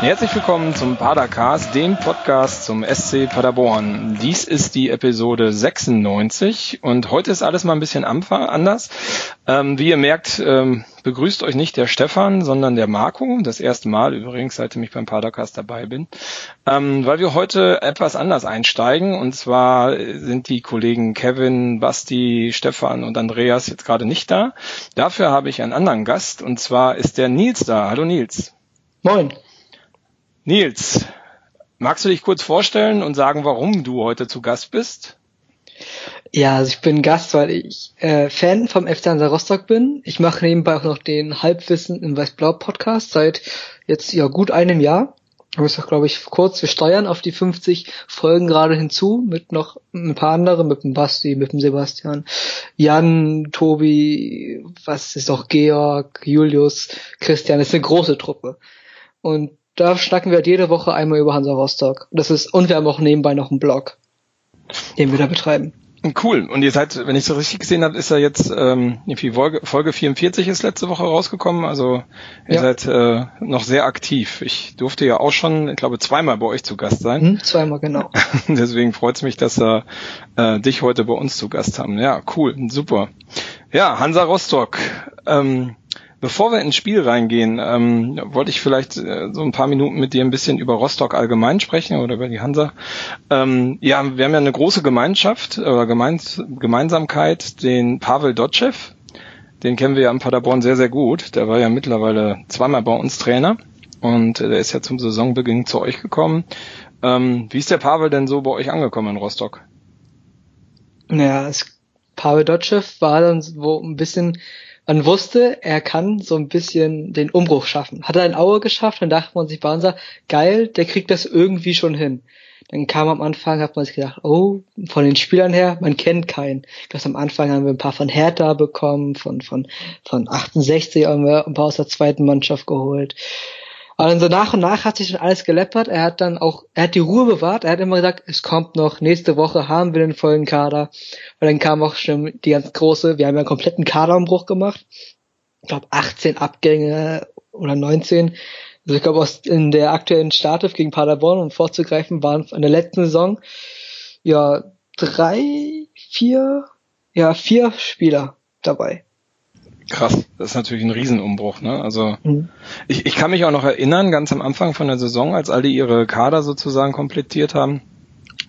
Herzlich willkommen zum Padercast, dem Podcast zum SC Paderborn. Dies ist die Episode 96 und heute ist alles mal ein bisschen anders. Ähm, wie ihr merkt, ähm, begrüßt euch nicht der Stefan, sondern der Marco. Das erste Mal übrigens, seitdem ich beim Padercast dabei bin. Ähm, weil wir heute etwas anders einsteigen und zwar sind die Kollegen Kevin, Basti, Stefan und Andreas jetzt gerade nicht da. Dafür habe ich einen anderen Gast und zwar ist der Nils da. Hallo Nils. Moin. Nils, magst du dich kurz vorstellen und sagen, warum du heute zu Gast bist? Ja, also ich bin Gast, weil ich äh, Fan vom FC Hansa Rostock bin. Ich mache nebenbei auch noch den Halbwissen im Weiß-Blau Podcast seit jetzt ja gut einem Jahr. Ich glaube ich kurz, wir steuern auf die 50 Folgen gerade hinzu mit noch ein paar anderen, mit dem Basti, mit dem Sebastian, Jan, Tobi, was ist auch Georg, Julius, Christian, das ist eine große Truppe. Und da schnacken wir halt jede Woche einmal über Hansa Rostock. Das ist, und wir haben auch nebenbei noch einen Blog, den wir da betreiben. Cool. Und ihr seid, wenn ich so richtig gesehen habe, ist ja jetzt ähm, irgendwie Folge, Folge 44 ist letzte Woche rausgekommen. Also ihr ja. seid äh, noch sehr aktiv. Ich durfte ja auch schon, ich glaube, zweimal bei euch zu Gast sein. Hm, zweimal, genau. Deswegen freut es mich, dass wir äh, dich heute bei uns zu Gast haben. Ja, cool, super. Ja, Hansa Rostock. Ähm, Bevor wir ins Spiel reingehen, ähm, wollte ich vielleicht äh, so ein paar Minuten mit dir ein bisschen über Rostock allgemein sprechen oder über die Hansa. Ähm, ja, wir haben ja eine große Gemeinschaft oder Gemeins Gemeinsamkeit, den Pavel Dotschew. Den kennen wir ja am Paderborn sehr, sehr gut. Der war ja mittlerweile zweimal bei uns Trainer und der ist ja zum Saisonbeginn zu euch gekommen. Ähm, wie ist der Pavel denn so bei euch angekommen in Rostock? Naja, es, Pavel Dotschew war dann so ein bisschen man wusste, er kann so ein bisschen den Umbruch schaffen. Hat er ein Aue geschafft, dann dachte man sich bei uns, geil, der kriegt das irgendwie schon hin. Dann kam am Anfang, hat man sich gedacht, oh, von den Spielern her, man kennt keinen. Glaube, am Anfang haben wir ein paar von Hertha bekommen, von, von, von 68 haben wir ein paar aus der zweiten Mannschaft geholt. Aber dann so nach und nach hat sich dann alles geleppert. Er hat dann auch, er hat die Ruhe bewahrt. Er hat immer gesagt, es kommt noch, nächste Woche haben wir den vollen Kader. Und dann kam auch schon die ganz große, wir haben ja einen kompletten Kaderumbruch gemacht. Ich glaube 18 Abgänge oder 19. Also ich glaube, in der aktuellen Startelf gegen Paderborn, um vorzugreifen, waren in der letzten Saison ja drei, vier, ja vier Spieler dabei. Krass, das ist natürlich ein Riesenumbruch. Ne? Also mhm. ich, ich kann mich auch noch erinnern, ganz am Anfang von der Saison, als alle ihre Kader sozusagen komplettiert haben,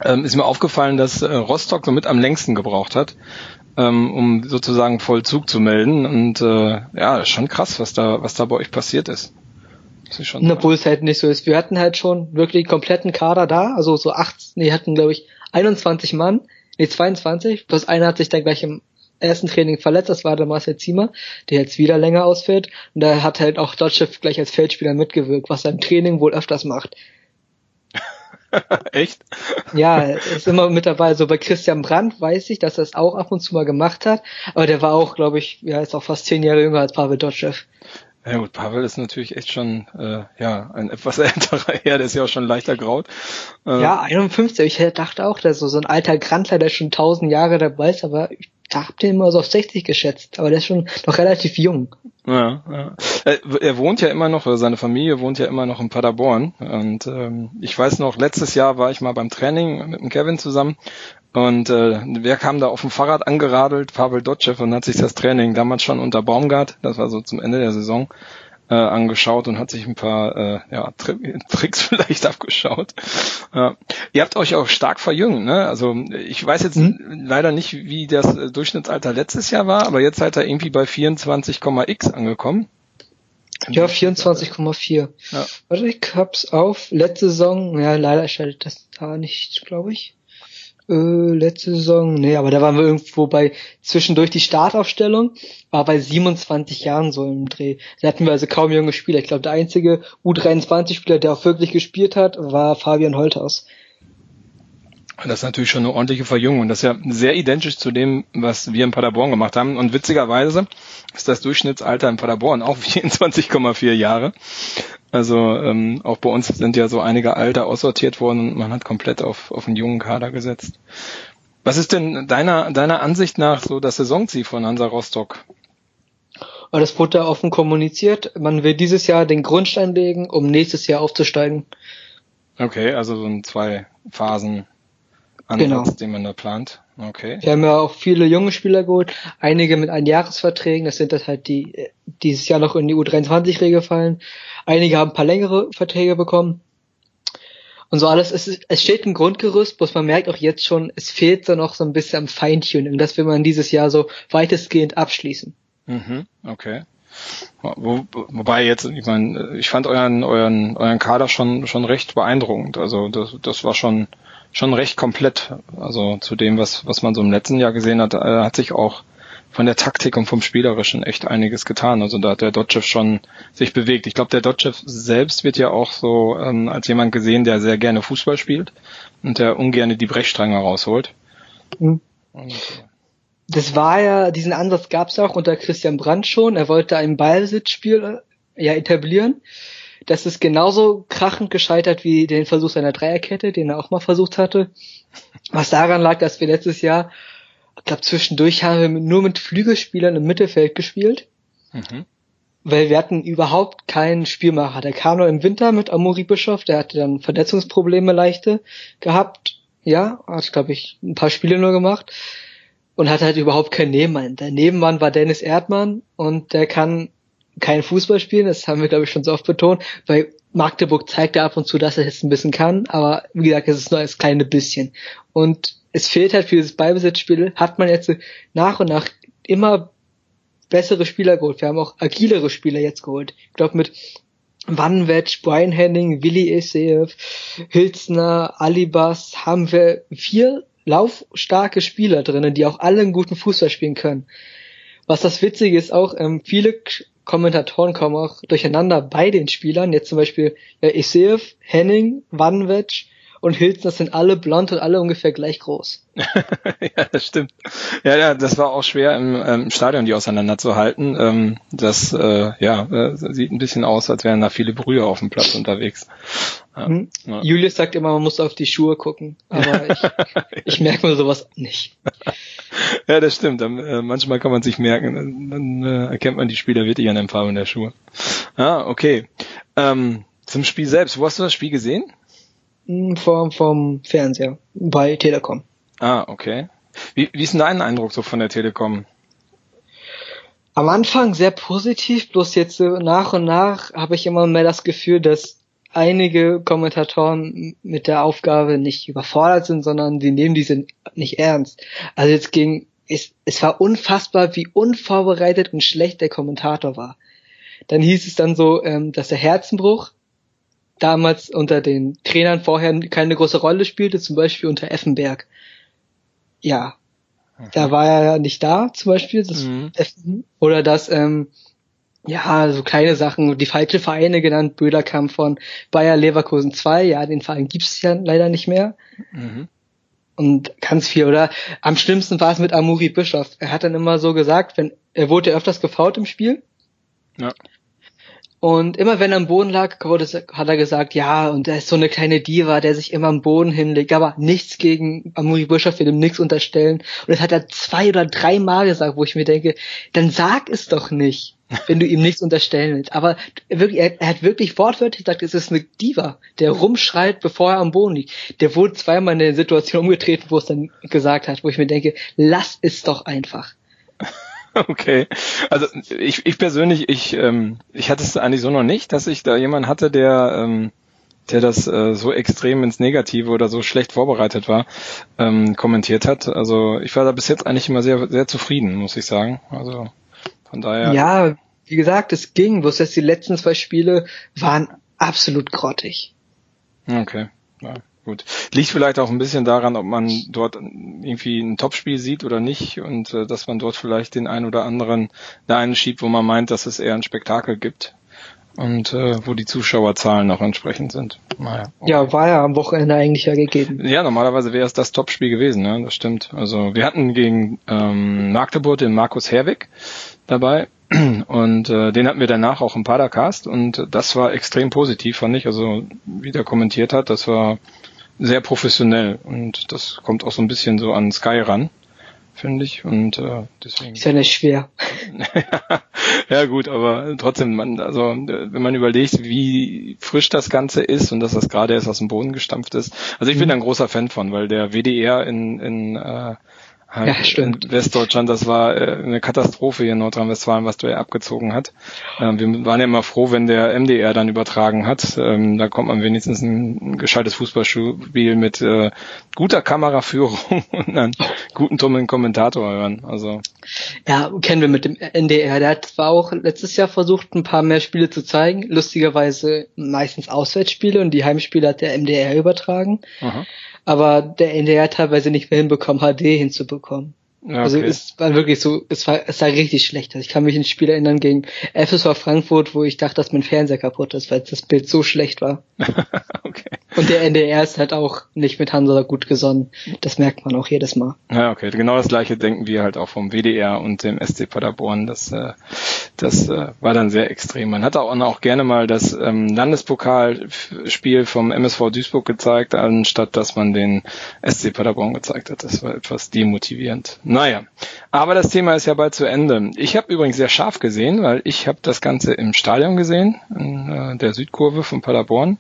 ähm, ist mir aufgefallen, dass äh, Rostock somit am längsten gebraucht hat, ähm, um sozusagen Vollzug zu melden. Und äh, ja, schon krass, was da, was da bei euch passiert ist. ist schon Obwohl es halt nicht so ist. Wir hatten halt schon wirklich kompletten Kader da, also so acht, nee, hatten glaube ich 21 Mann, nee 22, plus einer hat sich dann gleich im ersten Training verletzt, das war der Marcel Ziemer, der jetzt wieder länger ausfällt. Und da hat halt auch Dotchev gleich als Feldspieler mitgewirkt, was er im Training wohl öfters macht. Echt? Ja, ist immer mit dabei. So bei Christian Brandt weiß ich, dass er es auch ab und zu mal gemacht hat, aber der war auch, glaube ich, ja, ist auch fast zehn Jahre jünger als Pavel Dotschew. Ja gut, Pavel ist natürlich echt schon äh, ja ein etwas älterer Herr, der ist ja auch schon leichter graut. Äh, ja, 51. Ich dachte auch, der ist so, so ein alter Grandler, der schon tausend Jahre dabei ist, aber ich da habt ihr immer so auf 60 geschätzt, aber der ist schon noch relativ jung. Ja, ja. Er wohnt ja immer noch, seine Familie wohnt ja immer noch in Paderborn. Und ähm, ich weiß noch, letztes Jahr war ich mal beim Training mit dem Kevin zusammen und äh, wer kam da auf dem Fahrrad angeradelt? Pavel Dotschew und hat sich das Training damals schon unter Baumgart, das war so zum Ende der Saison, äh, angeschaut und hat sich ein paar äh, ja, Tri Tricks vielleicht abgeschaut. Ja. Ihr habt euch auch stark verjüngt, ne? Also ich weiß jetzt mhm. leider nicht, wie das äh, Durchschnittsalter letztes Jahr war, aber jetzt seid ihr irgendwie bei 24,x angekommen. Ja, 24,4. Ja. Warte, ich hab's auf. Letzte Saison, ja, leider schaltet das da nicht, glaube ich äh, letzte Saison. Nee, aber da waren wir irgendwo bei zwischendurch die Startaufstellung, war bei 27 Jahren so im Dreh. Da hatten wir also kaum junge Spieler. Ich glaube, der einzige U23-Spieler, der auch wirklich gespielt hat, war Fabian Holthaus. Das ist natürlich schon eine ordentliche Verjüngung. Das ist ja sehr identisch zu dem, was wir in Paderborn gemacht haben. Und witzigerweise ist das Durchschnittsalter in Paderborn auch 24,4 Jahre. Also ähm, auch bei uns sind ja so einige Alte aussortiert worden und man hat komplett auf, auf einen jungen Kader gesetzt. Was ist denn deiner, deiner Ansicht nach so das Saisonziel von Hansa Rostock? Aber das wurde da offen kommuniziert. Man will dieses Jahr den Grundstein legen, um nächstes Jahr aufzusteigen. Okay, also so ein zwei Phasen Ansatz, genau. den man da plant. Okay. Wir haben ja auch viele junge Spieler geholt, einige mit Einjahresverträgen, das sind das halt die, die dieses Jahr noch in die U23-Regel fallen. Einige haben ein paar längere Verträge bekommen. Und so alles, es, es steht ein Grundgerüst, bloß man merkt auch jetzt schon, es fehlt so noch so ein bisschen am Feintuning. Das will man dieses Jahr so weitestgehend abschließen. Mhm, okay. Wo, wobei jetzt, ich meine, ich fand euren, euren, euren Kader schon, schon recht beeindruckend. Also das, das war schon, schon recht komplett. Also zu dem, was, was man so im letzten Jahr gesehen hat, äh, hat sich auch von der Taktik und vom Spielerischen echt einiges getan. Also da hat der Dotchev schon sich bewegt. Ich glaube, der Dotchev selbst wird ja auch so ähm, als jemand gesehen, der sehr gerne Fußball spielt und der ungerne die Brechstränge rausholt. Mhm. Und, äh, das war ja, diesen Ansatz gab es auch unter Christian Brandt schon. Er wollte ein Ballsitzspiel äh, ja etablieren. Das ist genauso krachend gescheitert wie den Versuch seiner Dreierkette, den er auch mal versucht hatte. Was daran lag, dass wir letztes Jahr, ich glaube zwischendurch haben wir nur mit Flügelspielern im Mittelfeld gespielt. Mhm. Weil wir hatten überhaupt keinen Spielmacher. Der kam nur im Winter mit Amuri Bischof, der hatte dann Verletzungsprobleme leichte gehabt. Ja, hat, glaube ich, ein paar Spiele nur gemacht und hat halt überhaupt keinen Nebenmann. Der Nebenmann war Dennis Erdmann und der kann kein Fußball spielen, das haben wir glaube ich schon so oft betont, weil Magdeburg zeigt ja ab und zu, dass er jetzt ein bisschen kann, aber wie gesagt, es ist nur als kleine bisschen. Und es fehlt halt für dieses Ballbesitzspiel, hat man jetzt nach und nach immer bessere Spieler geholt. Wir haben auch agilere Spieler jetzt geholt. Ich glaube mit Vanwetsch, Brian Henning, Willi Eseev, Hilzner, Alibas haben wir vier laufstarke Spieler drinnen, die auch alle einen guten Fußball spielen können. Was das Witzige ist auch, ähm, viele Kommentatoren kommen auch durcheinander bei den Spielern. Jetzt zum Beispiel ja, Iseev, Henning, Vanwetsch und Hilton, das sind alle blond und alle ungefähr gleich groß. ja, das stimmt. Ja, ja, das war auch schwer im ähm, Stadion, die auseinanderzuhalten. Ähm, das äh, ja, äh, sieht ein bisschen aus, als wären da viele Brühe auf dem Platz unterwegs. Ja, hm. ja. Julius sagt immer, man muss auf die Schuhe gucken, aber ich, ich merke mir sowas nicht. ja, das stimmt. Äh, manchmal kann man sich merken, dann äh, erkennt man die Spieler wirklich an den Farben der Schuhe. Ah, okay. Ähm, zum Spiel selbst, wo hast du das Spiel gesehen? Hm, vom, vom Fernseher bei Telekom. Ah, okay. Wie, wie ist denn dein Eindruck so von der Telekom? Am Anfang sehr positiv, bloß jetzt so nach und nach habe ich immer mehr das Gefühl, dass einige Kommentatoren mit der Aufgabe nicht überfordert sind, sondern die nehmen diese nicht ernst. Also jetzt ging, es, es war unfassbar, wie unvorbereitet und schlecht der Kommentator war. Dann hieß es dann so, ähm, dass der Herzenbruch damals unter den Trainern vorher keine große Rolle spielte, zum Beispiel unter Effenberg. Ja, mhm. da war er ja nicht da, zum Beispiel. Das, mhm. Oder dass ähm, ja, so kleine Sachen, die falsche Vereine genannt. Böder kam von Bayer Leverkusen 2, ja, den Verein gibt's ja leider nicht mehr. Mhm. Und ganz viel, oder? Am schlimmsten war es mit Amuri Bischof. Er hat dann immer so gesagt, wenn, er wurde öfters gefault im Spiel. Ja. Und immer wenn er am Boden lag, wurde, hat er gesagt, ja, und er ist so eine kleine Diva, der sich immer am Boden hinlegt, aber nichts gegen Amuri Bischof, will ihm nichts unterstellen. Und das hat er zwei oder drei Mal gesagt, wo ich mir denke, dann sag es doch nicht wenn du ihm nichts unterstellen willst. Aber wirklich, er, er, hat wirklich wortwörtlich gesagt, es ist eine Diva, der rumschreit, bevor er am Boden liegt. Der wurde zweimal in der Situation umgetreten, wo es dann gesagt hat, wo ich mir denke, lass es doch einfach. Okay, also ich, ich persönlich, ich, ähm, ich hatte es eigentlich so noch nicht, dass ich da jemanden hatte, der, ähm, der das äh, so extrem ins Negative oder so schlecht vorbereitet war, ähm, kommentiert hat. Also ich war da bis jetzt eigentlich immer sehr, sehr zufrieden, muss ich sagen. Also von daher. Ja, wie gesagt, es ging, bloß dass die letzten zwei Spiele waren absolut grottig. Okay. Ja, gut. Liegt vielleicht auch ein bisschen daran, ob man dort irgendwie ein Topspiel sieht oder nicht und äh, dass man dort vielleicht den einen oder anderen da einen schiebt, wo man meint, dass es eher ein Spektakel gibt und äh, wo die Zuschauerzahlen noch entsprechend sind. Naja, okay. Ja, war ja am Wochenende eigentlich ja gegeben. Ja, normalerweise wäre es das Topspiel gewesen, ne? das stimmt. Also wir hatten gegen ähm, Magdeburg den Markus Herwig, dabei. Und äh, den hatten wir danach auch im Padercast und das war extrem positiv, fand ich. Also wie der kommentiert hat, das war sehr professionell und das kommt auch so ein bisschen so an Sky ran. finde ich. Und äh, deswegen. Ist ja nicht schwer. ja gut, aber trotzdem, man, also wenn man überlegt, wie frisch das Ganze ist und dass das gerade erst aus dem Boden gestampft ist. Also ich bin mhm. ein großer Fan von, weil der WDR in, in äh, halt ja, stimmt. in Westdeutschland, das war äh, eine Katastrophe hier in Nordrhein-Westfalen, was der abgezogen hat. Ähm, wir waren ja immer froh, wenn der MDR dann übertragen hat. Ähm, da kommt man wenigstens ein, ein gescheites Fußballspiel mit äh, guter Kameraführung und einem guten dummen Kommentator hören. Also ja, kennen wir mit dem NDR. Der hat zwar auch letztes Jahr versucht, ein paar mehr Spiele zu zeigen. Lustigerweise meistens Auswärtsspiele und die Heimspiele hat der MDR übertragen. Aha aber der NDR teilweise nicht mehr hinbekommen, HD hinzubekommen. Also okay. Also es war wirklich so, es war, es war richtig schlecht. Also ich kann mich an ein Spiel erinnern gegen FSV Frankfurt, wo ich dachte, dass mein Fernseher kaputt ist, weil das Bild so schlecht war. okay. Und der NDR ist halt auch nicht mit Hansa gut gesonnen. Das merkt man auch jedes Mal. Ja, okay. Genau das gleiche denken wir halt auch vom WDR und dem SC Paderborn. Das, äh, das äh, war dann sehr extrem. Man hat auch, auch gerne mal das ähm, Landespokalspiel vom MSV Duisburg gezeigt, anstatt dass man den SC Paderborn gezeigt hat. Das war etwas demotivierend. Naja, aber das Thema ist ja bald zu Ende. Ich habe übrigens sehr scharf gesehen, weil ich habe das Ganze im Stadion gesehen, in äh, der Südkurve von Paderborn.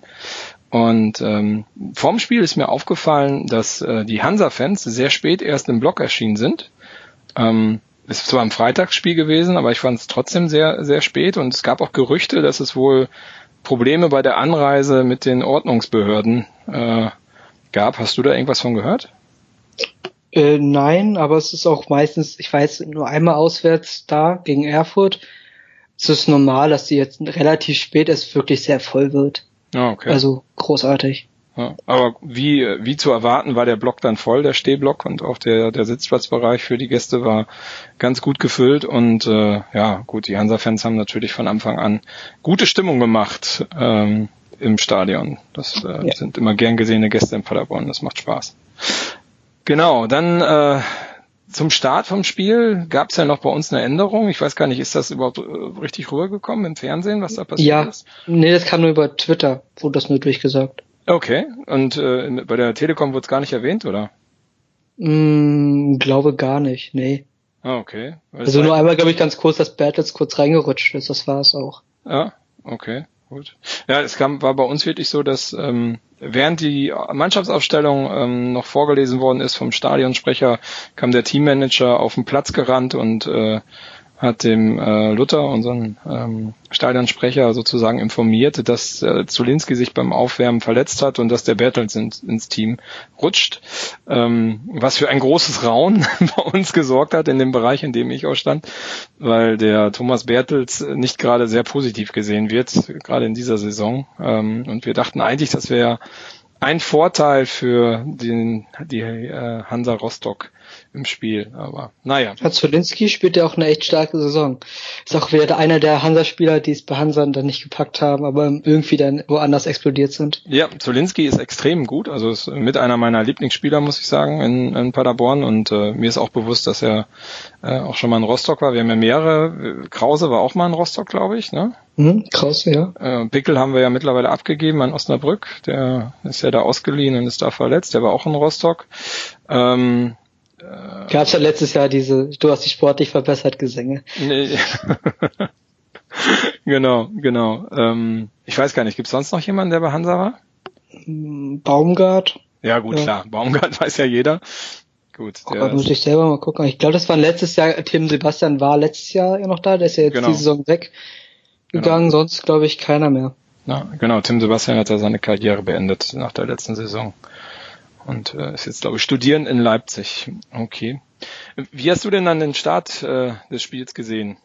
Und ähm, vorm Spiel ist mir aufgefallen, dass äh, die Hansa-Fans sehr spät erst im Block erschienen sind. Ähm, ist zwar ein Freitagsspiel gewesen, aber ich fand es trotzdem sehr, sehr spät und es gab auch Gerüchte, dass es wohl Probleme bei der Anreise mit den Ordnungsbehörden äh, gab. Hast du da irgendwas von gehört? Äh, nein, aber es ist auch meistens, ich weiß, nur einmal auswärts da gegen Erfurt. Es ist normal, dass die jetzt relativ spät es wirklich sehr voll wird. Ah, okay. Also großartig. Ja, aber wie, wie zu erwarten, war der Block dann voll, der Stehblock und auch der, der Sitzplatzbereich für die Gäste war ganz gut gefüllt und äh, ja, gut, die Hansa-Fans haben natürlich von Anfang an gute Stimmung gemacht ähm, im Stadion. Das äh, ja. sind immer gern gesehene Gäste in Paderborn, das macht Spaß. Genau, dann äh, zum Start vom Spiel gab es ja noch bei uns eine Änderung. Ich weiß gar nicht, ist das überhaupt äh, richtig rübergekommen im Fernsehen, was da passiert ja, ist? Ja, nee, das kam nur über Twitter, wurde das nur durchgesagt. Okay, und äh, bei der Telekom wurde es gar nicht erwähnt, oder? Mm, glaube gar nicht, nee. Ah, okay. Also nur einmal, glaube ich, ganz kurz, dass Battles kurz reingerutscht ist, das war es auch. Ja, okay. Gut. Ja, es kam, war bei uns wirklich so, dass ähm, während die Mannschaftsaufstellung ähm, noch vorgelesen worden ist vom Stadionsprecher, kam der Teammanager auf den Platz gerannt und äh, hat dem äh, Luther, unseren ähm, Stadionsprecher, sozusagen informiert, dass äh, Zulinski sich beim Aufwärmen verletzt hat und dass der Bertels ins, ins Team rutscht. Ähm, was für ein großes Raun bei uns gesorgt hat in dem Bereich, in dem ich auch stand, weil der Thomas Bertels nicht gerade sehr positiv gesehen wird, gerade in dieser Saison. Ähm, und wir dachten eigentlich, das wäre ein Vorteil für den, die äh, Hansa Rostock im Spiel. Aber naja. Herr Zolinski spielt ja auch eine echt starke Saison. Ist auch wieder einer der Hansa-Spieler, die es bei Hansa dann nicht gepackt haben, aber irgendwie dann woanders explodiert sind. Ja, Zolinski ist extrem gut. Also ist mit einer meiner Lieblingsspieler, muss ich sagen, in, in Paderborn. Und äh, mir ist auch bewusst, dass er äh, auch schon mal in Rostock war. Wir haben ja mehrere. Krause war auch mal in Rostock, glaube ich, ne? Mhm, Krause, ja. Äh, Pickel haben wir ja mittlerweile abgegeben an Osnabrück. Der ist ja da ausgeliehen und ist da verletzt. Der war auch in Rostock. Ähm, äh, Gab's ja letztes Jahr diese, du hast dich sportlich verbessert Gesänge. Nee. genau, genau. Ähm, ich weiß gar nicht, gibt's sonst noch jemanden, der bei Hansa war? Baumgart. Ja, gut, ja. klar. Baumgart weiß ja jeder. Gut. Der Aber muss ich selber mal gucken. Ich glaube, das war letztes Jahr, Tim Sebastian war letztes Jahr ja noch da, der ist ja jetzt genau. die Saison weggegangen, genau. sonst glaube ich keiner mehr. Ja, genau, Tim Sebastian hat ja seine Karriere beendet nach der letzten Saison und äh, ist jetzt, glaube ich, studieren in Leipzig. Okay. Wie hast du denn dann den Start äh, des Spiels gesehen?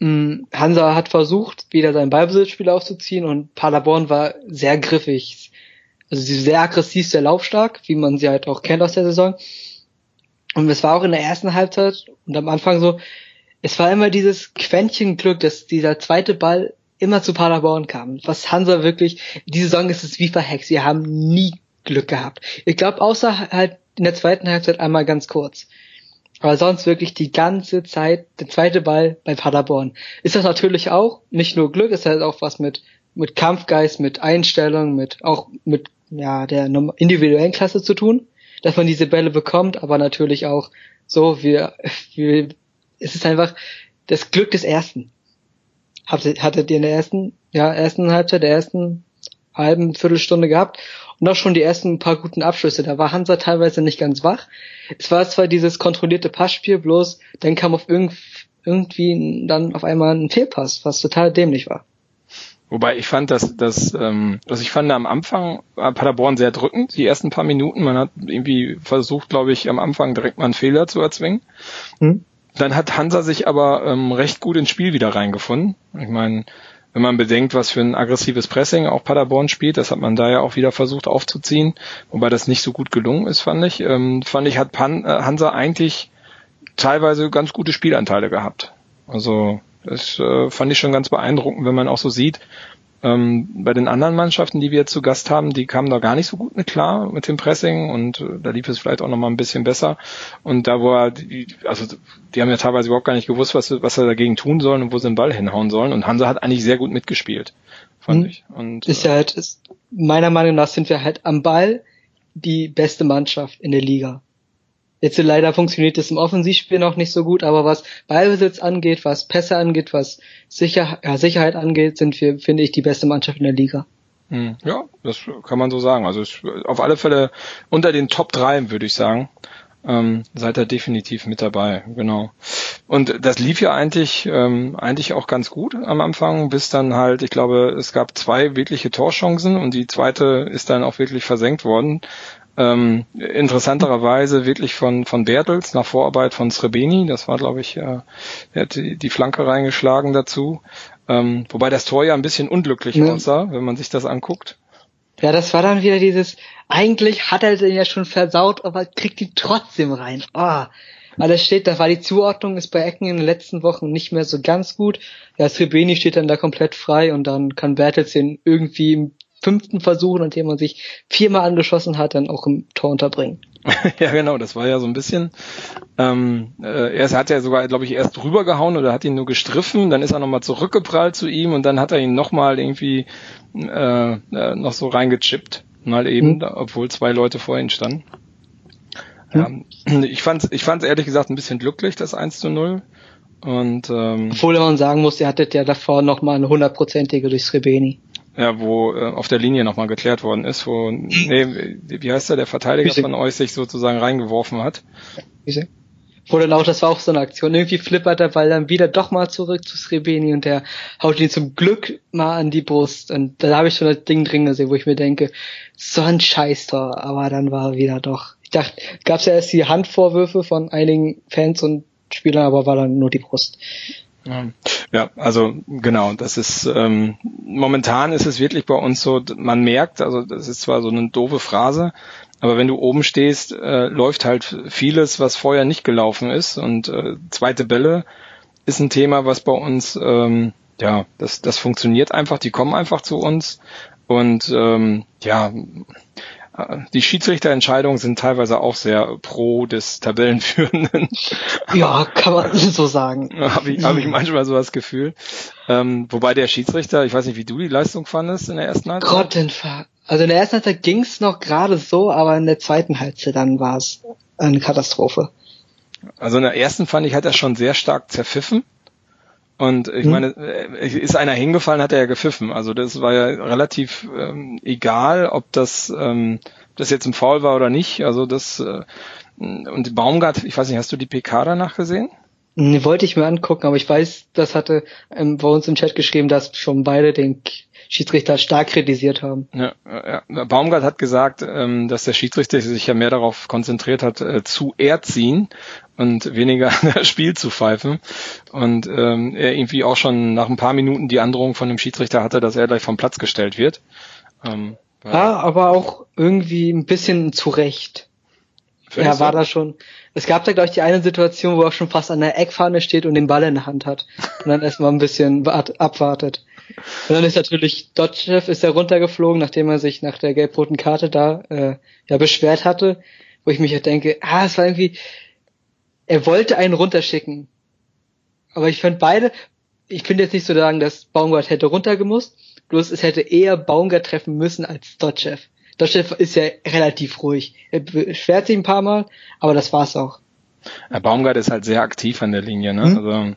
Mm, Hansa hat versucht, wieder sein Ballbesitzspiel aufzuziehen und Paderborn war sehr griffig. Also sehr aggressiv, sehr laufstark, wie man sie halt auch kennt aus der Saison. Und es war auch in der ersten Halbzeit und am Anfang so, es war immer dieses Quäntchen Glück, dass dieser zweite Ball immer zu Paderborn kam. Was Hansa wirklich, diese Saison ist es wie verhext. Sie haben nie Glück gehabt. Ich glaube, außer halt in der zweiten Halbzeit einmal ganz kurz. Aber sonst wirklich die ganze Zeit der zweite Ball bei Paderborn. Ist das natürlich auch nicht nur Glück, ist halt auch was mit mit Kampfgeist, mit Einstellung, mit auch mit ja der individuellen Klasse zu tun. dass man diese Bälle bekommt, aber natürlich auch so, wir, wir es ist einfach das Glück des Ersten. Hattet ihr in der ersten, ja, ersten Halbzeit, der ersten halben Viertelstunde gehabt auch schon die ersten paar guten Abschlüsse. Da war Hansa teilweise nicht ganz wach. Es war zwar dieses kontrollierte Passspiel, bloß dann kam auf irgendwie dann auf einmal ein Fehlpass, was total dämlich war. Wobei ich fand, dass, dass ähm, also ich fand am Anfang war Paderborn sehr drückend, die ersten paar Minuten. Man hat irgendwie versucht, glaube ich, am Anfang direkt mal einen Fehler zu erzwingen. Hm. Dann hat Hansa sich aber ähm, recht gut ins Spiel wieder reingefunden. Ich meine, wenn man bedenkt, was für ein aggressives Pressing auch Paderborn spielt, das hat man da ja auch wieder versucht aufzuziehen, wobei das nicht so gut gelungen ist, fand ich. Ähm, fand ich, hat Pan, äh, Hansa eigentlich teilweise ganz gute Spielanteile gehabt. Also das äh, fand ich schon ganz beeindruckend, wenn man auch so sieht, ähm, bei den anderen Mannschaften, die wir jetzt zu Gast haben, die kamen da gar nicht so gut mit klar mit dem Pressing und äh, da lief es vielleicht auch noch mal ein bisschen besser. Und da wo er, die, also die haben ja teilweise überhaupt gar nicht gewusst, was, was sie dagegen tun sollen und wo sie den Ball hinhauen sollen. Und Hansa hat eigentlich sehr gut mitgespielt, fand mhm. ich. Und, ist ja äh, halt, ist, meiner Meinung nach sind wir halt am Ball die beste Mannschaft in der Liga. Jetzt leider funktioniert es im Offensivspiel noch nicht so gut, aber was Ballbesitz angeht, was Pässe angeht, was Sicher ja, Sicherheit angeht, sind wir, finde ich, die beste Mannschaft in der Liga. Hm, ja, das kann man so sagen. Also auf alle Fälle unter den Top 3, würde ich sagen. Ähm, seid ihr definitiv mit dabei, genau. Und das lief ja eigentlich, ähm, eigentlich auch ganz gut am Anfang, bis dann halt, ich glaube, es gab zwei wirkliche Torchancen und die zweite ist dann auch wirklich versenkt worden. Ähm, interessanterweise wirklich von, von Bertels nach Vorarbeit von Srebeni. Das war, glaube ich, äh, er hat die, die Flanke reingeschlagen dazu. Ähm, wobei das Tor ja ein bisschen unglücklich ja. aussah, wenn man sich das anguckt. Ja, das war dann wieder dieses, eigentlich hat er den ja schon versaut, aber kriegt ihn trotzdem rein. Oh. Alles steht, da war die Zuordnung ist bei Ecken in den letzten Wochen nicht mehr so ganz gut. Ja, Srebeni steht dann da komplett frei und dann kann Bertels den irgendwie im fünften Versuch, nachdem man sich viermal angeschossen hat, dann auch im Tor unterbringen. ja, genau, das war ja so ein bisschen. Ähm, äh, er hat ja sogar, glaube ich, erst drüber gehauen oder hat ihn nur gestriffen, dann ist er nochmal zurückgeprallt zu ihm und dann hat er ihn nochmal irgendwie äh, äh, noch so reingechippt. Mal eben, mhm. obwohl zwei Leute vor ihm standen. Ja. Ähm, ich fand ich fand's ehrlich gesagt ein bisschen glücklich, das 1 zu 0. Und, ähm, Obwohl man sagen muss, er hatte ja davor nochmal eine hundertprozentige durch Srebeni. Ja, wo äh, auf der Linie nochmal geklärt worden ist, wo, nee, wie heißt der, der Verteidiger Wiese. von euch sich sozusagen reingeworfen hat. Wiese. Wo dann auch, das war auch so eine Aktion, irgendwie flippert der Ball dann wieder doch mal zurück zu Srebeni und der haut ihn zum Glück mal an die Brust und da habe ich schon das Ding drin gesehen, wo ich mir denke, so ein Scheißtor, aber dann war er wieder doch. Ich dachte, gab's ja erst die Handvorwürfe von einigen Fans und Spielern, aber war dann nur die Brust. Ja, also genau, das ist ähm, momentan ist es wirklich bei uns so, man merkt, also das ist zwar so eine doofe Phrase, aber wenn du oben stehst, äh, läuft halt vieles, was vorher nicht gelaufen ist. Und äh, zweite Bälle ist ein Thema, was bei uns, ähm, ja, das, das funktioniert einfach, die kommen einfach zu uns. Und ähm, ja, die Schiedsrichterentscheidungen sind teilweise auch sehr pro des Tabellenführenden. Ja, kann man so sagen. Habe ich, hab ich manchmal so das Gefühl. Ähm, wobei der Schiedsrichter, ich weiß nicht, wie du die Leistung fandest in der ersten Halbzeit. Grottenfahrt. Also in der ersten Halbzeit ging's noch gerade so, aber in der zweiten Halbzeit dann war es eine Katastrophe. Also in der ersten fand ich, hat er schon sehr stark zerpfiffen. Und ich hm. meine, äh, ist einer hingefallen, hat er ja gepfiffen. Also das war ja relativ ähm, egal, ob das, ähm, das jetzt ein Foul war oder nicht. Also das äh, und Baumgart, ich weiß nicht, hast du die PK danach gesehen? Nee, wollte ich mir angucken, aber ich weiß, das hatte ähm, bei uns im Chat geschrieben, dass schon beide den Schiedsrichter stark kritisiert haben. Ja, ja. Baumgart hat gesagt, ähm, dass der Schiedsrichter sich ja mehr darauf konzentriert hat, äh, zu erziehen und weniger das Spiel zu pfeifen. Und ähm, er irgendwie auch schon nach ein paar Minuten die Androhung von dem Schiedsrichter hatte, dass er gleich vom Platz gestellt wird. Ähm, ja, aber auch irgendwie ein bisschen zurecht. Er war da schon. Es gab da, glaube ich, die eine Situation, wo er schon fast an der Eckfahne steht und den Ball in der Hand hat. Und dann erstmal ein bisschen abwartet. Und dann ist natürlich Dotchev ist er runtergeflogen, nachdem er sich nach der gelb-roten Karte da äh, ja beschwert hatte, wo ich mich halt denke, ah, es war irgendwie, er wollte einen runterschicken. Aber ich fand beide, ich könnte jetzt nicht so sagen, dass Baumgart hätte runtergemusst, bloß es hätte eher Baumgart treffen müssen als Dotchev. Deutschland ist ja relativ ruhig. Er beschwert sich ein paar Mal, aber das war's auch. Herr Baumgart ist halt sehr aktiv an der Linie, ne? Mhm. Also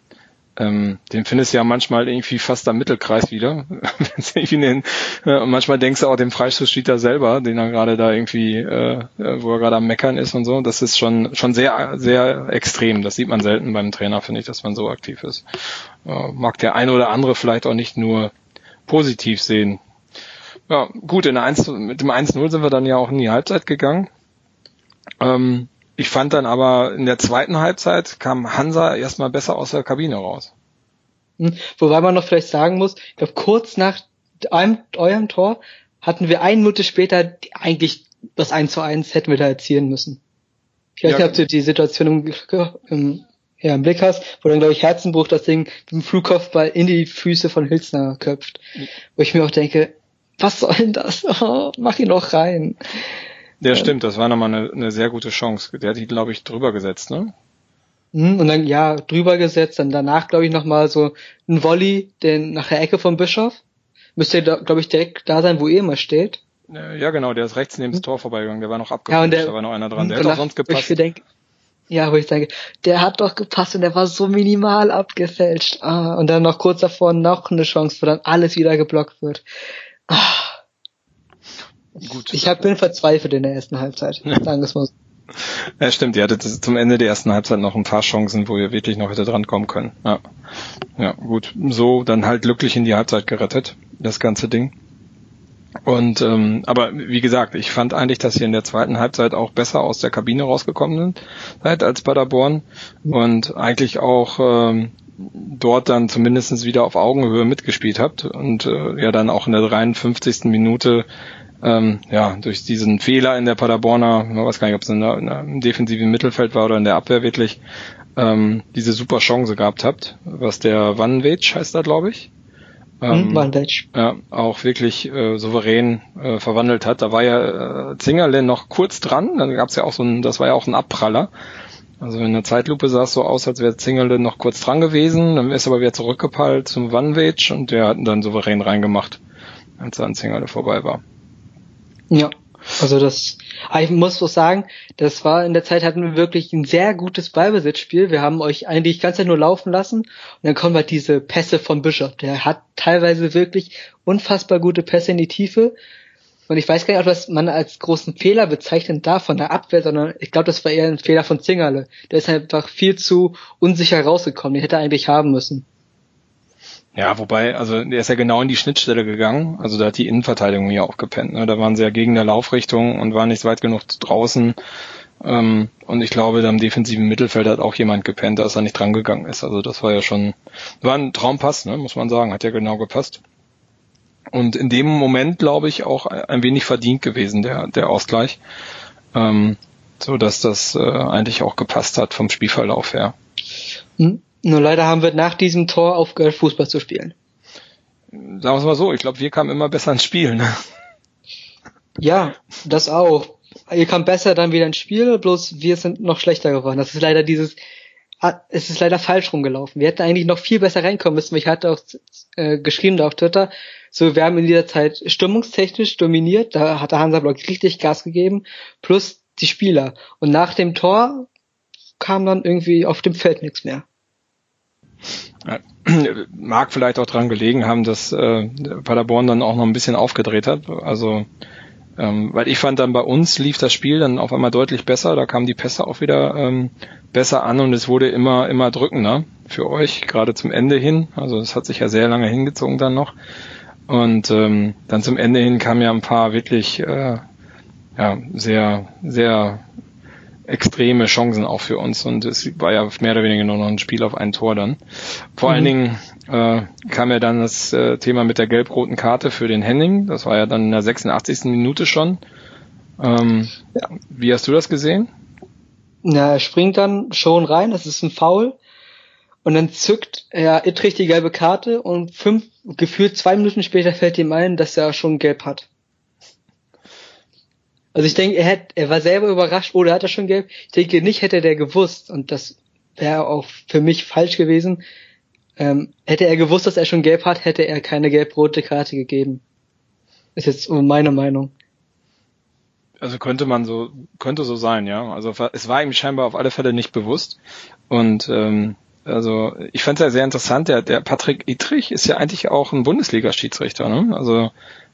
ähm, den findest du ja manchmal irgendwie fast am Mittelkreis wieder. den, äh, manchmal denkst du auch, dem Freistoß steht er selber, den er gerade da irgendwie, äh, äh, wo er gerade am Meckern ist und so. Das ist schon schon sehr, sehr extrem. Das sieht man selten beim Trainer, finde ich, dass man so aktiv ist. Äh, mag der eine oder andere vielleicht auch nicht nur positiv sehen. Ja, gut, in der 1, mit dem 1-0 sind wir dann ja auch in die Halbzeit gegangen. Ähm, ich fand dann aber in der zweiten Halbzeit kam Hansa erstmal besser aus der Kabine raus. Hm, wobei man noch vielleicht sagen muss, ich glaube kurz nach einem, eurem Tor hatten wir eine Minute später eigentlich das 1 zu 1 hätten wir da erzielen müssen. Ich weiß ja. nicht, ob du die Situation im, im, ja, im Blick hast, wo dann, glaube ich, Herzenbruch das Ding mit dem Flugkopfball in die Füße von Hilsner köpft. Wo ich mir auch denke, was soll denn das? Oh, mach ihn doch rein. Ja, stimmt, das war nochmal eine, eine sehr gute Chance. Der hat die, glaube ich, drüber gesetzt, ne? Mhm, und dann, ja, drüber gesetzt, dann danach, glaube ich, nochmal so ein Volley, den nach der Ecke vom Bischof. Müsste, glaube ich, direkt da sein, wo ihr immer steht. Ja, genau, der ist rechts neben das Tor vorbeigegangen, der war noch abgefälscht, ja, und der, da war noch einer dran, der hat auch sonst gepasst. Ich denke, ja, wo ich denke, der hat doch gepasst und der war so minimal abgefälscht. Ah, und dann noch kurz davor noch eine Chance, wo dann alles wieder geblockt wird. Ah. Gut. Ich hab, bin verzweifelt in der ersten Halbzeit. Sagen wir es mal so. Ja, stimmt. Ihr hattet zum Ende der ersten Halbzeit noch ein paar Chancen, wo ihr wirklich noch hätte drankommen können. Ja. ja, gut. So dann halt glücklich in die Halbzeit gerettet, das ganze Ding. Und ähm, aber wie gesagt, ich fand eigentlich, dass ihr in der zweiten Halbzeit auch besser aus der Kabine rausgekommen seid als Paderborn und eigentlich auch ähm, dort dann zumindestens wieder auf Augenhöhe mitgespielt habt und äh, ja dann auch in der 53. Minute ähm, ja, durch diesen Fehler in der Paderborner, man weiß gar nicht, ob es in der, in der, im defensiven Mittelfeld war oder in der Abwehr wirklich, ähm, diese super Chance gehabt habt, was der Vanweg heißt da, glaube ich. Ähm, Vanweg. Ja, auch wirklich äh, souverän äh, verwandelt hat. Da war ja äh, Zingerle noch kurz dran, dann gab es ja auch so ein, das war ja auch ein Abpraller. Also in der Zeitlupe sah es so aus, als wäre Zingerle noch kurz dran gewesen, dann ist aber wieder zurückgepeilt zum Vanweg und der hat ihn dann souverän reingemacht, als er an Zingerle vorbei war. Ja, also das, ich muss auch sagen, das war in der Zeit hatten wir wirklich ein sehr gutes Ballbesitzspiel. Wir haben euch eigentlich ganz nur laufen lassen und dann kommen halt diese Pässe von Bischof. Der hat teilweise wirklich unfassbar gute Pässe in die Tiefe. Und ich weiß gar nicht, ob das man als großen Fehler bezeichnen darf von der Abwehr, sondern ich glaube, das war eher ein Fehler von Zingerle. Der ist einfach viel zu unsicher rausgekommen. Den hätte er eigentlich haben müssen. Ja, wobei, also der ist ja genau in die Schnittstelle gegangen. Also da hat die Innenverteidigung hier auch gepennt. Ne? Da waren sie ja gegen der Laufrichtung und waren nicht weit genug draußen. Ähm, und ich glaube, da im defensiven Mittelfeld hat auch jemand gepennt, dass er nicht drangegangen ist. Also das war ja schon, war ein Traumpass, ne? muss man sagen, hat ja genau gepasst. Und in dem Moment, glaube ich, auch ein wenig verdient gewesen, der, der Ausgleich. Ähm, so dass das äh, eigentlich auch gepasst hat vom Spielverlauf her. Hm. Nur leider haben wir nach diesem Tor aufgehört, Fußball zu spielen. Sagen wir es mal so, ich glaube, wir kamen immer besser ins Spiel. Ne? Ja, das auch. Ihr kam besser dann wieder ins Spiel, bloß wir sind noch schlechter geworden. Das ist leider dieses, ah, es ist leider falsch rumgelaufen. Wir hätten eigentlich noch viel besser reinkommen müssen. Ich hatte auch äh, geschrieben da auf Twitter, so wir haben in dieser Zeit stimmungstechnisch dominiert, da hat der Hansa Block richtig Gas gegeben, plus die Spieler. Und nach dem Tor kam dann irgendwie auf dem Feld nichts mehr. Mag vielleicht auch dran gelegen haben, dass äh, Paderborn dann auch noch ein bisschen aufgedreht hat. Also ähm, weil ich fand dann bei uns lief das Spiel dann auf einmal deutlich besser, da kamen die Pässe auch wieder ähm, besser an und es wurde immer, immer drückender für euch, gerade zum Ende hin. Also es hat sich ja sehr lange hingezogen dann noch. Und ähm, dann zum Ende hin kamen ja ein paar wirklich äh, ja, sehr, sehr extreme Chancen auch für uns und es war ja mehr oder weniger nur noch ein Spiel auf ein Tor dann. Vor mhm. allen Dingen äh, kam ja dann das äh, Thema mit der gelb-roten Karte für den Henning. Das war ja dann in der 86. Minute schon. Ähm, ja. Wie hast du das gesehen? Na, er springt dann schon rein, das ist ein Foul. Und dann zückt er Ittrich die gelbe Karte und fünf, gefühlt zwei Minuten später fällt ihm ein, dass er schon gelb hat. Also ich denke, er, hätte, er war selber überrascht, oder hat er schon gelb? Ich denke nicht, hätte der gewusst, und das wäre auch für mich falsch gewesen. Ähm, hätte er gewusst, dass er schon gelb hat, hätte er keine gelb-rote Karte gegeben. Ist jetzt meine Meinung. Also könnte man so, könnte so sein, ja. Also es war ihm scheinbar auf alle Fälle nicht bewusst. Und ähm, also ich fand es ja sehr interessant, der, der Patrick Ittrich ist ja eigentlich auch ein Bundesliga-Schiedsrichter, ne? Also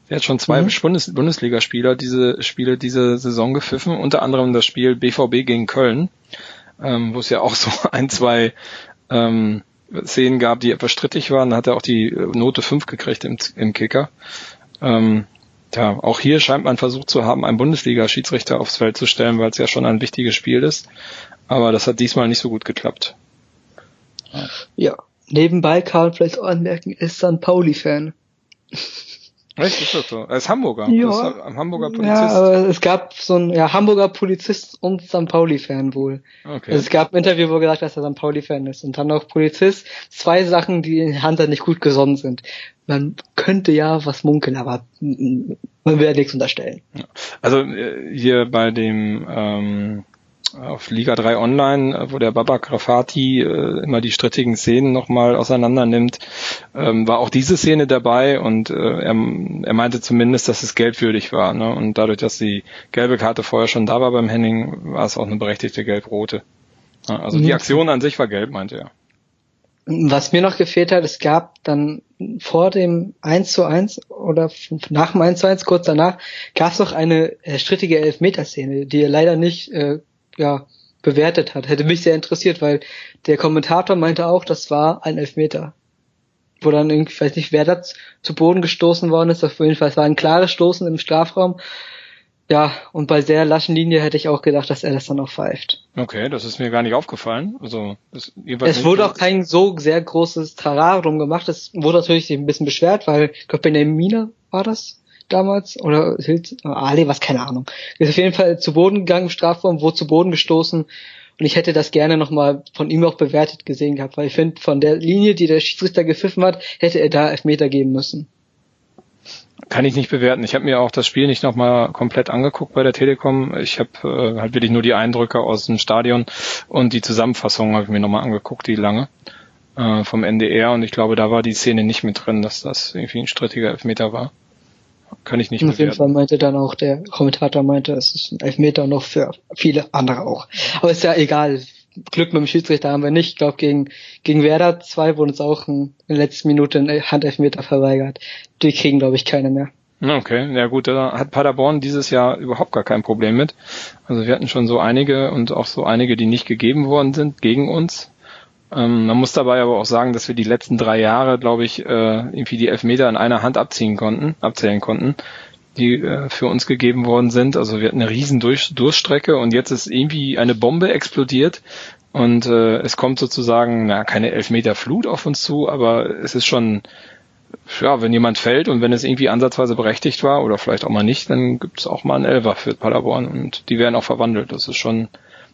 der hat schon zwei mhm. Bundes Bundesligaspieler diese Spiele diese Saison gepfiffen, unter anderem das Spiel BVB gegen Köln, ähm, wo es ja auch so ein, zwei ähm, Szenen gab, die etwas strittig waren. Da hat er auch die Note 5 gekriegt im, im Kicker. Ähm, ja, auch hier scheint man versucht zu haben, einen Bundesliga-Schiedsrichter aufs Feld zu stellen, weil es ja schon ein wichtiges Spiel ist. Aber das hat diesmal nicht so gut geklappt. Ja, nebenbei kann man vielleicht auch anmerken, ist St. Pauli-Fan. Echt, ist das so? Er ist Hamburger. Ja, ist ein Hamburger Polizist. Ja, aber es gab so ein ja, Hamburger Polizist und St. Pauli-Fan wohl. Okay. Also es gab ein Interview, wo er gesagt hat, dass er St. Pauli-Fan ist. Und dann noch Polizist. Zwei Sachen, die in Hunter nicht gut gesonnen sind. Man könnte ja was munkeln, aber man will ja nichts unterstellen. Also äh, hier bei dem ähm, auf Liga 3 Online, äh, wo der Baba Grafati äh, immer die strittigen Szenen nochmal auseinander nimmt, ähm, war auch diese Szene dabei und äh, er, er meinte zumindest, dass es gelbwürdig war. Ne? Und dadurch, dass die gelbe Karte vorher schon da war beim Henning, war es auch eine berechtigte gelb-rote. Also die mhm. Aktion an sich war gelb, meinte er. Was mir noch gefehlt hat, es gab dann vor dem 1 zu 1 oder nach dem 1 zu 1, kurz danach, gab es noch eine äh, strittige Elfmeterszene, die leider nicht äh, ja, bewertet hat. Hätte mich sehr interessiert, weil der Kommentator meinte auch, das war ein Elfmeter. Wo dann irgendwie, ich weiß nicht, wer da zu Boden gestoßen worden ist, auf jeden Fall, es war ein klares Stoßen im Strafraum. Ja, und bei sehr laschen Linie hätte ich auch gedacht, dass er das dann auch pfeift. Okay, das ist mir gar nicht aufgefallen. Also es wurde auch kein so sehr großes Tararum gemacht. Es wurde natürlich ein bisschen beschwert, weil ich glaube Benjamin war das, damals oder Hild, Ali, was keine Ahnung. Ist auf jeden Fall zu Boden gegangen Strafraum, wurde zu Boden gestoßen und ich hätte das gerne nochmal von ihm auch bewertet gesehen gehabt, weil ich finde, von der Linie, die der Schiedsrichter gepfiffen hat, hätte er da Elfmeter geben müssen. Kann ich nicht bewerten. Ich habe mir auch das Spiel nicht nochmal komplett angeguckt bei der Telekom. Ich habe äh, halt wirklich nur die Eindrücke aus dem Stadion und die Zusammenfassung habe ich mir nochmal angeguckt, die lange äh, vom NDR und ich glaube, da war die Szene nicht mit drin, dass das irgendwie ein strittiger Elfmeter war. Kann ich nicht Auf jeden Fall meinte dann auch der Kommentator meinte, es ist ein Elfmeter noch für viele andere auch. Aber ist ja egal. Glück mit dem Schiedsrichter haben wir nicht. Ich glaube, gegen, gegen Werder 2 wurde uns auch in der letzten Minute ein Handelfmeter verweigert. Die kriegen, glaube ich, keine mehr. Okay, ja gut, da hat Paderborn dieses Jahr überhaupt gar kein Problem mit. Also wir hatten schon so einige und auch so einige, die nicht gegeben worden sind gegen uns. Ähm, man muss dabei aber auch sagen, dass wir die letzten drei Jahre, glaube ich, äh, irgendwie die Elfmeter in einer Hand abziehen konnten, abzählen konnten, die äh, für uns gegeben worden sind. Also wir hatten eine riesen Durch Durchstrecke und jetzt ist irgendwie eine Bombe explodiert und äh, es kommt sozusagen, na, keine Elfmeter Flut auf uns zu, aber es ist schon, ja, wenn jemand fällt und wenn es irgendwie ansatzweise berechtigt war oder vielleicht auch mal nicht, dann gibt es auch mal einen Elfer für Paderborn und die werden auch verwandelt. Das ist schon,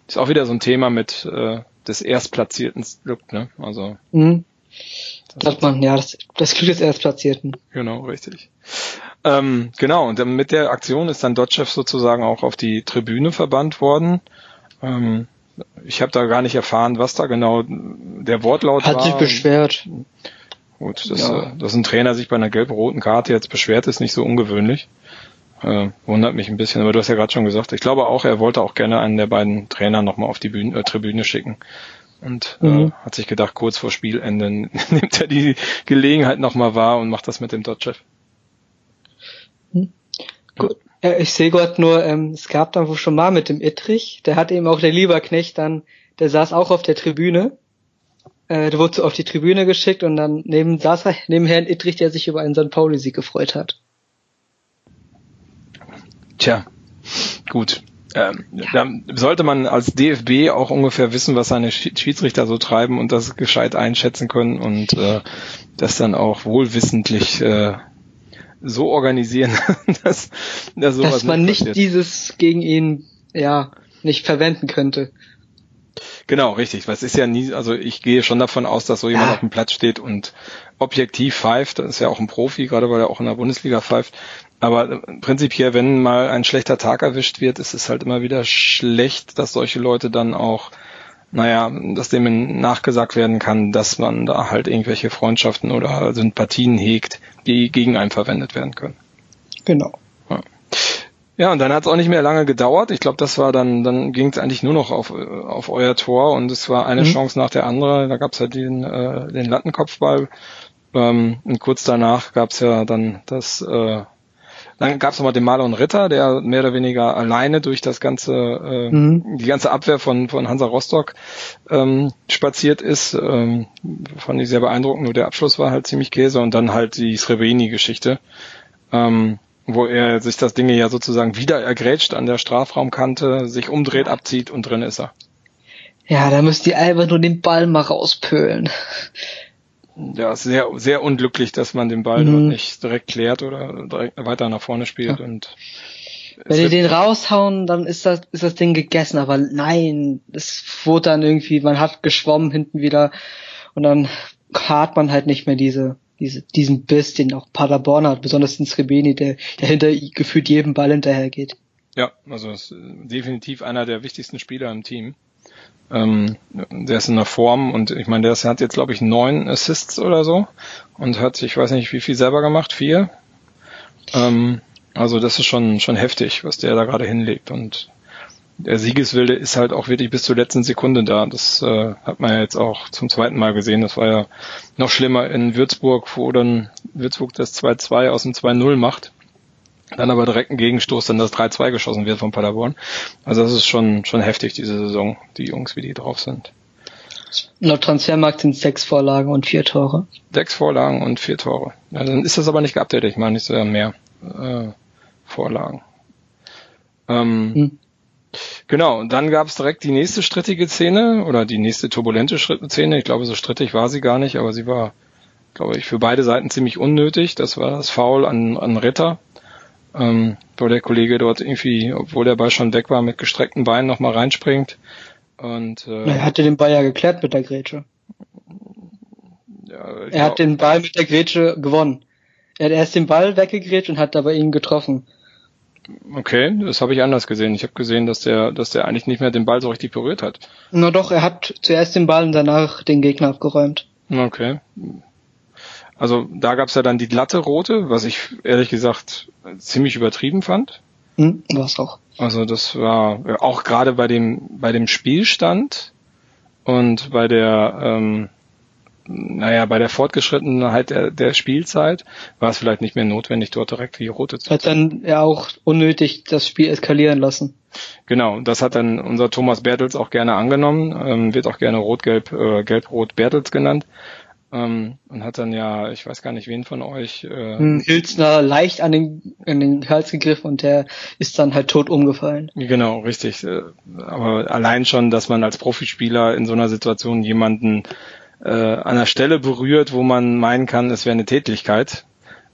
ist auch wieder so ein Thema mit äh, des Erstplatzierten Glück, ne? Also. Mhm. Sagt man, ja, das, das Glück des Erstplatzierten. Genau, richtig. Ähm, genau, und mit der Aktion ist dann Dotchev sozusagen auch auf die Tribüne verbannt worden. Ähm, ich habe da gar nicht erfahren, was da genau der Wortlaut Hat war. Hat sich beschwert. Gut, dass, ja. dass ein Trainer sich bei einer gelb-roten Karte jetzt beschwert, ist nicht so ungewöhnlich. Äh, wundert mich ein bisschen, aber du hast ja gerade schon gesagt, ich glaube auch, er wollte auch gerne einen der beiden Trainer nochmal auf die Bühne, äh, Tribüne schicken. Und äh, mhm. äh, hat sich gedacht, kurz vor Spielende nimmt er die Gelegenheit nochmal wahr und macht das mit dem Dodge-Chef. Mhm. Gut. Ja, ich sehe gerade nur, ähm, es gab dann wohl schon mal mit dem Ittrich, der hat eben auch der Lieberknecht dann, der saß auch auf der Tribüne. Äh, der wurde auf die Tribüne geschickt und dann neben saß er neben Herrn Ittrich, der sich über einen St. Pauli-Sieg gefreut hat. Tja, gut. Ähm, ja. Da sollte man als DFB auch ungefähr wissen, was seine Schiedsrichter so treiben und das gescheit einschätzen können und äh, das dann auch wohlwissentlich äh, so organisieren, dass, dass, sowas dass man nicht, nicht dieses gegen ihn ja nicht verwenden könnte. Genau, richtig. Was ist ja nie, also ich gehe schon davon aus, dass so jemand ja. auf dem Platz steht und objektiv pfeift. Das ist ja auch ein Profi, gerade weil er auch in der Bundesliga pfeift. Aber prinzipiell, wenn mal ein schlechter Tag erwischt wird, ist es halt immer wieder schlecht, dass solche Leute dann auch, naja, dass dem nachgesagt werden kann, dass man da halt irgendwelche Freundschaften oder Sympathien hegt, die gegen einen verwendet werden können. Genau. Ja. Ja, und dann hat es auch nicht mehr lange gedauert. Ich glaube, das war dann, dann ging es eigentlich nur noch auf, auf euer Tor und es war eine mhm. Chance nach der anderen. Da gab es halt den, äh, den Lattenkopfball. Ähm, und kurz danach gab es ja dann das, äh, dann gab es nochmal den Marlon Ritter, der mehr oder weniger alleine durch das ganze, äh, mhm. die ganze Abwehr von, von Hansa Rostock ähm, spaziert ist. Ähm, fand ich sehr beeindruckend, nur der Abschluss war halt ziemlich Käse und dann halt die Srebeni-Geschichte. Ähm, wo er sich das Ding ja sozusagen wieder ergrätscht an der Strafraumkante, sich umdreht, abzieht und drin ist er. Ja, da müsst ihr einfach nur den Ball mal rauspölen. Ja, sehr, sehr unglücklich, dass man den Ball mhm. dort nicht direkt klärt oder direkt weiter nach vorne spielt ja. und wenn die den raushauen, dann ist das, ist das Ding gegessen, aber nein, es wurde dann irgendwie, man hat geschwommen hinten wieder und dann hat man halt nicht mehr diese, diese, diesen Biss, den auch Paderborn hat, besonders in Srebeni, der, der hinter gefühlt jedem Ball hinterher geht. Ja, also ist definitiv einer der wichtigsten Spieler im Team. Ähm, der ist in der Form und ich meine, der hat jetzt glaube ich neun Assists oder so und hat, ich weiß nicht, wie viel selber gemacht, vier. Ähm, also das ist schon schon heftig, was der da gerade hinlegt und der Siegeswilde ist halt auch wirklich bis zur letzten Sekunde da. Das äh, hat man ja jetzt auch zum zweiten Mal gesehen. Das war ja noch schlimmer in Würzburg, wo dann Würzburg das 2-2 aus dem 2-0 macht. Dann aber direkt ein Gegenstoß, dann das 3-2 geschossen wird von Paderborn. Also das ist schon, schon heftig, diese Saison, die Jungs, wie die drauf sind. Laut Transfermarkt sind sechs Vorlagen und vier Tore. Sechs Vorlagen und vier Tore. Ja, dann ist das aber nicht geupdatet, ich meine, nicht so mehr äh, Vorlagen. Ähm, hm. Genau, und dann gab es direkt die nächste strittige Szene oder die nächste turbulente Szene. Ich glaube, so strittig war sie gar nicht, aber sie war, glaube ich, für beide Seiten ziemlich unnötig. Das war das Foul an, an Ritter, ähm, wo der Kollege dort irgendwie, obwohl der Ball schon weg war, mit gestreckten Beinen nochmal reinspringt. Und, äh, er hatte den Ball ja geklärt mit der Grätsche. Ja, er glaub, hat den Ball mit der Grätsche gewonnen. Er hat erst den Ball weggegrätscht und hat dabei ihn getroffen. Okay, das habe ich anders gesehen. Ich habe gesehen, dass der, dass der eigentlich nicht mehr den Ball so richtig berührt hat. Na doch, er hat zuerst den Ball und danach den Gegner abgeräumt. Okay. Also da gab's ja dann die glatte rote, was ich ehrlich gesagt ziemlich übertrieben fand. Hm, war's auch. Also das war auch gerade bei dem bei dem Spielstand und bei der ähm, naja, bei der Fortgeschrittenheit der, der Spielzeit war es vielleicht nicht mehr notwendig, dort direkt die rote zu Hat dann ja auch unnötig das Spiel eskalieren lassen. Genau, das hat dann unser Thomas Bertels auch gerne angenommen, ähm, wird auch gerne Rot-Gelb, äh, Gelb-Rot Bertels genannt. Ähm, und hat dann ja, ich weiß gar nicht wen von euch. Äh, Hilsner leicht an den, an den Hals gegriffen und der ist dann halt tot umgefallen. Genau, richtig. Äh, aber allein schon, dass man als Profispieler in so einer Situation jemanden äh, an der Stelle berührt, wo man meinen kann, es wäre eine Tätlichkeit,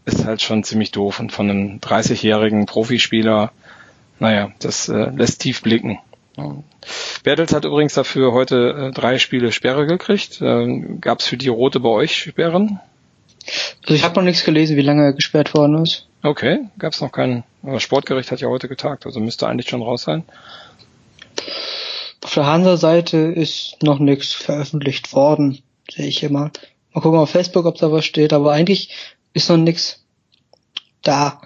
ist halt schon ziemlich doof. Und von einem 30-jährigen Profispieler, naja, das äh, lässt tief blicken. Bertels hat übrigens dafür heute äh, drei Spiele Sperre gekriegt. Äh, Gab es für die Rote bei euch Sperren? Also ich habe noch nichts gelesen, wie lange er gesperrt worden ist. Okay, gab es noch keinen. Das Sportgericht hat ja heute getagt, also müsste eigentlich schon raus sein. Auf der Hansa-Seite ist noch nichts veröffentlicht worden sehe ich immer. Mal gucken auf Facebook, ob da was steht, aber eigentlich ist noch nix da.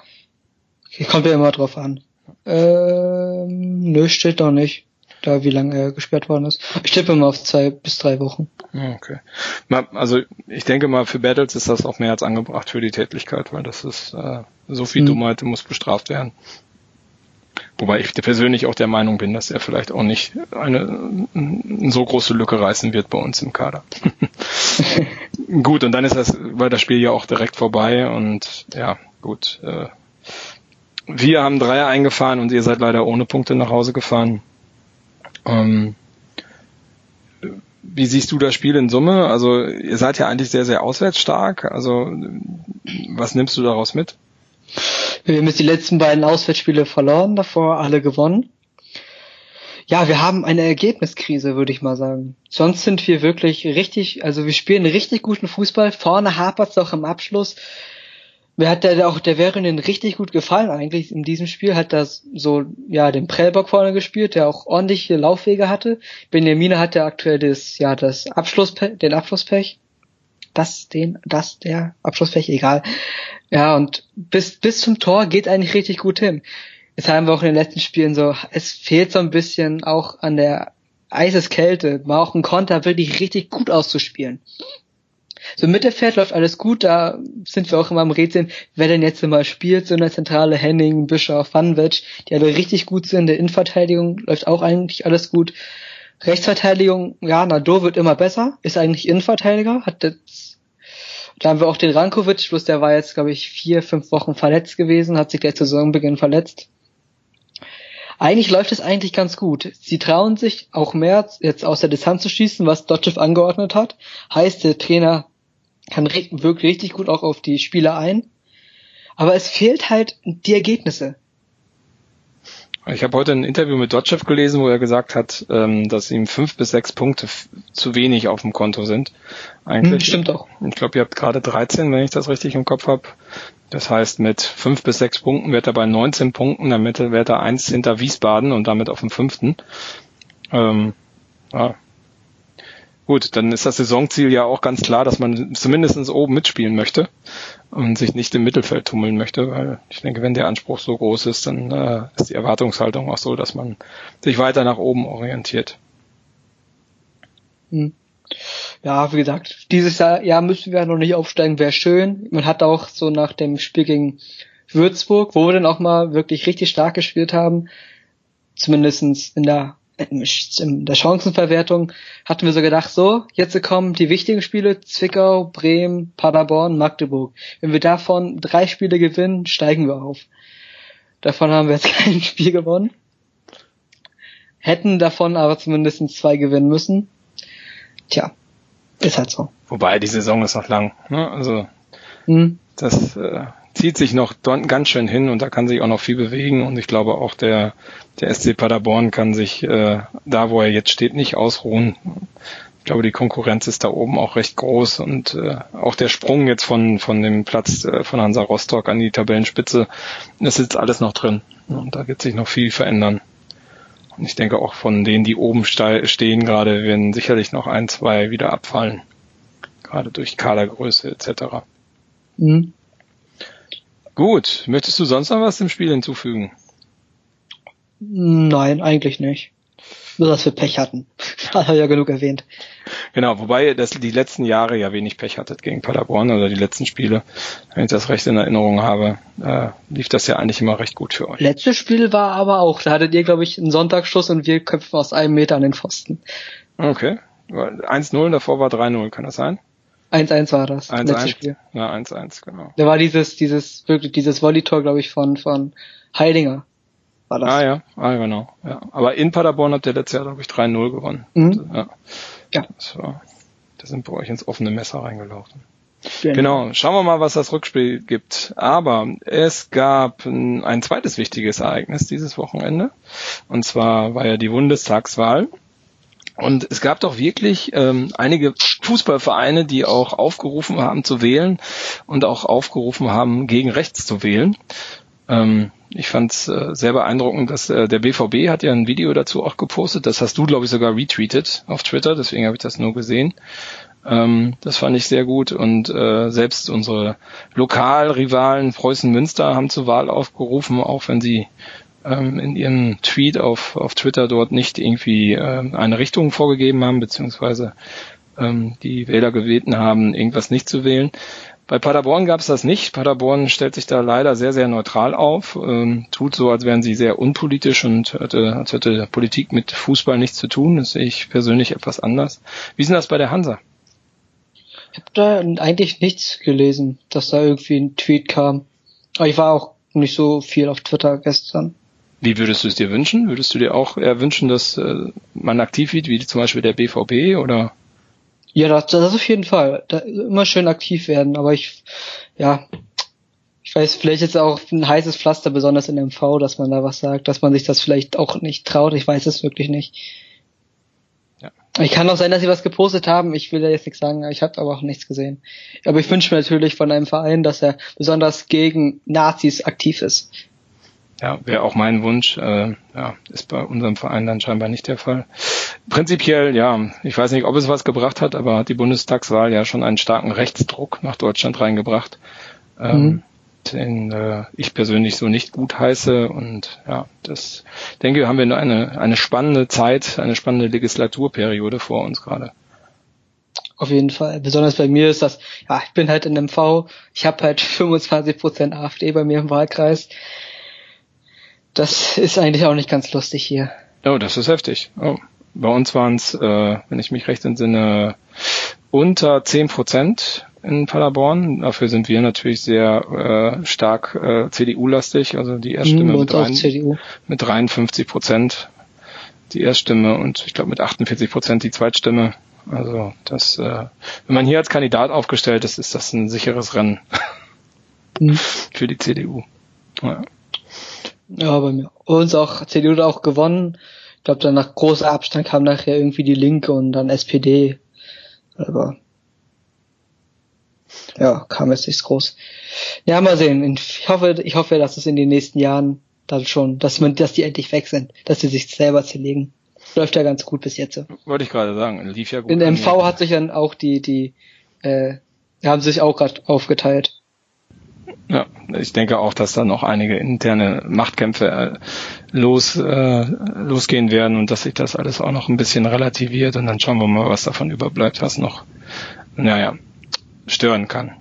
Kommt ja immer drauf an. Ähm, nö, steht doch nicht, da wie lange er gesperrt worden ist. Ich tippe mal auf zwei bis drei Wochen. Okay. Also ich denke mal, für Battles ist das auch mehr als angebracht für die Tätigkeit, weil das ist äh, so viel hm. Dummheit muss bestraft werden. Wobei ich persönlich auch der Meinung bin, dass er vielleicht auch nicht eine, eine so große Lücke reißen wird bei uns im Kader. gut, und dann ist das, war das Spiel ja auch direkt vorbei und ja, gut. Äh, wir haben Dreier eingefahren und ihr seid leider ohne Punkte nach Hause gefahren. Ähm, wie siehst du das Spiel in Summe? Also ihr seid ja eigentlich sehr, sehr auswärtsstark. Also was nimmst du daraus mit? Wir haben jetzt die letzten beiden Auswärtsspiele verloren, davor alle gewonnen. Ja, wir haben eine Ergebniskrise, würde ich mal sagen. Sonst sind wir wirklich richtig, also wir spielen richtig guten Fußball. Vorne hapert es auch im Abschluss. Mir hat der auch, der wäre ihnen richtig gut gefallen eigentlich in diesem Spiel. Hat das so, ja, den Prellbock vorne gespielt, der auch ordentliche Laufwege hatte. Benjamina hat ja aktuell das, ja, das Abschluss, den Abschlusspech das, den, das, der Abschlusspech, egal. Ja, und bis, bis zum Tor geht eigentlich richtig gut hin. jetzt haben wir auch in den letzten Spielen so, es fehlt so ein bisschen auch an der Eiseskälte, mal auch einen Konter wirklich richtig gut auszuspielen. So im Mittelfeld läuft alles gut, da sind wir auch immer am Rätseln, wer denn jetzt immer spielt, so eine zentrale Henning, Bischof, Vanwitsch, die alle richtig gut sind. In der Innenverteidigung läuft auch eigentlich alles gut. Rechtsverteidigung, ja, Nado wird immer besser, ist eigentlich Innenverteidiger, hat jetzt, da haben wir auch den Rankovic, bloß der war jetzt, glaube ich, vier, fünf Wochen verletzt gewesen, hat sich gleich zu Saisonbeginn verletzt. Eigentlich läuft es eigentlich ganz gut. Sie trauen sich auch mehr jetzt aus der Distanz zu schießen, was Dotchev angeordnet hat. Heißt, der Trainer kann wirkt richtig gut auch auf die Spieler ein. Aber es fehlt halt die Ergebnisse. Ich habe heute ein Interview mit Dotchev gelesen, wo er gesagt hat, ähm, dass ihm fünf bis sechs Punkte zu wenig auf dem Konto sind. Eigentlich. Hm, stimmt auch. Ich glaube, ihr habt gerade 13, wenn ich das richtig im Kopf habe. Das heißt, mit fünf bis sechs Punkten wird er bei 19 Punkten, damit wird er eins hinter Wiesbaden und damit auf dem fünften. Ähm, ja, Gut, dann ist das Saisonziel ja auch ganz klar, dass man zumindest oben mitspielen möchte und sich nicht im Mittelfeld tummeln möchte, weil ich denke, wenn der Anspruch so groß ist, dann äh, ist die Erwartungshaltung auch so, dass man sich weiter nach oben orientiert. Hm. Ja, wie gesagt, dieses Jahr, Jahr müssen wir noch nicht aufsteigen, wäre schön. Man hat auch so nach dem Spiel gegen Würzburg, wo wir dann auch mal wirklich richtig stark gespielt haben, zumindestens in der in der Chancenverwertung hatten wir so gedacht, so, jetzt kommen die wichtigen Spiele, Zwickau, Bremen, Paderborn, Magdeburg. Wenn wir davon drei Spiele gewinnen, steigen wir auf. Davon haben wir jetzt kein Spiel gewonnen. Hätten davon aber zumindest zwei gewinnen müssen. Tja, ist halt so. Wobei, die Saison ist noch lang. Ne? Also, mhm. das äh, zieht sich noch ganz schön hin und da kann sich auch noch viel bewegen und ich glaube auch der, der SC Paderborn kann sich äh, da, wo er jetzt steht, nicht ausruhen. Ich glaube, die Konkurrenz ist da oben auch recht groß und äh, auch der Sprung jetzt von, von dem Platz äh, von Hansa Rostock an die Tabellenspitze, das ist jetzt alles noch drin und da wird sich noch viel verändern. Und ich denke auch von denen, die oben stehen gerade, werden sicherlich noch ein, zwei wieder abfallen. Gerade durch Kadergröße etc. Mhm. Gut, möchtest du sonst noch was dem Spiel hinzufügen? Nein, eigentlich nicht. Nur, dass wir Pech hatten. Hat er ja genug erwähnt. Genau, wobei das die letzten Jahre ja wenig Pech hattet gegen Paderborn oder die letzten Spiele. Wenn ich das recht in Erinnerung habe, äh, lief das ja eigentlich immer recht gut für euch. Letztes Spiel war aber auch, da hattet ihr, glaube ich, einen Sonntagsschuss und wir köpfen aus einem Meter an den Pfosten. Okay. 1-0, davor war 3-0, kann das sein? 1-1 war das. 1 -1. letzte Spiel. Ja, 1-1, genau. Da war dieses, dieses, wirklich, dieses Volley-Tor, glaube ich, von, von Heidinger. War das. Ah, ja, ah, genau. Ja. Aber in Paderborn habt ihr letztes Jahr, glaube ich, 3-0 gewonnen. Mhm. Ja. ja. Das war, da sind bei euch ins offene Messer reingelaufen. Genau. genau. Schauen wir mal, was das Rückspiel gibt. Aber es gab ein, ein zweites wichtiges Ereignis dieses Wochenende. Und zwar war ja die Bundestagswahl. Und es gab doch wirklich ähm, einige Fußballvereine, die auch aufgerufen haben zu wählen und auch aufgerufen haben, gegen rechts zu wählen. Ähm, ich fand es äh, sehr beeindruckend, dass äh, der BVB hat ja ein Video dazu auch gepostet. Das hast du, glaube ich, sogar retweetet auf Twitter, deswegen habe ich das nur gesehen. Ähm, das fand ich sehr gut und äh, selbst unsere Lokalrivalen Preußen Münster haben zur Wahl aufgerufen, auch wenn sie ähm, in ihrem Tweet auf, auf Twitter dort nicht irgendwie äh, eine Richtung vorgegeben haben, beziehungsweise ähm, die Wähler gebeten haben, irgendwas nicht zu wählen. Bei Paderborn gab es das nicht. Paderborn stellt sich da leider sehr, sehr neutral auf, ähm, tut so, als wären sie sehr unpolitisch und hätte, als hätte Politik mit Fußball nichts zu tun. Das sehe ich persönlich etwas anders. Wie ist denn das bei der Hansa? Ich habe da eigentlich nichts gelesen, dass da irgendwie ein Tweet kam. Aber ich war auch nicht so viel auf Twitter gestern. Wie würdest du es dir wünschen? Würdest du dir auch eher wünschen, dass äh, man aktiv wird, wie zum Beispiel der BVB oder? Ja, das, das auf jeden Fall. Da immer schön aktiv werden, aber ich, ja, ich weiß, vielleicht jetzt auch ein heißes Pflaster, besonders in MV, dass man da was sagt, dass man sich das vielleicht auch nicht traut. Ich weiß es wirklich nicht. Ja. Ich kann auch sein, dass sie was gepostet haben. Ich will ja jetzt nichts sagen, ich habe aber auch nichts gesehen. Aber ich wünsche mir natürlich von einem Verein, dass er besonders gegen Nazis aktiv ist. Ja, wäre auch mein Wunsch. Äh, ja, ist bei unserem Verein dann scheinbar nicht der Fall. Prinzipiell, ja, ich weiß nicht, ob es was gebracht hat, aber hat die Bundestagswahl ja schon einen starken Rechtsdruck nach Deutschland reingebracht. Ähm, mhm. den äh, ich persönlich so nicht gut heiße. Und ja, das denke, haben wir nur eine, eine spannende Zeit, eine spannende Legislaturperiode vor uns gerade. Auf jeden Fall. Besonders bei mir ist das, ja, ich bin halt in MV, ich habe halt 25% AfD bei mir im Wahlkreis. Das ist eigentlich auch nicht ganz lustig hier. Oh, das ist heftig. Oh. Bei uns waren es, äh, wenn ich mich recht entsinne, unter 10 Prozent in Paderborn. Dafür sind wir natürlich sehr äh, stark äh, CDU-lastig, also die Erststimme Mhm, mit, rein, CDU. mit 53 Prozent die Erststimme und ich glaube mit 48 Prozent die Zweitstimme. Also das, äh, wenn man hier als Kandidat aufgestellt ist, ist das ein sicheres Rennen Mhm. für die CDU. Ja. Ja, bei mir. Uns auch, CDU hat auch gewonnen. Ich glaube, dann nach großer Abstand kam nachher irgendwie die Linke und dann SPD. Aber ja, kam jetzt nichts groß. Ja, mal sehen. Ich hoffe, ich hoffe, dass es in den nächsten Jahren dann schon, dass man, dass die endlich weg sind, dass sie sich selber zerlegen. Läuft ja ganz gut bis jetzt. Wollte ich gerade sagen, lief ja gut. In MV hat sich dann auch die, die, äh, haben sich auch gerade aufgeteilt. Ja, ich denke auch, dass da noch einige interne Machtkämpfe äh, los, äh, losgehen werden und dass sich das alles auch noch ein bisschen relativiert und dann schauen wir mal, was davon überbleibt, was noch, naja, stören kann.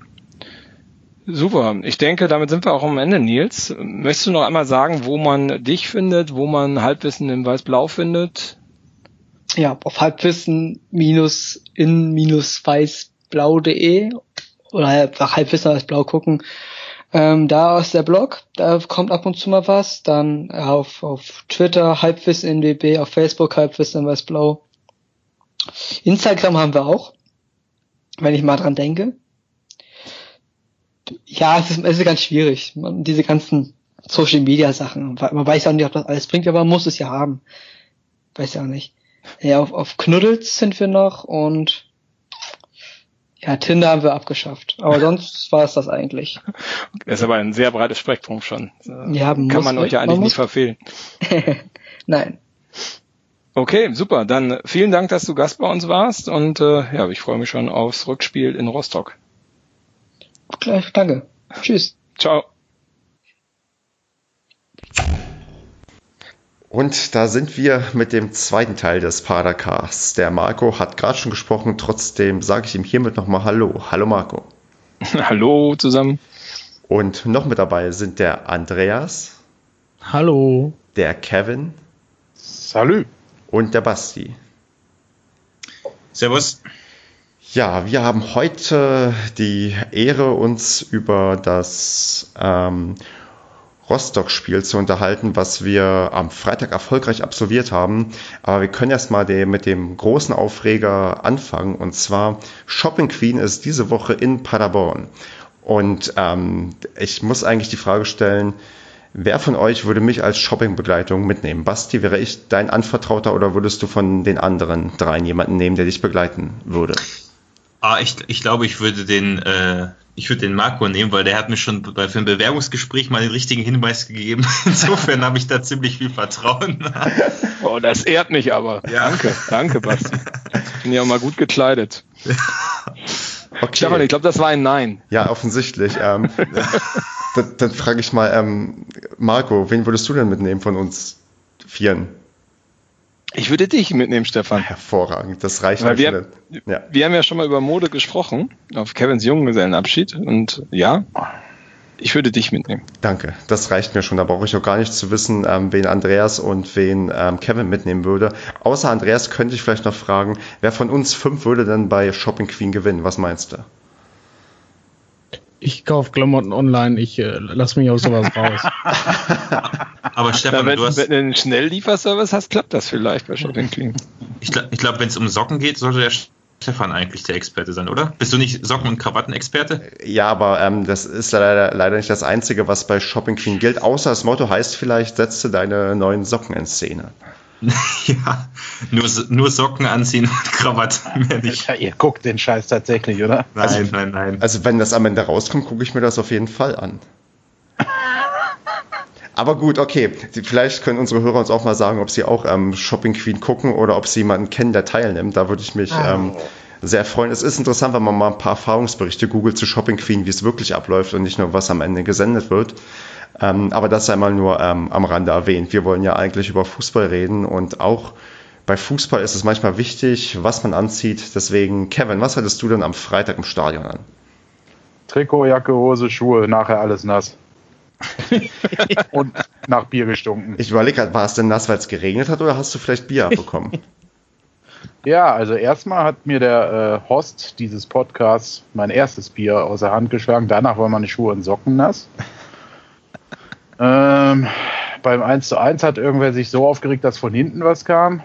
Super. Ich denke, damit sind wir auch am Ende, Nils. Möchtest du noch einmal sagen, wo man dich findet, wo man Halbwissen im Weiß-Blau findet? Ja, auf halbwissen minus in minus weißblau.de oder einfach halbwissen als blau gucken. Ähm, da ist der Blog, da kommt ab und zu mal was. Dann auf, auf Twitter halbwissen in WB, auf Facebook halbwissen. Instagram haben wir auch, wenn ich mal dran denke. Ja, es ist, es ist ganz schwierig. Man, diese ganzen Social Media Sachen. Man weiß ja nicht, ob das alles bringt, aber man muss es ja haben. Weiß ja auch nicht. Ja, auf, auf Knuddels sind wir noch und ja, Tinder haben wir abgeschafft. Aber sonst war es das eigentlich. Das ist aber ein sehr breites Spektrum schon. Ja, Kann man euch ja eigentlich nicht verfehlen. Nein. Okay, super. Dann vielen Dank, dass du Gast bei uns warst und äh, ja, ich freue mich schon aufs Rückspiel in Rostock. Gleich, danke. Tschüss. Ciao. Und da sind wir mit dem zweiten Teil des Padercasts. Der Marco hat gerade schon gesprochen, trotzdem sage ich ihm hiermit nochmal Hallo. Hallo Marco. Hallo zusammen. Und noch mit dabei sind der Andreas, Hallo. der Kevin Salü. und der Basti. Servus. Ja, wir haben heute die Ehre, uns über das ähm, Rostock-Spiel zu unterhalten, was wir am Freitag erfolgreich absolviert haben. Aber wir können erst mal den, mit dem großen Aufreger anfangen. Und zwar Shopping Queen ist diese Woche in Paderborn. Und ähm, ich muss eigentlich die Frage stellen, wer von euch würde mich als Shoppingbegleitung mitnehmen? Basti, wäre ich dein Anvertrauter oder würdest du von den anderen dreien jemanden nehmen, der dich begleiten würde? Ah, ich, ich glaube, ich würde den, äh, ich würde den Marco nehmen, weil der hat mir schon bei, für ein Bewerbungsgespräch mal den richtigen Hinweis gegeben. Insofern habe ich da ziemlich viel Vertrauen. Oh, das ehrt mich aber. Ja. Danke, danke, Basti. Ich bin ja auch mal gut gekleidet. Okay. Stefan, ich glaube, das war ein Nein. Ja, offensichtlich. Ähm, dann, dann frage ich mal, ähm, Marco, wen würdest du denn mitnehmen von uns Vieren? Ich würde dich mitnehmen, Stefan. Hervorragend, das reicht Weil mir wir. Ja. wir haben ja schon mal über Mode gesprochen, auf Kevins Junggesellenabschied. Und ja, ich würde dich mitnehmen. Danke, das reicht mir schon. Da brauche ich auch gar nicht zu wissen, ähm, wen Andreas und wen ähm, Kevin mitnehmen würde. Außer Andreas könnte ich vielleicht noch fragen, wer von uns fünf würde denn bei Shopping Queen gewinnen? Was meinst du? Ich kaufe Klamotten online, ich äh, lass mich aus sowas raus. Aber Stefan, wenn, du hast, wenn du einen Schnelllieferservice hast, klappt das vielleicht bei Shopping Clean. ich glaube, ich glaub, wenn es um Socken geht, sollte der Stefan eigentlich der Experte sein, oder? Bist du nicht Socken- und Krawattenexperte? Ja, aber ähm, das ist leider, leider nicht das Einzige, was bei Shopping Queen gilt. Außer das Motto heißt vielleicht, setze deine neuen Socken in Szene. ja, nur, nur Socken anziehen und Krawatte, mehr nicht. Ja, ihr guckt den Scheiß tatsächlich, oder? Nein, nein, nein. Also wenn das am Ende rauskommt, gucke ich mir das auf jeden Fall an. Aber gut, okay. Vielleicht können unsere Hörer uns auch mal sagen, ob sie auch ähm, Shopping Queen gucken oder ob sie jemanden kennen, der teilnimmt. Da würde ich mich ähm, sehr freuen. Es ist interessant, wenn man mal ein paar Erfahrungsberichte googelt zu Shopping Queen, wie es wirklich abläuft und nicht nur, was am Ende gesendet wird. Ähm, aber das sei mal nur ähm, am Rande erwähnt. Wir wollen ja eigentlich über Fußball reden und auch bei Fußball ist es manchmal wichtig, was man anzieht. Deswegen, Kevin, was hattest du denn am Freitag im Stadion an? Trikot, Jacke, Hose, Schuhe, nachher alles nass. und nach Bier gestunken. Ich überlege gerade, war es denn nass, weil es geregnet hat oder hast du vielleicht Bier abbekommen? Ja, also erstmal hat mir der äh, Host dieses Podcasts mein erstes Bier aus der Hand geschlagen. Danach waren meine Schuhe und Socken nass. Ähm, beim 1 zu 1 hat irgendwer sich so aufgeregt, dass von hinten was kam.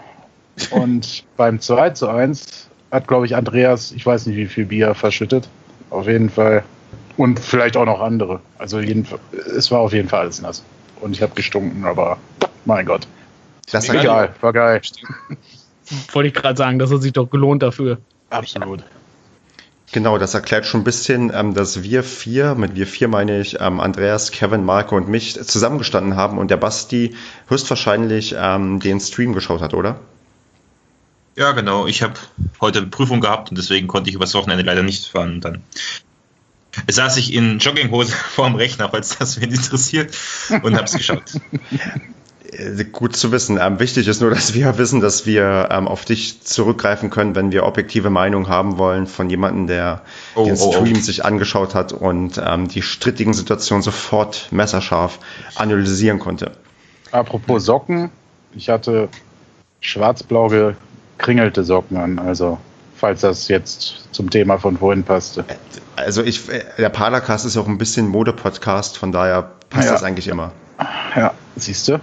Und beim 2 zu 1 hat, glaube ich, Andreas, ich weiß nicht, wie viel Bier verschüttet. Auf jeden Fall. Und vielleicht auch noch andere. Also jeden, es war auf jeden Fall alles nass. Und ich habe gestunken, aber mein Gott. Das Egal, egal. war geil. Wollte ich gerade sagen, das hat sich doch gelohnt dafür. Absolut. Genau, das erklärt schon ein bisschen, ähm, dass wir vier, mit wir vier meine ich ähm, Andreas, Kevin, Marco und mich, zusammengestanden haben und der Basti höchstwahrscheinlich ähm, den Stream geschaut hat, oder? Ja, genau. Ich habe heute eine Prüfung gehabt und deswegen konnte ich übers Wochenende leider nicht fahren. Und dann saß ich in Jogginghose vorm Rechner, falls das wen interessiert, und habe es geschaut. Äh, Gut zu wissen. Ähm, wichtig ist nur, dass wir wissen, dass wir ähm, auf dich zurückgreifen können, wenn wir objektive Meinung haben wollen von jemandem, der Oh, den oh, oh. Stream sich angeschaut hat und ähm, die strittigen Situationen sofort messerscharf analysieren konnte. Apropos Socken, ich hatte schwarz-blau gekringelte Socken an, also falls das jetzt zum Thema von vorhin passte. Also ich, äh, der Paracast ist auch ein bisschen Mode-Podcast, von daher passt Ja. das eigentlich immer. Ja, siehst du?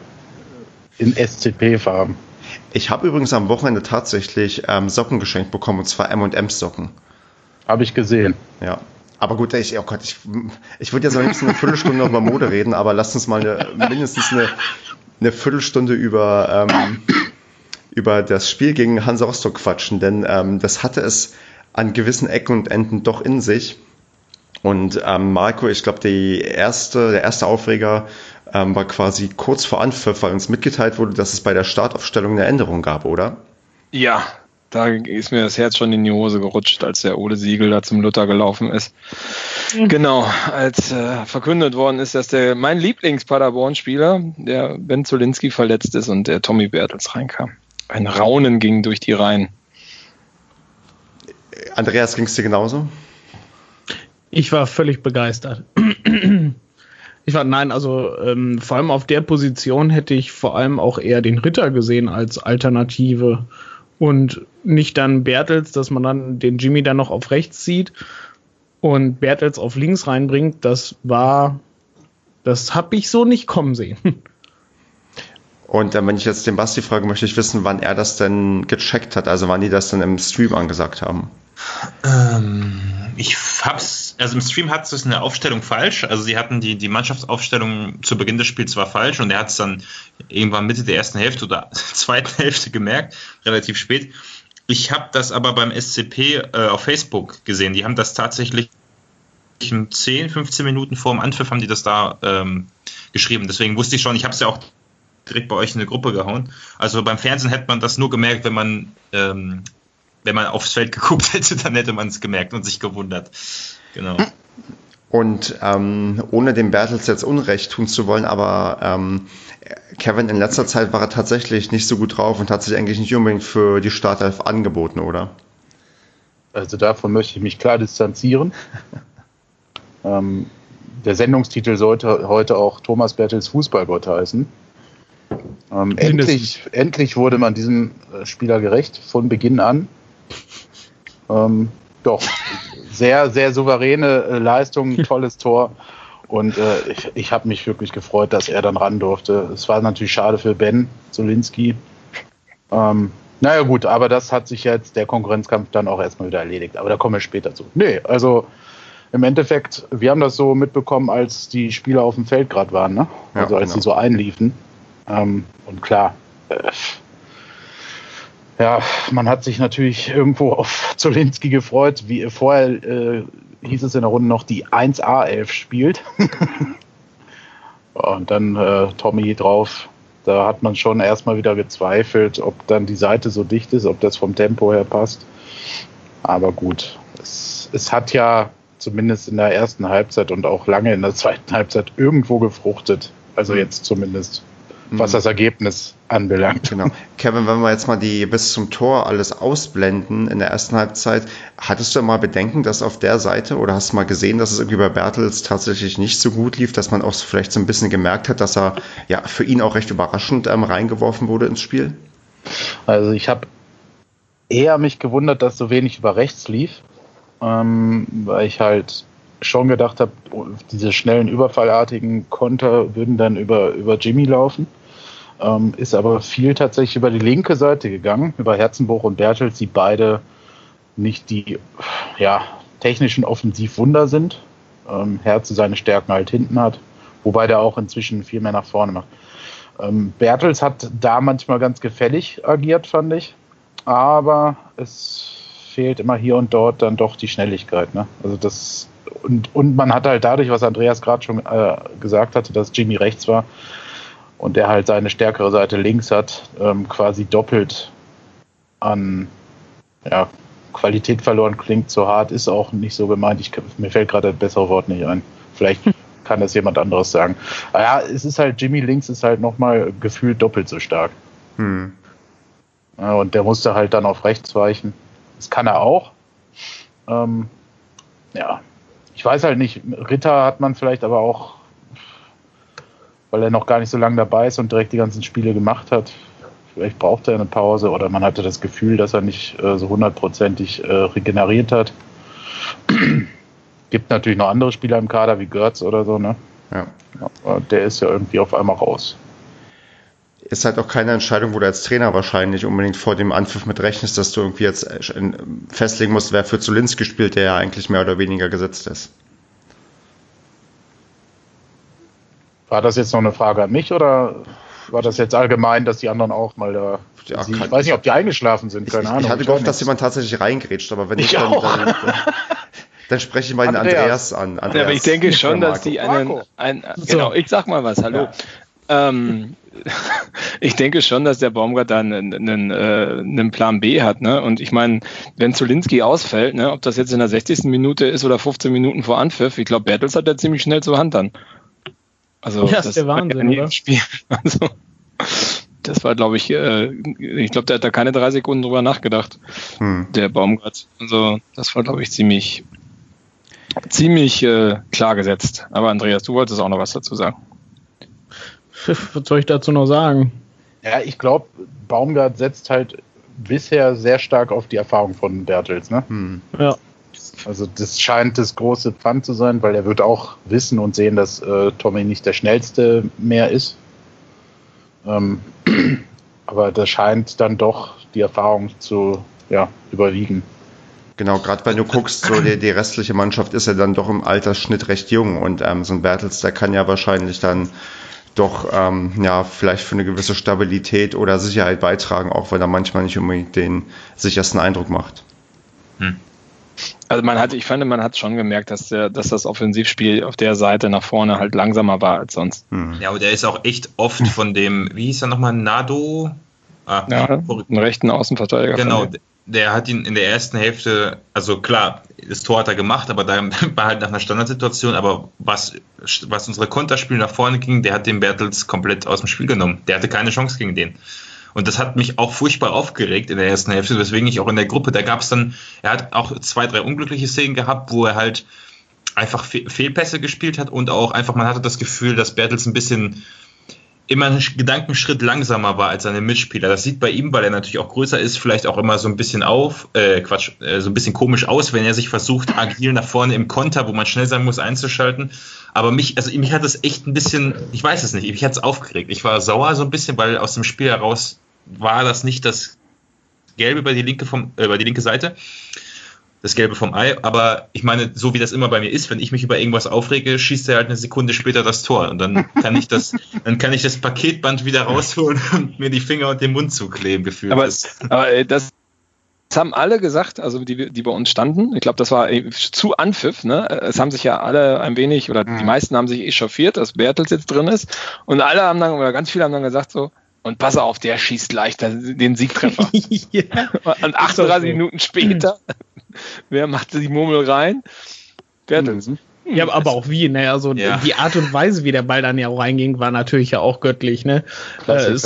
In SCP-Farben. Ich habe übrigens am Wochenende tatsächlich ähm, Socken geschenkt bekommen, und zwar M&M's Socken. Habe ich gesehen. Ja. Aber gut, ich, oh Gott, ich, ich würde jetzt am liebsten eine Viertelstunde noch über Mode reden, aber lasst uns mal eine, mindestens eine, eine Viertelstunde über, ähm, über das Spiel gegen Hansa Rostock quatschen, denn ähm, das hatte es an gewissen Ecken und Enden doch in sich. Und ähm, Marco, ich glaube, der erste Aufreger ähm, war quasi kurz vor Anpfiff, weil uns mitgeteilt wurde, dass es bei der Startaufstellung eine Änderung gab, oder? Ja, da ist mir das Herz schon in die Hose gerutscht, als der Ole Siegel da zum Luther gelaufen ist. Genau, als äh, verkündet worden ist, dass der mein Lieblings-Paderborn-Spieler, der Ben Zolinski, verletzt ist und der Tommy Bertels reinkam. Ein Raunen ging durch die Reihen. Andreas, ging es dir genauso? Ich war völlig begeistert. Ich war, nein, also ähm, vor allem auf der Position hätte ich vor allem auch eher den Ritter gesehen als Alternative und nicht dann Bertels, dass man dann den Jimmy dann noch auf rechts zieht und Bertels auf links reinbringt. Das war, das habe ich so nicht kommen sehen. Und äh, wenn ich jetzt den Basti frage, möchte ich wissen, wann er das denn gecheckt hat, also wann die das dann im Stream angesagt haben. Ähm, ich hab's, also im Stream hat es eine Aufstellung falsch. Also sie hatten die, die Mannschaftsaufstellung zu Beginn des Spiels war falsch und er hat es dann irgendwann Mitte der ersten Hälfte oder zweiten Hälfte gemerkt, relativ spät. Ich habe das aber beim SCP äh, auf Facebook gesehen. Die haben das tatsächlich in 10, 15 Minuten vor dem Anpfiff haben die das da ähm, geschrieben. Deswegen wusste ich schon, ich habe es ja auch direkt bei euch in eine Gruppe gehauen. Also beim Fernsehen hätte man das nur gemerkt, wenn man ähm, wenn man aufs Feld geguckt hätte, dann hätte man es gemerkt und sich gewundert. Genau. Und ähm, ohne dem Bertels jetzt Unrecht tun zu wollen, aber ähm, Kevin in letzter Zeit war er tatsächlich nicht so gut drauf und hat sich eigentlich nicht unbedingt für die Startelf angeboten, oder? Also davon möchte ich mich klar distanzieren. ähm, der Sendungstitel sollte heute auch Thomas Bertels Fußballgott heißen. Ähm, endlich, endlich wurde man diesem äh, Spieler gerecht von Beginn an. Ähm, doch, sehr, sehr souveräne äh, Leistung, tolles Tor. Und äh, ich, ich habe mich wirklich gefreut, dass er dann ran durfte. Es war natürlich schade für Ben Zolinski. Ähm, naja gut, aber das hat sich jetzt der Konkurrenzkampf dann auch erstmal wieder erledigt. Aber da kommen wir später zu. Nee, also im Endeffekt, wir haben das so mitbekommen, als die Spieler auf dem Feld gerade waren, ne? Ja, Also als genau. die so einliefen. Ähm, und klar, äh, ja, man hat sich natürlich irgendwo auf Zolinski gefreut, wie vorher äh, hieß es in der Runde noch, die 1A11 spielt. und dann äh, Tommy drauf. Da hat man schon erstmal wieder gezweifelt, ob dann die Seite so dicht ist, ob das vom Tempo her passt. Aber gut, es, es hat ja zumindest in der ersten Halbzeit und auch lange in der zweiten Halbzeit irgendwo gefruchtet. Also jetzt zumindest was das Ergebnis anbelangt. Genau. Kevin, wenn wir jetzt mal die bis zum Tor alles ausblenden in der ersten Halbzeit, hattest du mal Bedenken, dass auf der Seite oder hast du mal gesehen, dass es irgendwie bei Bertels tatsächlich nicht so gut lief, dass man auch vielleicht so ein bisschen gemerkt hat, dass er ja für ihn auch recht überraschend ähm, reingeworfen wurde ins Spiel? Also ich habe eher mich gewundert, dass so wenig über rechts lief, ähm, weil ich halt schon gedacht habe, diese schnellen überfallartigen Konter würden dann über, über Jimmy laufen. Ähm, ist aber viel tatsächlich über die linke Seite gegangen, über Herzenbuch und Bertels, die beide nicht die ja, technischen Offensivwunder sind. Ähm, Herze seine Stärken halt hinten hat, wobei der auch inzwischen viel mehr nach vorne macht. Ähm, Bertels hat da manchmal ganz gefällig agiert, fand ich. Aber es fehlt immer hier und dort dann doch die Schnelligkeit. Ne? Also das und, und man hat halt dadurch, was Andreas gerade schon äh, gesagt hatte, dass Jimmy rechts war, und der halt seine stärkere Seite links hat, ähm, quasi doppelt an ja, Qualität verloren, klingt so hart, ist auch nicht so gemeint. Ich, mir fällt gerade das bessere Wort nicht ein. Vielleicht kann das jemand anderes sagen. Aber ja, es ist halt, Jimmy links ist halt nochmal gefühlt doppelt so stark. Hm. Ja, und der musste halt dann auf rechts weichen. Das kann er auch. Ähm, ja, ich weiß halt nicht, Ritter hat man vielleicht aber auch weil er noch gar nicht so lange dabei ist und direkt die ganzen Spiele gemacht hat. Vielleicht braucht er eine Pause oder man hatte das Gefühl, dass er nicht äh, so hundertprozentig äh, regeneriert hat. Gibt natürlich noch andere Spieler im Kader wie Götz oder so, ne? Ja. Aber der ist ja irgendwie auf einmal raus. Ist halt auch keine Entscheidung, wo du als Trainer wahrscheinlich unbedingt vor dem Anpfiff mit rechnest, dass du irgendwie jetzt äh, festlegen musst, wer für Zulinski spielt, der ja eigentlich mehr oder weniger gesetzt ist. War das jetzt noch eine Frage an mich oder war das jetzt allgemein, dass die anderen auch mal da. Ja, sie, ich weiß nicht, ob die eingeschlafen sind, keine ich, Ahnung. Ich hatte gehofft, dass jemand tatsächlich reingrätscht, aber wenn ich, ich dann, dann, dann, spreche ich mal den Andreas, an. Andreas. Ja, aber ich denke schon, dass die einen. Ein, genau, ich sag mal was, hallo. Ja. Ähm, ich denke schon, dass der Baumgart da einen, einen, äh, einen Plan B hat. Ne? Und ich meine, wenn Zulinski ausfällt, ne, ob das jetzt in der 60. Minute ist oder 15 Minuten vor Anpfiff, ich glaube, Bertels hat er ziemlich schnell zur Hand dann. Also ja, das ist der Wahnsinn, oder? Spiel. Also, das war, glaube ich, äh, ich glaube, der hat da keine drei Sekunden drüber nachgedacht, hm. der Baumgart. Also das war, glaube ich, ziemlich, ziemlich äh, klar gesetzt. Aber Andreas, du wolltest auch noch was dazu sagen. Was soll ich dazu noch sagen? Ja, ich glaube, Baumgart setzt halt bisher sehr stark auf die Erfahrung von Bertels, ne? Hm. Ja. Also das scheint das große Pfand zu sein, weil er wird auch wissen und sehen, dass äh, Tommy nicht der schnellste mehr ist. Ähm, aber das scheint dann doch die Erfahrung zu ja, überwiegen. Genau, gerade wenn du guckst, so die, die, restliche Mannschaft ist ja dann doch im Altersschnitt recht jung und ähm, so ein Bertels, der kann ja wahrscheinlich dann doch ähm, ja vielleicht für eine gewisse Stabilität oder Sicherheit beitragen, auch wenn er manchmal nicht unbedingt den sichersten Eindruck macht. Hm. Also man hat, ich fand, man hat schon gemerkt, dass, der, dass das Offensivspiel auf der Seite nach vorne halt langsamer war als sonst. Hm. Ja, aber der ist auch echt oft von dem, wie hieß er nochmal, Nado? Ah, ja, einen rechten Außenverteidiger. Genau, der hat ihn in der ersten Hälfte, also klar, das Tor hat er gemacht, aber da war halt nach einer Standardsituation, aber was, was unsere Konterspiele nach vorne ging, der hat den Bertels komplett aus dem Spiel genommen. Der hatte keine Chance gegen den. Und das hat mich auch furchtbar aufgeregt in der ersten Hälfte, weswegen ich auch in der Gruppe, da gab es dann, er hat auch zwei, drei unglückliche Szenen gehabt, wo er halt einfach Fe Fehlpässe gespielt hat und auch einfach, man hatte das Gefühl, dass Bertels ein bisschen immer einen Gedankenschritt langsamer war als seine Mitspieler. Das sieht bei ihm, weil er natürlich auch größer ist, vielleicht auch immer so ein bisschen auf, äh, Quatsch, äh, so ein bisschen komisch aus, wenn er sich versucht, agil nach vorne im Konter, wo man schnell sein muss, einzuschalten. Aber mich, also mich hat das echt ein bisschen, ich weiß es nicht, mich hat es aufgeregt. Ich war sauer so ein bisschen, weil aus dem Spiel heraus war das nicht das Gelbe über die linke vom, äh, über die linke Seite, das Gelbe vom Ei. Aber ich meine, so wie das immer bei mir ist, wenn ich mich über irgendwas aufrege, schießt er halt eine Sekunde später das Tor und dann kann ich das, dann kann ich das Paketband wieder rausholen und mir die Finger und den Mund zukleben gefühlt. Aber, aber äh, das das haben alle gesagt, also die, die bei uns standen. Ich glaube, das war äh, zu Anpfiff. Ne? Es haben sich ja alle ein wenig, oder die mhm. meisten haben sich echauffiert, dass Bertels jetzt drin ist. Und alle haben dann, oder ganz viele haben dann gesagt so, und pass auf, der schießt leichter den Siegtreffer. ja, und 38 Minuten später Wer macht die Murmel rein? Bertels. Mhm. Ja, aber auch wie, ne? Also ja. die Art und Weise, wie der Ball dann ja auch reinging, war natürlich ja auch göttlich, ne? Äh,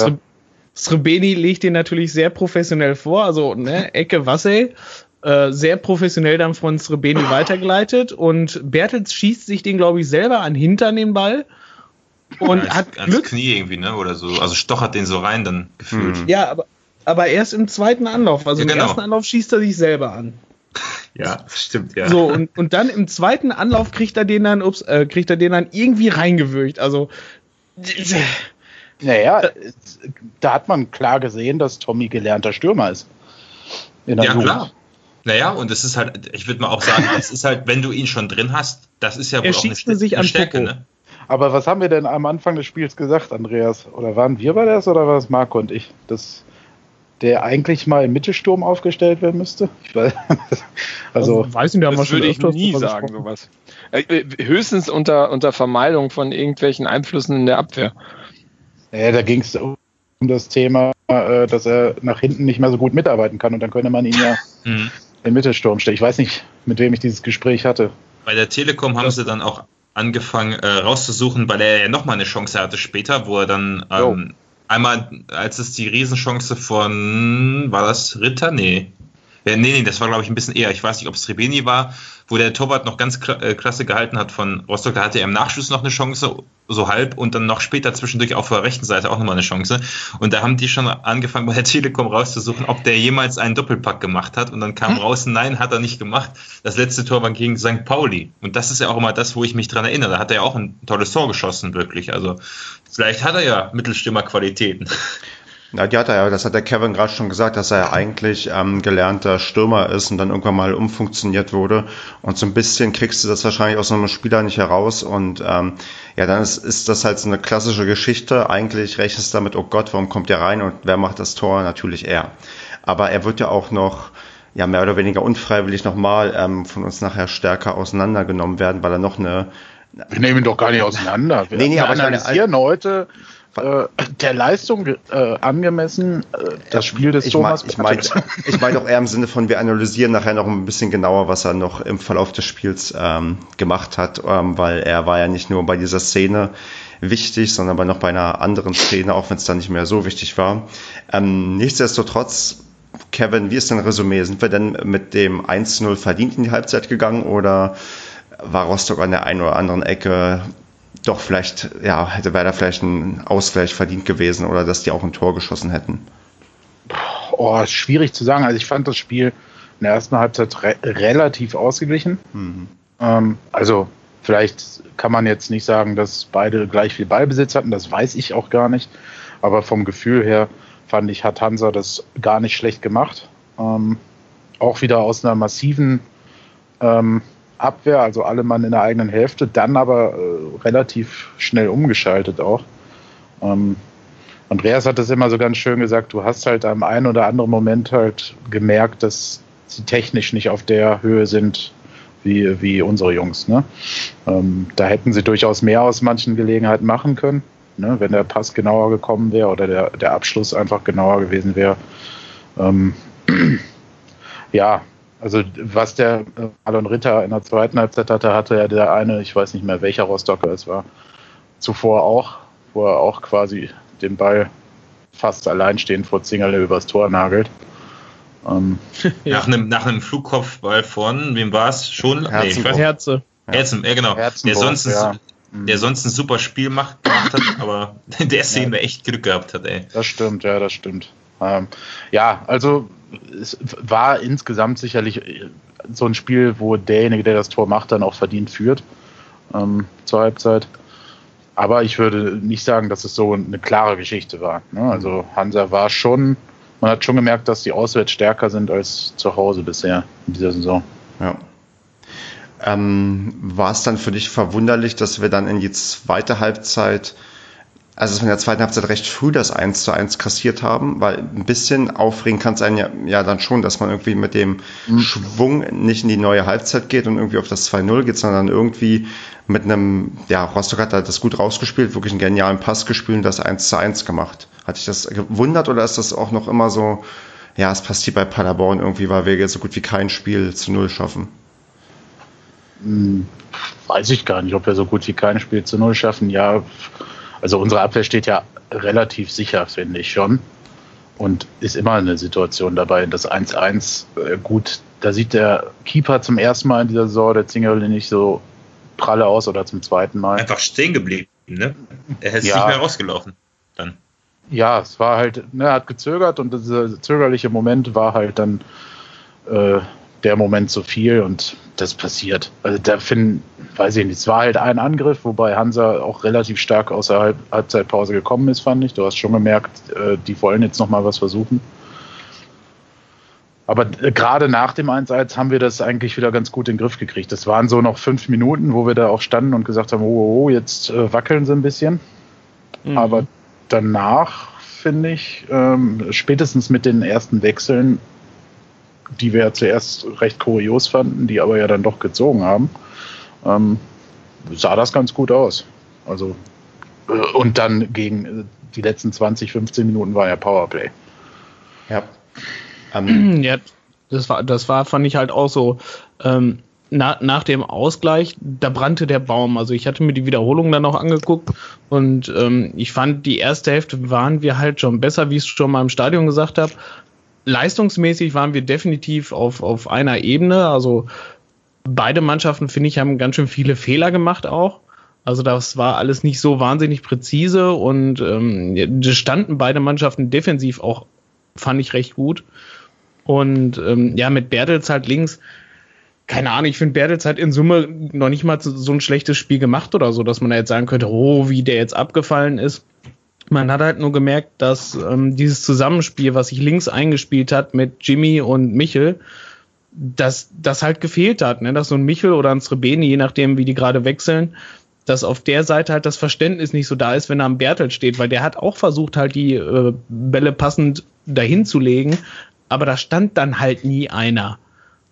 Srebeni legt den natürlich sehr professionell vor, also ne, Ecke Wassel, äh, sehr professionell dann von Srebeni weitergeleitet und Bertels schießt sich den, glaube ich, selber an Hintern den Ball und ja, hat ans Glück. Knie irgendwie, ne? Oder so. Also stochert den so rein dann gefühlt. Mhm. Ja, aber, aber erst im zweiten Anlauf. Also ja, genau. im ersten Anlauf schießt er sich selber an. Ja, stimmt, ja. So, und, und dann im zweiten Anlauf kriegt er den dann, ups, äh, kriegt er den dann irgendwie reingewürgt. Also. Naja, da hat man klar gesehen, dass Tommy gelernter Stürmer ist. ja, Jugend. klar. Naja, und es ist halt, ich würde mal auch sagen, es ist halt, wenn du ihn schon drin hast, das ist ja wohl er auch eine, sich eine Stärke, ne? Aber was haben wir denn am Anfang des Spiels gesagt, Andreas? Oder waren wir bei das oder war es Marco und ich? Das, der eigentlich mal im Mittelsturm aufgestellt werden müsste? Ich weiß, also, also weiß nicht, da haben das würde ich nie sagen, sowas. Äh, äh, höchstens unter, unter Vermeidung von irgendwelchen Einflüssen in der Abwehr. Ja, da ging es um das Thema, äh, dass er nach hinten nicht mehr so gut mitarbeiten kann und dann könnte man ihn ja mhm. im Mittelsturm stellen. Ich weiß nicht, mit wem ich dieses Gespräch hatte. Bei der Telekom haben sie dann auch angefangen äh, rauszusuchen, weil er ja nochmal eine Chance hatte später, wo er dann ähm, einmal, als es die Riesenchance von, war das Ritter? Nee. Ja, nee, nee, das war glaube ich ein bisschen eher. Ich weiß nicht, ob es Rebeni war, wo der Torwart noch ganz äh, klasse gehalten hat von Rostock. Da hatte er im Nachschuss noch eine Chance, so halb, und dann noch später zwischendurch auf der rechten Seite auch nochmal eine Chance. Und da haben die schon angefangen, bei der Telekom rauszusuchen, ob der jemals einen Doppelpack gemacht hat. Und dann kam hm? raus, nein, hat er nicht gemacht. Das letzte Tor war gegen St. Pauli. Und das ist ja auch immer das, wo ich mich dran erinnere. Da hat er ja auch ein tolles Tor geschossen, wirklich. Also vielleicht hat er ja Mittelstimmerqualitäten. Ja, die hat er ja, das hat der Kevin gerade schon gesagt, dass er ja eigentlich ähm, gelernter Stürmer ist und dann irgendwann mal umfunktioniert wurde. Und so ein bisschen kriegst du das wahrscheinlich aus so einem Spieler nicht heraus. Und ähm, ja, dann ist, ist das halt so eine klassische Geschichte. Eigentlich rechnest du damit, oh Gott, warum kommt der rein und wer macht das Tor? Natürlich er. Aber er wird ja auch noch ja mehr oder weniger unfreiwillig nochmal ähm, von uns nachher stärker auseinandergenommen werden, weil er noch eine wir nehmen ihn doch gar nicht auseinander. Wir nee, nee, aber analysieren meine, heute äh, der Leistung äh, angemessen äh, das Spiel des ich Thomas mein, Ich meine ich mein auch eher im Sinne von, wir analysieren nachher noch ein bisschen genauer, was er noch im Verlauf des Spiels ähm, gemacht hat, ähm, weil er war ja nicht nur bei dieser Szene wichtig, sondern bei noch bei einer anderen Szene, auch wenn es dann nicht mehr so wichtig war. Ähm, nichtsdestotrotz, Kevin, wie ist dein Resümee? Sind wir denn mit dem 1-0 verdient in die Halbzeit gegangen oder war Rostock an der einen oder anderen Ecke doch vielleicht, ja, hätte wäre da vielleicht ein Ausgleich verdient gewesen oder dass die auch ein Tor geschossen hätten? Oh, schwierig zu sagen. Also ich fand das Spiel in der ersten Halbzeit re relativ ausgeglichen. Mhm. Ähm, also vielleicht kann man jetzt nicht sagen, dass beide gleich viel Ballbesitz hatten, das weiß ich auch gar nicht. Aber vom Gefühl her fand ich, hat Hansa das gar nicht schlecht gemacht. Ähm, auch wieder aus einer massiven ähm, Abwehr, also alle Mann in der eigenen Hälfte, dann aber äh, relativ schnell umgeschaltet auch. Ähm, Andreas hat das immer so ganz schön gesagt, du hast halt am einen oder anderen Moment halt gemerkt, dass sie technisch nicht auf der Höhe sind wie, wie unsere Jungs. Ne? Ähm, da hätten sie durchaus mehr aus manchen Gelegenheiten machen können, ne? wenn der Pass genauer gekommen wäre oder der, der Abschluss einfach genauer gewesen wäre. Ähm, ja, also was der äh, Alon Ritter in der zweiten Halbzeit hatte, hatte ja der eine, ich weiß nicht mehr welcher Rostocker es war, zuvor auch, wo er auch quasi den Ball fast alleinstehend vor Zingerle übers Tor nagelt. Ähm, ja. nach, einem, nach einem Flugkopfball von, wem war es? Schon? Herzen, nee, ich weiß, Herze. Herzen, ja genau. Der sonst, ja. der sonst ein super Spiel macht, gemacht hat, aber der Szene ja. echt Glück gehabt hat, ey. Das stimmt, ja, das stimmt. Ähm, ja, also es war insgesamt sicherlich so ein Spiel, wo derjenige, der das Tor macht, dann auch verdient führt ähm, zur Halbzeit. Aber ich würde nicht sagen, dass es so eine klare Geschichte war. Ne? Also Hansa war schon, man hat schon gemerkt, dass die auswärts stärker sind als zu Hause bisher in dieser Saison. Ja. Ähm, war es dann für dich verwunderlich, dass wir dann in die zweite Halbzeit also dass wir in der zweiten Halbzeit recht früh das 1 zu 1 kassiert haben, weil ein bisschen aufregen kann es einen ja, ja dann schon, dass man irgendwie mit dem mhm. Schwung nicht in die neue Halbzeit geht und irgendwie auf das 2-0 geht, sondern irgendwie mit einem, ja, Rostock hat da das gut rausgespielt, wirklich einen genialen Pass gespielt und das 1 zu 1 gemacht. Hat dich das gewundert oder ist das auch noch immer so, ja, es passiert bei Paderborn irgendwie, weil wir jetzt so gut wie kein Spiel zu Null schaffen. Hm, weiß ich gar nicht, ob wir so gut wie kein Spiel zu Null schaffen. Ja, also unsere Abwehr steht ja relativ sicher, finde ich schon. Und ist immer eine Situation dabei. Das 1-1, äh, gut, da sieht der Keeper zum ersten Mal in dieser Saison, der Zingerle, nicht so pralle aus oder zum zweiten Mal. Einfach stehen geblieben, ne? Er ist ja. nicht mehr rausgelaufen. Dann. Ja, es war halt, ne, er hat gezögert und dieser zögerliche Moment war halt dann äh, der Moment zu viel und das passiert. Also da finden, weiß ich nicht, es war halt ein Angriff, wobei Hansa auch relativ stark aus der Halb Halbzeitpause gekommen ist, fand ich. Du hast schon gemerkt, äh, die wollen jetzt nochmal was versuchen. Aber äh, gerade nach dem 1-1 haben wir das eigentlich wieder ganz gut in den Griff gekriegt. Das waren so noch fünf Minuten, wo wir da auch standen und gesagt haben, oh, oh, oh jetzt äh, wackeln sie ein bisschen. Mhm. Aber danach, finde ich, ähm, spätestens mit den ersten Wechseln, die wir ja zuerst recht kurios fanden, die aber ja dann doch gezogen haben, ähm, sah das ganz gut aus. Also, äh, und dann gegen äh, die letzten 20, 15 Minuten war ja Powerplay. Ja. Ähm. Ja, das war, das war, fand ich halt auch so. Ähm, na, nach dem Ausgleich, da brannte der Baum. Also ich hatte mir die Wiederholung dann auch angeguckt und ähm, ich fand, die erste Hälfte waren wir halt schon besser, wie ich es schon mal im Stadion gesagt habe. Leistungsmäßig waren wir definitiv auf, auf einer Ebene. Also beide Mannschaften, finde ich, haben ganz schön viele Fehler gemacht auch. Also das war alles nicht so wahnsinnig präzise und ähm, standen beide Mannschaften defensiv auch, fand ich recht gut. Und ähm, ja, mit Bertels halt links, keine Ahnung, ich finde Bertels hat in Summe noch nicht mal so ein schlechtes Spiel gemacht oder so, dass man da jetzt sagen könnte, oh, wie der jetzt abgefallen ist. Man hat halt nur gemerkt, dass ähm, dieses Zusammenspiel, was sich links eingespielt hat mit Jimmy und Michel, dass das halt gefehlt hat, ne? dass so ein Michel oder ein Srebeni, je nachdem, wie die gerade wechseln, dass auf der Seite halt das Verständnis nicht so da ist, wenn er am Bertel steht, weil der hat auch versucht, halt die äh, Bälle passend dahin zu legen, aber da stand dann halt nie einer.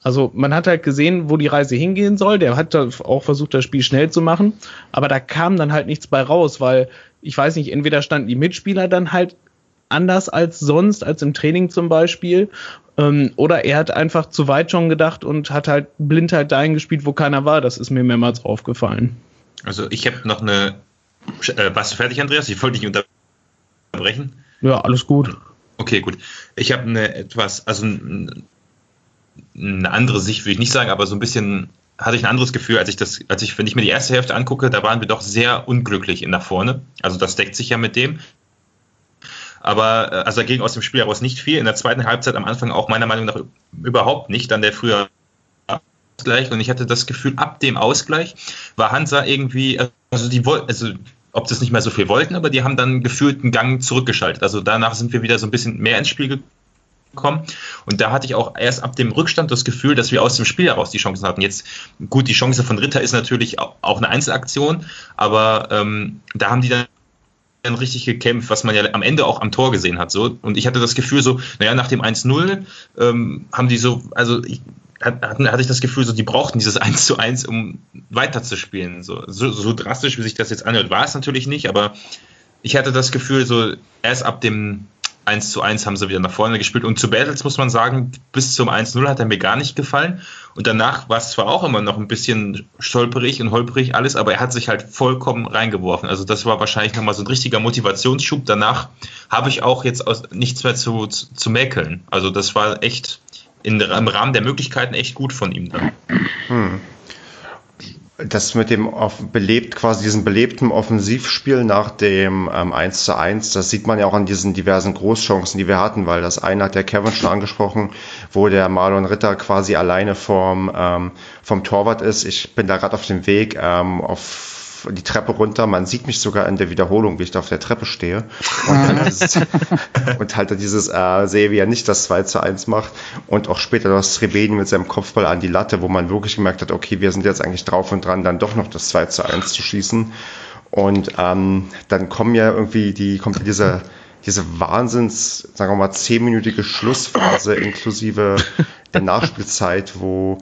Also man hat halt gesehen, wo die Reise hingehen soll. Der hat auch versucht, das Spiel schnell zu machen, aber da kam dann halt nichts bei raus, weil ich weiß nicht, entweder standen die Mitspieler dann halt anders als sonst, als im Training zum Beispiel, ähm, oder er hat einfach zu weit schon gedacht und hat halt blind halt dahin gespielt, wo keiner war. Das ist mir mehrmals aufgefallen. Also ich habe noch eine. Äh, warst du fertig, Andreas? Ich wollte dich unterbrechen. Ja, alles gut. Okay, gut. Ich habe eine etwas, also eine andere Sicht würde ich nicht sagen, aber so ein bisschen hatte ich ein anderes Gefühl, als ich das, als ich, wenn ich mir die erste Hälfte angucke, da waren wir doch sehr unglücklich in nach vorne. Also das deckt sich ja mit dem. Aber äh, also dagegen aus dem Spiel heraus nicht viel. In der zweiten Halbzeit am Anfang auch meiner Meinung nach überhaupt nicht. Dann der frühe Ausgleich und ich hatte das Gefühl, ab dem Ausgleich war Hansa irgendwie, also die wollten, also ob das nicht mehr so viel wollten, aber die haben dann gefühlt einen Gang zurückgeschaltet. Also danach sind wir wieder so ein bisschen mehr ins Spiel gekommen. Und da hatte ich auch erst ab dem Rückstand das Gefühl, dass wir aus dem Spiel heraus die Chancen hatten. Jetzt, gut, die Chance von Ritter ist natürlich auch eine Einzelaktion, aber ähm, da haben die dann dann richtig gekämpft, was man ja am Ende auch am Tor gesehen hat. So. Und ich hatte das Gefühl so, naja, nach dem 1-0 ähm, haben die so, also ich, hatten, hatte ich das Gefühl, so die brauchten dieses 1 zu 1, um weiterzuspielen. So, so, so drastisch, wie sich das jetzt anhört, war es natürlich nicht, aber ich hatte das Gefühl, so erst ab dem 1 zu 1 haben sie wieder nach vorne gespielt. Und zu Battles muss man sagen, bis zum 1-0 hat er mir gar nicht gefallen. Und danach war es zwar auch immer noch ein bisschen stolperig und holperig alles, aber er hat sich halt vollkommen reingeworfen. Also das war wahrscheinlich nochmal so ein richtiger Motivationsschub. Danach habe ich auch jetzt aus, nichts mehr zu, zu, zu mäkeln. Also das war echt in, im Rahmen der Möglichkeiten echt gut von ihm dann. Hm das mit dem belebt, quasi diesen belebten Offensivspiel nach dem ähm, 1 zu 1, das sieht man ja auch an diesen diversen Großchancen, die wir hatten, weil das eine hat der Kevin schon angesprochen, wo der Marlon Ritter quasi alleine vom, ähm, vom Torwart ist. Ich bin da gerade auf dem Weg ähm, auf die Treppe runter. Man sieht mich sogar in der Wiederholung, wie ich da auf der Treppe stehe. Und, dieses, und halt dieses äh, sehe, wie er nicht das 2 zu 1 macht. Und auch später das Srebeni mit seinem Kopfball an die Latte, wo man wirklich gemerkt hat, okay, wir sind jetzt eigentlich drauf und dran, dann doch noch das 2 zu 1 zu schießen. Und ähm, dann kommen ja irgendwie die, kommt diese, diese Wahnsinns, sagen wir mal, zehnminütige Schlussphase inklusive der Nachspielzeit, wo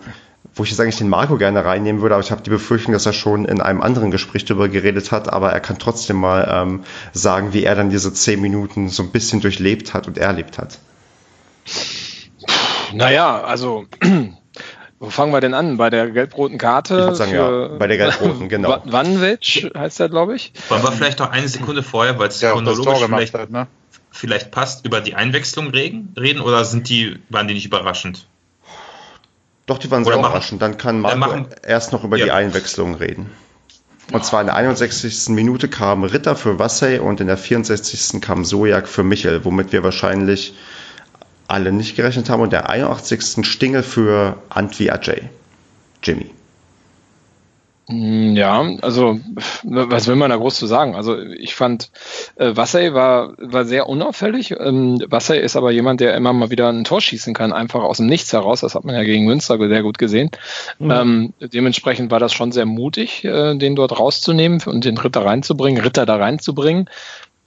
wo ich jetzt eigentlich den Marco gerne reinnehmen würde, aber ich habe die Befürchtung, dass er schon in einem anderen Gespräch darüber geredet hat, aber er kann trotzdem mal ähm, sagen, wie er dann diese zehn Minuten so ein bisschen durchlebt hat und erlebt hat. Naja, also wo fangen wir denn an? Bei der gelb-roten Karte? Ich würde sagen, ja, bei der gelb-roten, genau. Wanwitsch heißt der, glaube ich. Wollen wir vielleicht noch eine Sekunde vorher, weil es Tor chronologisch vielleicht, hat, ne? vielleicht passt, über die Einwechslung reden, reden oder sind die, waren die nicht überraschend? Doch, die waren sehr machen- überraschend. Dann kann dann Marco machen- erst noch über die Ja. Einwechslung reden. Und zwar in der 61. Minute kam Ritter für Wassey und in der 64. kam Sojak für Michel, womit wir wahrscheinlich alle nicht gerechnet haben. Und der 81. Stingel für Antwi Ajay. Jimmy. Mm, Ja, also was will man da groß zu sagen? Also ich fand, äh, Wassey war, war sehr unauffällig. Ähm, Wassey ist aber jemand, der immer mal wieder ein Tor schießen kann, einfach aus dem Nichts heraus. Das hat man ja gegen Münster sehr gut gesehen. Ähm, dementsprechend war das schon sehr mutig, äh, den dort rauszunehmen und den Ritter reinzubringen, Ritter da reinzubringen.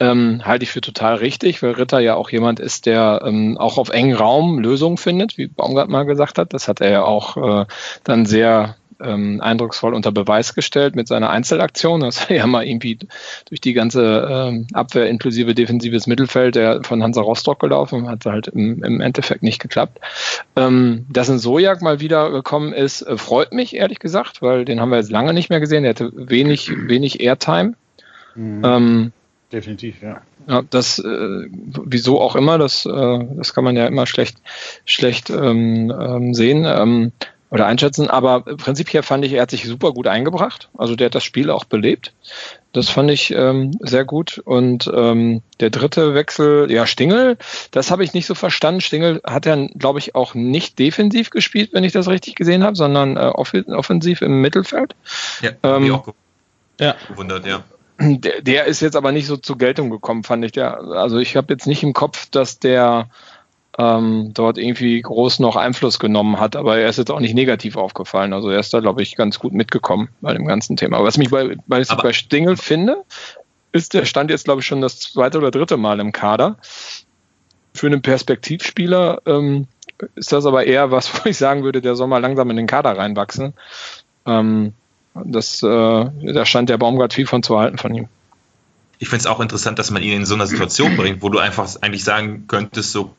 Ähm, halte ich für total richtig, weil Ritter ja auch jemand ist, der ähm, auch auf engen Raum Lösungen findet, wie Baumgart mal gesagt hat. Das hat er ja auch äh, dann sehr ähm, eindrucksvoll unter Beweis gestellt mit seiner Einzelaktion. Das war ja mal irgendwie durch die ganze ähm, Abwehr inklusive defensives Mittelfeld der von Hansa Rostock gelaufen, hat halt im, im Endeffekt nicht geklappt. Ähm, dass ein Sojak mal wieder gekommen ist, äh, freut mich ehrlich gesagt, weil den haben wir jetzt lange nicht mehr gesehen. Der hatte wenig, wenig Airtime. Ähm, Definitiv, ja. ja, das, äh, wieso auch immer, das, äh, das kann man ja immer schlecht, schlecht ähm, ähm, sehen ähm, oder einschätzen. Aber prinzipiell fand ich, er hat sich super gut eingebracht. Also der hat das Spiel auch belebt. Das fand ich ähm, sehr gut. Und ähm, der dritte Wechsel, ja, Stingel, das habe ich nicht so verstanden. Stingel hat ja, glaube ich, auch nicht defensiv gespielt, wenn ich das richtig gesehen habe, sondern äh, off offensiv im Mittelfeld. Ja, hab ich Ähm, auch Ja. gewundert, ja. Der, der ist jetzt aber nicht so zur Geltung gekommen, fand ich. Der, also ich habe jetzt nicht im Kopf, dass der ähm, dort irgendwie groß noch Einfluss genommen hat, aber er ist jetzt auch nicht negativ aufgefallen. Also er ist da, glaube ich, ganz gut mitgekommen bei dem ganzen Thema. Aber was mich bei, bei, Aber- bei Stingel finde, ist, der stand jetzt, glaube ich, schon das zweite oder dritte Mal im Kader. Für einen Perspektivspieler ähm, ist das aber eher was, wo ich sagen würde, der soll mal langsam in den Kader reinwachsen. Ähm, das, äh, da scheint der Baumgart viel von zu halten von ihm. Ich finde es auch interessant, dass man ihn in so einer Situation bringt, wo du einfach eigentlich sagen könntest, so,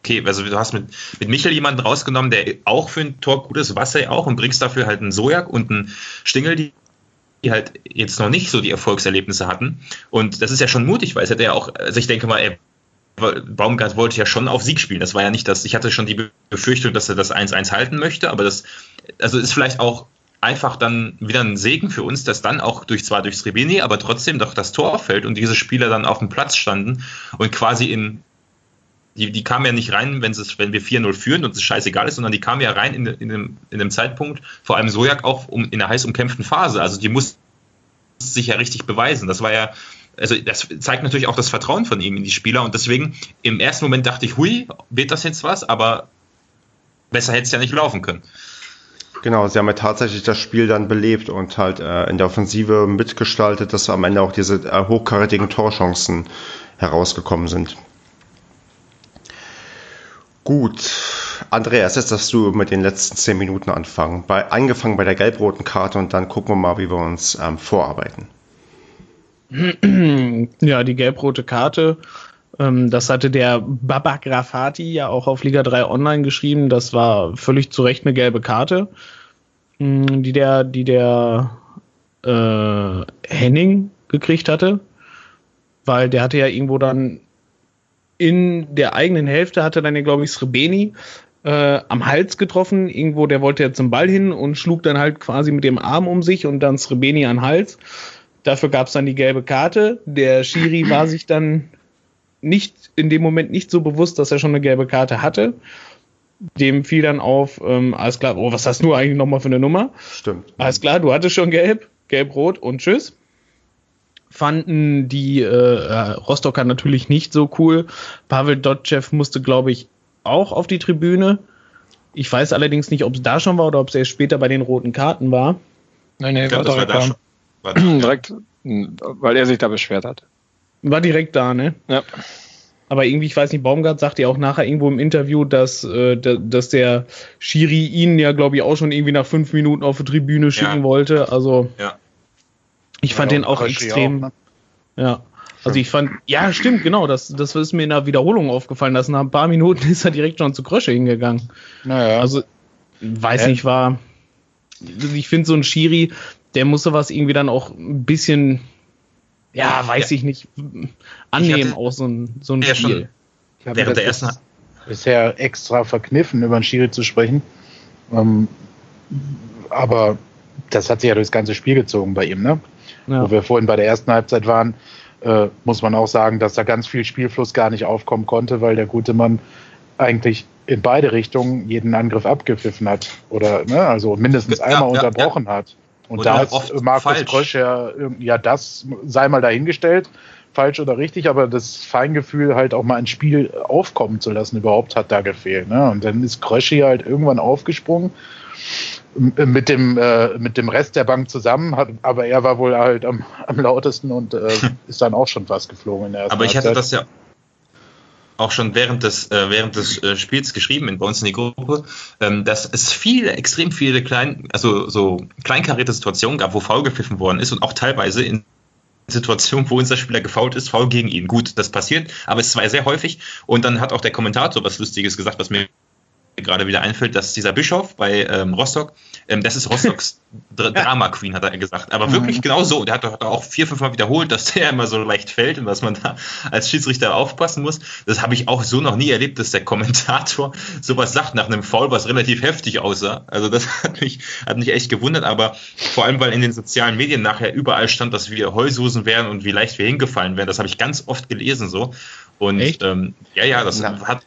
okay, also du hast mit, mit Michael jemanden rausgenommen, der auch für ein Tor gut ist, Wasser auch, und bringst dafür halt einen Sojak und einen Stingel, die die halt jetzt noch nicht so die Erfolgserlebnisse hatten. Und das ist ja schon mutig, weil es hätte ja auch, also ich denke mal, er, Baumgart wollte ja schon auf Sieg spielen. Das war ja nicht das, ich hatte schon die Befürchtung, dass er das 1-1 halten möchte, aber das, also ist vielleicht auch einfach dann wieder ein Segen für uns, dass dann auch durch zwar durch Srebini, aber trotzdem doch das Tor fällt und diese Spieler dann auf dem Platz standen und quasi in die, die kamen ja nicht rein, wenn, wenn wir 4-0 führen und es scheißegal ist, sondern die kamen ja rein in, in, dem, in dem Zeitpunkt, vor allem Sojak auch um, in der heiß umkämpften Phase. Also die mussten sich ja richtig beweisen. Das war ja, also das zeigt natürlich auch das Vertrauen von ihm in die Spieler und deswegen im ersten Moment dachte ich, hui, wird das jetzt was? Aber besser hätte es ja nicht laufen können. Genau, sie haben ja tatsächlich das Spiel dann belebt und halt äh, in der Offensive mitgestaltet, dass am Ende auch diese äh, hochkarätigen Torchancen herausgekommen sind. Gut, Andreas, jetzt darfst du mit den letzten zehn Minuten anfangen. Bei, angefangen bei der gelb-roten Karte und dann gucken wir mal, wie wir uns ähm, vorarbeiten. Ja, die gelb-rote Karte. Ähm, das hatte der Baba Grafati ja auch auf Liga 3 online geschrieben. Das war völlig zu Recht eine gelbe Karte, mh, die der, die der äh, Henning gekriegt hatte. Weil der hatte ja irgendwo dann in der eigenen Hälfte hatte dann ja, glaube ich, Srebeni äh, am Hals getroffen. Irgendwo, der wollte ja zum Ball hin und schlug dann halt quasi mit dem Arm um sich und dann Srebeni an den Hals. Dafür gab es dann die gelbe Karte. Der Schiri war sich dann nicht in dem Moment nicht so bewusst, dass er schon eine gelbe Karte hatte. Dem fiel dann auf, ähm, alles klar, oh, was hast du eigentlich nochmal für eine Nummer? Stimmt. Alles klar, du hattest schon gelb, gelb-rot und tschüss. Fanden die äh, Rostocker natürlich nicht so cool. Pavel Dotschew musste, glaube ich, auch auf die Tribüne. Ich weiß allerdings nicht, ob es da schon war oder ob es erst später bei den roten Karten war. Nein, nee, glaube, war direkt da schon. War da, direkt, weil er sich da beschwert hat. War direkt da, ne? Ja. Aber irgendwie, ich weiß nicht, Baumgart sagte ja auch nachher irgendwo im Interview, dass, äh, da- dass der Schiri ihn ja, glaube ich, auch schon irgendwie nach fünf Minuten auf die Tribüne schicken Ja. wollte. Also Ja. Ich fand Ja, den auch extrem. auch, ne? Ja. Also ich fand, ja, stimmt, genau, das, das ist mir in der Wiederholung aufgefallen, dass nach ein paar Minuten ist er direkt schon zu Krösche hingegangen. Naja. Also, weiß Hä? nicht, war. Ich finde so ein Schiri, der muss sowas irgendwie dann auch ein bisschen, ja, weiß Ja. ich nicht, annehmen, hatte- auch so ein, so ein Ja, Spiel. schon. Ich habe Während der ersten bisher extra verkniffen, über den Schiri zu sprechen. Ähm, aber das hat sich ja durchs ganze Spiel gezogen bei ihm, ne? Ja. Wo wir vorhin bei der ersten Halbzeit waren, äh, muss man auch sagen, dass da ganz viel Spielfluss gar nicht aufkommen konnte, weil der gute Mann eigentlich in beide Richtungen jeden Angriff abgepfiffen hat oder ne, also mindestens Ja, einmal ja, unterbrochen hat. Und Oder da ist oft Markus falsch. Krösch ja, ähm, ja, das sei mal dahingestellt, falsch oder richtig, aber das Feingefühl halt auch mal ein Spiel aufkommen zu lassen überhaupt hat da gefehlt. Ne? Und dann ist Kröschi halt irgendwann aufgesprungen mit dem, äh, mit dem Rest der Bank zusammen, hat, aber er war wohl halt am, am lautesten und äh, ist dann auch schon fast geflogen in der ersten Aber ich hatte das ja auch schon während des, äh, während des äh, Spiels geschrieben in, bei uns in die Gruppe, ähm, dass es viele, extrem viele klein, also so kleinkarierte Situationen gab, wo faul gepfiffen worden ist und auch teilweise in Situationen, wo unser Spieler gefault ist, faul gegen ihn. Gut, das passiert, aber es war sehr häufig. Und dann hat auch der Kommentator was Lustiges gesagt, was mir gerade wieder einfällt, dass dieser Bischof bei ähm, Rostock, ähm, das ist Rostocks Dr Drama Queen, hat er gesagt. Aber wirklich genau so. Der hat doch auch vier, fünf Mal wiederholt, dass der immer so leicht fällt und dass man da als Schiedsrichter aufpassen muss. Das habe ich auch so noch nie erlebt, dass der Kommentator sowas sagt nach einem Foul, was relativ heftig aussah. Also das hat mich, hat mich echt gewundert, aber vor allem, weil in den sozialen Medien nachher überall stand, dass wir Heulsusen wären und wie leicht wir hingefallen wären. Das habe ich ganz oft gelesen so. Und ähm, ja, ja, das Na, hat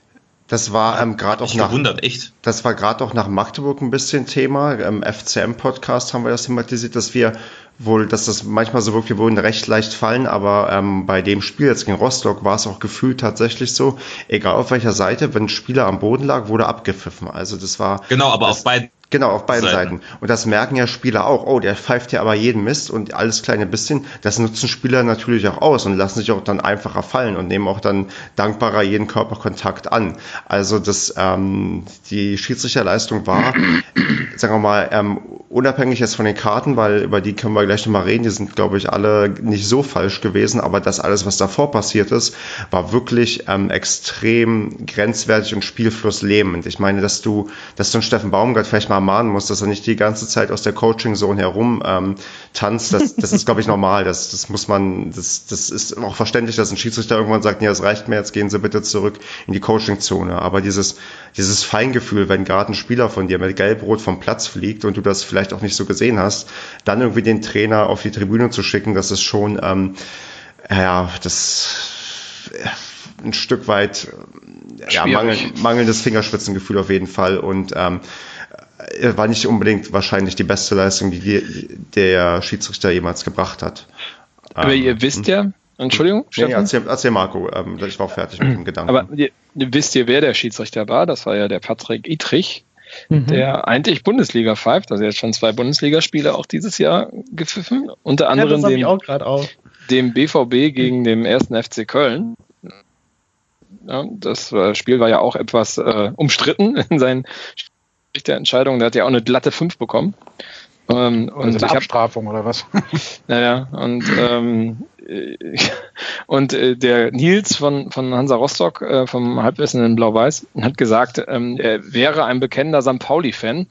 Das war ähm, gerade auch nach, gewundert, echt. das war gerade auch nach Magdeburg ein bisschen Thema. Im FCM-Podcast haben wir das thematisiert, dass wir wohl, dass das manchmal so wirkt, wir würden recht leicht fallen, aber ähm, bei dem Spiel jetzt gegen Rostock war es auch gefühlt tatsächlich so, egal auf welcher Seite, wenn ein Spieler am Boden lag, wurde abgepfiffen. Also das war Genau, aber das, auf beiden Genau, auf beiden Seiten. Seiten. Und das merken ja Spieler auch. Oh, der pfeift ja aber jeden Mist und alles kleine bisschen. Das nutzen Spieler natürlich auch aus und lassen sich auch dann einfacher fallen und nehmen auch dann dankbarer jeden Körperkontakt an. Also das, ähm, die Schiedsrichterleistung war, sagen wir mal, ähm, unabhängig jetzt von den Karten, weil über die können wir gleich nochmal reden. Die sind, glaube ich, alle nicht so falsch gewesen, aber das alles, was davor passiert ist, war wirklich ähm, extrem grenzwertig und Spielfluss. Ich meine, dass du, dass du einen Steffen Baumgart vielleicht mal mahnen musst, dass er nicht die ganze Zeit aus der Coaching-Zone herum ähm, tanzt, das, das ist, glaube ich, normal. Das, das muss man, das, das ist auch verständlich, dass ein Schiedsrichter irgendwann sagt, ja, das reicht mir, jetzt gehen Sie bitte zurück in die Coaching-Zone. Aber dieses, dieses Feingefühl, wenn gerade ein Spieler von dir mit Gelbrot vom Platz fliegt und du das vielleicht auch nicht so gesehen hast, dann irgendwie den Trainer auf die Tribüne zu schicken, das ist schon, ähm, ja, das äh, ein Stück weit äh, ja, mangel, mangelndes Fingerspitzengefühl auf jeden Fall und ähm, äh, war nicht unbedingt wahrscheinlich die beste Leistung, die die der Schiedsrichter jemals gebracht hat. Aber Ähm, ihr wisst ja, Entschuldigung, Nee, nee, Stefan, erzähl, erzähl Marco, ähm, ich war auch fertig mit dem Gedanken. aber ihr, wisst ihr, wer der Schiedsrichter war? Das war ja der Patrick Itrich, Mhm. der eigentlich Bundesliga pfeift, also jetzt schon zwei Bundesligaspiele auch dieses Jahr gepfiffen, unter Ja, anderem gerade auch. dem BVB gegen den ersten FC Köln. Ja, das äh, Spiel war ja auch etwas äh, umstritten in seinen Schiedsrichterentscheidungen. Der hat ja auch eine glatte 5 bekommen. Ähm, und Also ich Abstrafung oder was? Naja, und, ähm, äh, und äh, der Nils von, von Hansa Rostock, äh, vom Halbwissen in Blau-Weiß, hat gesagt, ähm, er wäre ein bekennender St. Pauli-Fan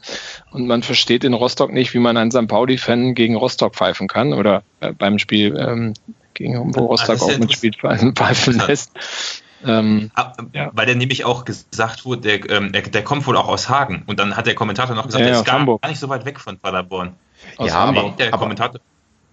und man versteht in Rostock nicht, wie man einen St. Pauli-Fan gegen Rostock pfeifen kann oder äh, beim Spiel ähm, gegen wo Rostock ist ja auch mit Spiel pfeifen pfeifen lässt. Ähm, Ah, Ja. Weil der nämlich auch gesagt wurde, der, ähm, der, der kommt wohl auch aus Hagen. Und dann hat der Kommentator noch gesagt, Ja, der ja, ist gar, Hamburg. gar nicht so weit weg von Paderborn. aus Ja, Hamburg. aber- der Kommentator.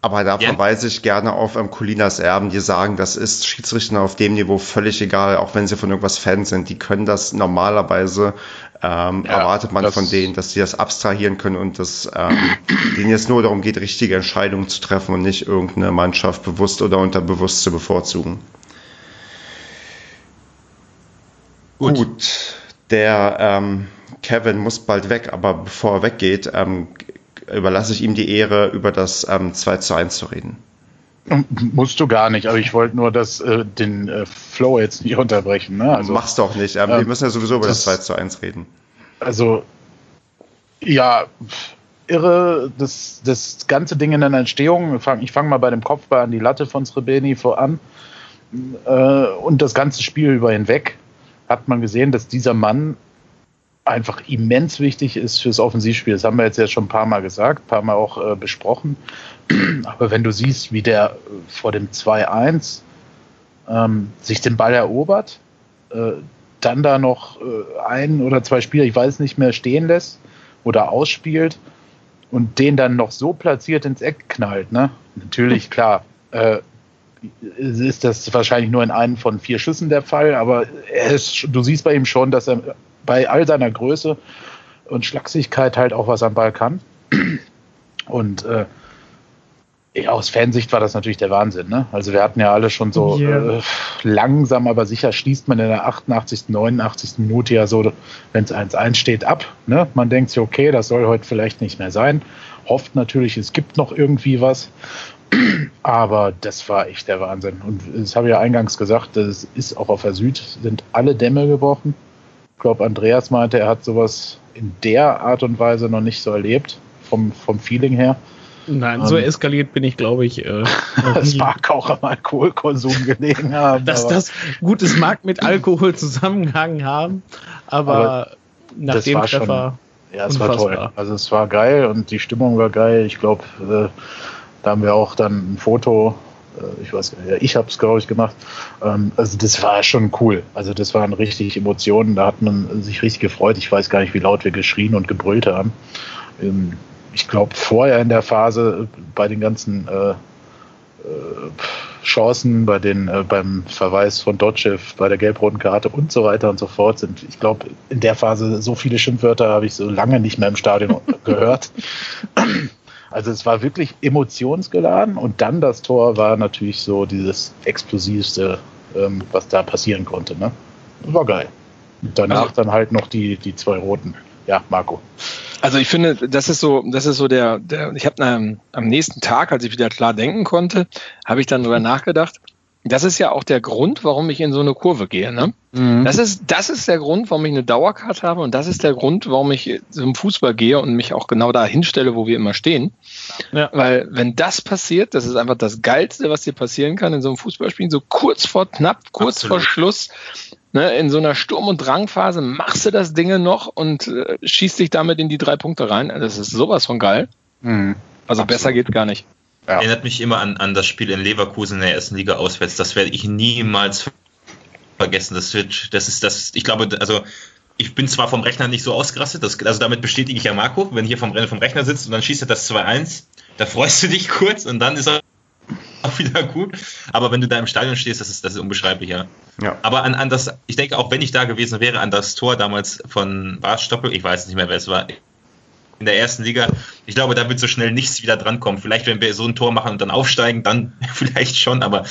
Aber da verweise ich gerne auf ähm, Colinas Erben, die sagen, das ist Schiedsrichtern auf dem Niveau völlig egal, auch wenn sie von irgendwas Fans sind. Die können das normalerweise, ähm, Ja, erwartet man von denen, dass sie das abstrahieren können und dass ähm, denen jetzt nur darum geht, richtige Entscheidungen zu treffen und nicht irgendeine Mannschaft bewusst oder unterbewusst zu bevorzugen. Gut. Gut, der ähm, Kevin muss bald weg, aber bevor er weggeht, ähm, überlasse ich ihm die Ehre, über das ähm, 2 zu 1 zu reden. Musst du gar nicht, aber ich wollte nur das, äh, den äh, Flow jetzt nicht unterbrechen. Ne? Also, Mach's doch nicht. Ähm, wir ähm, müssen ja sowieso über das, das- 2 zu 1 reden. also ja, irre, das, das ganze Ding in der Entstehung. Ich fange fang mal bei dem Kopfball an die Latte von Srebeni voran. äh, und das ganze Spiel über hinweg hat man gesehen, dass dieser Mann einfach immens wichtig ist fürs Offensivspiel. Das haben wir jetzt ja schon ein paar Mal gesagt, ein paar Mal auch äh, besprochen. Aber wenn du siehst, wie der vor dem 2-1 ähm, sich den Ball erobert, äh, dann da noch äh, ein oder zwei Spieler, ich weiß nicht mehr, stehen lässt oder ausspielt und den dann noch so platziert ins Eck knallt, ne? Natürlich, klar, äh, ist das wahrscheinlich nur in einem von vier Schüssen der Fall, aber ist, du siehst bei ihm schon, dass er bei all seiner Größe und Schlagsigkeit halt auch was am Ball kann. Und äh, ja, aus Fansicht war das natürlich der Wahnsinn. Ne? Also wir hatten ja alle schon so yeah. äh, langsam, aber sicher schließt man in der 88., 89. Minute ja so, wenn es 1-1 steht, ab. Ne? Man denkt sich, okay, das soll heute vielleicht nicht mehr sein. Hofft natürlich, es gibt noch irgendwie was. Aber das war echt der Wahnsinn. Und das habe ich ja eingangs gesagt, das ist auch auf der Süd, sind alle Dämme gebrochen. Ich glaube, Andreas meinte, er hat sowas in der Art und Weise noch nicht so erlebt, vom, vom Feeling her. Nein, so ähm, eskaliert bin ich, glaube ich. Äh, es mag auch am Alkoholkonsum gelegen haben. Dass das gut, es mag mit Alkohol zusammengehangen haben, aber, aber nach dem Treffer. Schon, ja, es unfassbar. war toll. Also es war geil und die Stimmung war geil. Ich glaube, äh, da haben wir auch dann ein Foto, äh, ich weiß ja, ich habe es, glaube ich, gemacht. Ähm, also das war schon cool. Also das waren richtig Emotionen, da hat man sich richtig gefreut. Ich weiß gar nicht, wie laut wir geschrien und gebrüllt haben. Ähm, ich glaube, vorher in der Phase bei den ganzen äh, äh, Chancen, bei den, äh, beim Verweis von Dodgev, bei der gelb-roten Karte und so weiter und so fort sind, ich glaube, in der Phase so viele Schimpfwörter habe ich so lange nicht mehr im Stadion gehört. Also es war wirklich emotionsgeladen und dann das Tor war natürlich so dieses explosivste, ähm, was da passieren konnte. Ne? War geil. Und danach also, dann halt noch die, die zwei roten. Ja, Marco. Also ich finde, das ist so, das ist so der, der ich habe am nächsten Tag, als ich wieder klar denken konnte, habe ich dann darüber nachgedacht, das ist ja auch der Grund, warum ich in so eine Kurve gehe. Ne? Mhm. Das, ist, das ist der Grund, warum ich eine Dauerkarte habe und das ist der Grund, warum ich zum Fußball gehe und mich auch genau da hinstelle, wo wir immer stehen. Ja. Weil wenn das passiert, das ist einfach das Geilste, was dir passieren kann in so einem Fußballspiel, so kurz vor knapp, kurz Absolut. vor Schluss, ne, in so einer Sturm- und Drangphase machst du das Ding noch und äh, schießt dich damit in die drei Punkte rein. Das ist sowas von geil. Mhm. Also Absolut. besser geht gar nicht. Ja. Erinnert mich immer an, an das Spiel in Leverkusen in der ersten Liga auswärts. Das werde ich niemals vergessen. Das wird, das ist das, ich glaube, also ich bin zwar vom Rechner nicht so ausgerastet, das, also damit bestätige ich ja Marco, wenn hier vom, vom Rechner sitzt und dann schießt er das 2-1, da freust du dich kurz und dann ist er auch wieder gut. Aber wenn du da im Stadion stehst, das ist, das ist unbeschreiblich, ja. ja. Aber an, an das, ich denke, auch wenn ich da gewesen wäre, an das Tor damals von Bas Stoppel, ich weiß nicht mehr, wer es war, in der ersten Liga. Ich glaube, da wird so schnell nichts wieder drankommen. Vielleicht, wenn wir so ein Tor machen und dann aufsteigen, dann vielleicht schon, aber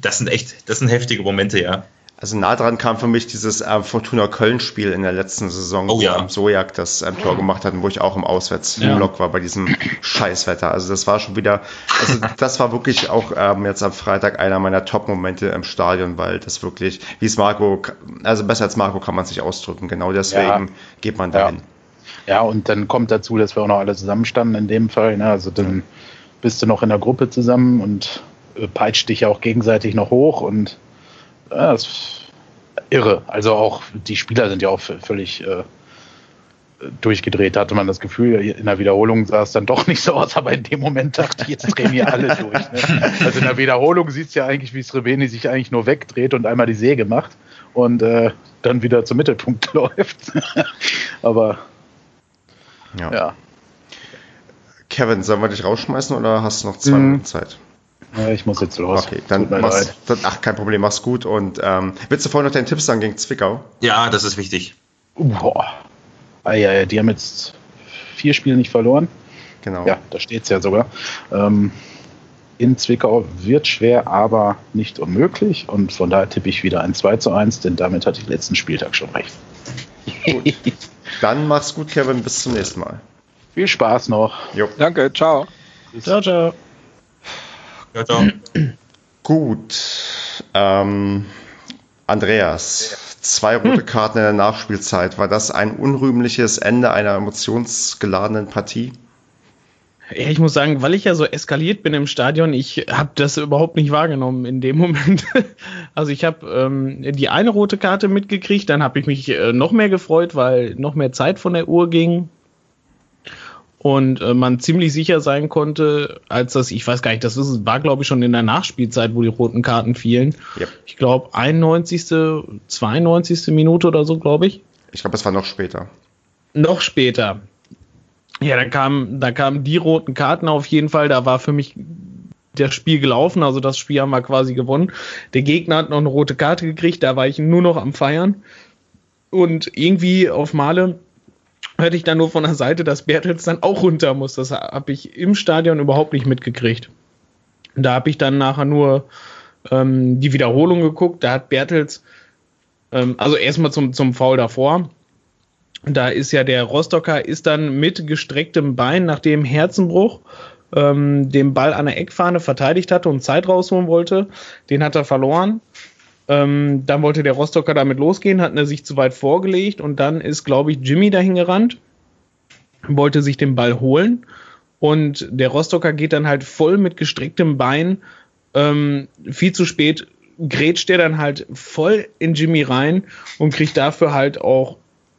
das sind echt, das sind heftige Momente, ja. Also nah dran kam für mich dieses äh, Fortuna Köln-Spiel in der letzten Saison, oh, ja. wo Sojak das ähm, Tor gemacht hat, wo ich auch im Auswärtsblock ja. war bei diesem Scheißwetter. Also das war schon wieder, also das war wirklich auch ähm, jetzt am Freitag einer meiner Top-Momente im Stadion, weil das wirklich, wie es Marco, also besser als Marco kann man sich ausdrücken. Genau deswegen ja. geht man dahin. Ja. Ja, und dann kommt dazu, dass wir auch noch alle zusammenstanden in dem Fall. Ne? Also dann bist du noch in der Gruppe zusammen und äh, peitscht dich auch gegenseitig noch hoch und ja, das ist irre. Also auch die Spieler sind ja auch völlig äh, durchgedreht, hatte man das Gefühl. In der Wiederholung sah es dann doch nicht so aus, aber in dem Moment dachte ich, jetzt drehen wir alle durch. Ne? Also in der Wiederholung sieht es ja eigentlich, wie Srebeni sich eigentlich nur wegdreht und einmal die Säge macht und äh, dann wieder zum Mittelpunkt läuft. aber ja. ja. Kevin, sollen wir dich rausschmeißen oder hast du noch zwei mhm. Minuten Zeit? Ja, ich muss jetzt los. Okay, dann machst, dann, ach, kein Problem, mach's gut. Und ähm, willst du vorhin noch deine Tipps sagen gegen Zwickau? Ja, das ist wichtig. Boah. Ah, ja, ja, die haben jetzt vier Spiele nicht verloren. Genau. Ja, da steht's ja sogar. Ähm, in Zwickau wird schwer, aber nicht unmöglich. Und von daher tippe ich wieder ein 2 zu 1, denn damit hatte ich letzten Spieltag schon recht. Gut. Dann mach's gut, Kevin. Bis zum nächsten Mal. Viel Spaß noch. Jo. Danke. Ciao. Ciao, ciao. Ciao, ciao. Gut. Ähm, Andreas, zwei rote hm. Karten in der Nachspielzeit. War das ein unrühmliches Ende einer emotionsgeladenen Partie? Ja, ich muss sagen, weil ich ja so eskaliert bin im Stadion, ich habe das überhaupt nicht wahrgenommen in dem Moment. Also ich habe ähm, die eine rote Karte mitgekriegt, dann habe ich mich äh, noch mehr gefreut, weil noch mehr Zeit von der Uhr ging und äh, man ziemlich sicher sein konnte, als das, ich weiß gar nicht, das ist, war glaube ich schon in der Nachspielzeit, wo die roten Karten fielen. Yep. Ich glaube 91., 92. Minute oder so, glaube ich. Ich glaube, es war noch später. Noch später. Ja, da kamen, da kamen die roten Karten auf jeden Fall. Da war für mich das Spiel gelaufen, also das Spiel haben wir quasi gewonnen. Der Gegner hat noch eine rote Karte gekriegt, da war ich nur noch am Feiern. Und irgendwie auf Male hörte ich dann nur von der Seite, dass Bertels dann auch runter muss. Das habe ich im Stadion überhaupt nicht mitgekriegt. Da habe ich dann nachher nur ähm, die Wiederholung geguckt. Da hat Bertels, ähm, also erstmal zum, zum Foul davor. Da ist ja der Rostocker ist dann mit gestrecktem Bein nach dem Herzenbruch ähm, den Ball an der Eckfahne verteidigt hatte und Zeit rausholen wollte. Den hat er verloren. Ähm, dann wollte der Rostocker damit losgehen, hat er sich zu weit vorgelegt und dann ist, glaube ich, Jimmy dahin gerannt, wollte sich den Ball holen und der Rostocker geht dann halt voll mit gestrecktem Bein ähm, viel zu spät grätscht der dann halt voll in Jimmy rein und kriegt dafür halt auch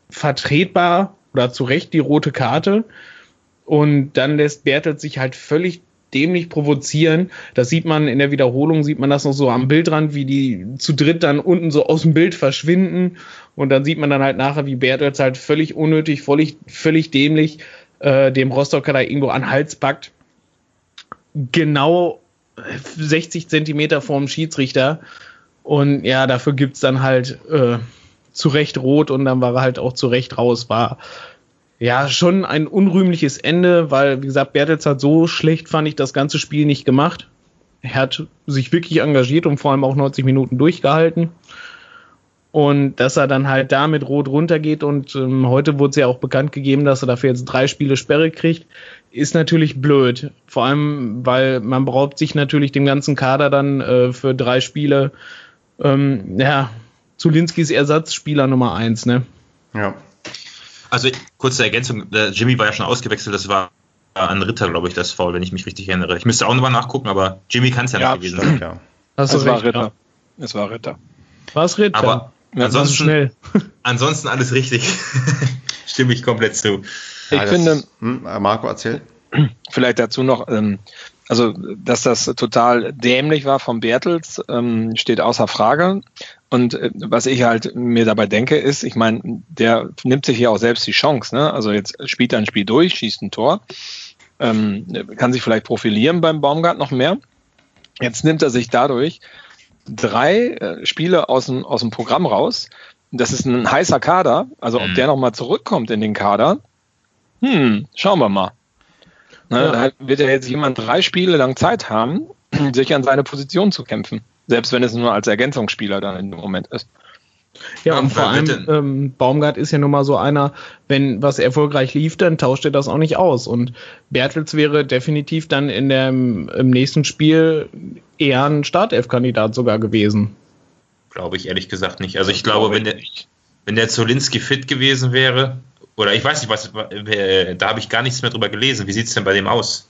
vertretbar oder zu Recht die rote Karte. Und dann lässt Bertelt sich halt völlig dämlich provozieren. Das sieht man in der Wiederholung, sieht man das noch so am Bildrand, wie die zu dritt dann unten so aus dem Bild verschwinden. Und dann sieht man dann halt nachher, wie Bertels halt völlig unnötig, völlig, völlig dämlich äh, dem Rostocker da irgendwo an Hals packt. Genau 60 Zentimeter vorm Schiedsrichter. Und ja, dafür gibt's dann halt äh, zu Recht rot und dann war er halt auch zu Recht raus. War ja, schon ein unrühmliches Ende, weil, wie gesagt, Bertels hat so schlecht, fand ich, das ganze Spiel nicht gemacht. Er hat sich wirklich engagiert und vor allem auch 90 Minuten durchgehalten. Und dass er dann halt da mit Rot runtergeht und ähm, heute wurde es ja auch bekannt gegeben, dass er dafür jetzt drei Spiele Sperre kriegt, ist natürlich blöd. Vor allem, weil man beraubt sich natürlich dem ganzen Kader dann äh, für drei Spiele, ähm, ja, Zulinskis Ersatzspieler Nummer eins, ne? Ja. Also kurze Ergänzung, Jimmy war ja schon ausgewechselt, das war an Ritter, glaube ich, das Foul, wenn ich mich richtig erinnere. Ich müsste auch nochmal nachgucken, aber Jimmy kann es ja, ja, nicht gewesen sein. Ja. Das es war Ritter. Ja. Es war Ritter. Was Ritter? Aber ansonsten, schnell. ansonsten alles richtig. Stimme ich komplett zu. Ich ja, finde, hm, Marco erzählt. Vielleicht dazu noch, ähm, also dass das total dämlich war von Bertels, ähm, steht außer Frage. Und äh, was ich halt mir dabei denke, ist, ich meine, der nimmt sich ja auch selbst die Chance. Ne? Also jetzt spielt er ein Spiel durch, schießt ein Tor, ähm, kann sich vielleicht profilieren beim Baumgart noch mehr. Jetzt nimmt er sich dadurch drei äh, Spiele aus dem, aus dem Programm raus. Das ist ein heißer Kader. Also ob mhm. der nochmal zurückkommt in den Kader, hm, schauen wir mal. Ne, ja. Da wird ja jetzt jemand drei Spiele lang Zeit haben, sich an seine Position zu kämpfen. Selbst wenn es nur als Ergänzungsspieler dann in dem Moment ist. Ja, und vor allem ähm, Baumgart ist ja nun mal so einer, wenn was erfolgreich lief, dann tauscht er das auch nicht aus. Und Bertels wäre definitiv dann in dem im nächsten Spiel eher ein Startelf-Kandidat sogar gewesen. Glaube ich ehrlich gesagt nicht. Also ich glaube, wenn der, wenn der Zolinski fit gewesen wäre, oder ich weiß nicht, was, da habe ich gar nichts mehr drüber gelesen. Wie sieht es denn bei dem aus?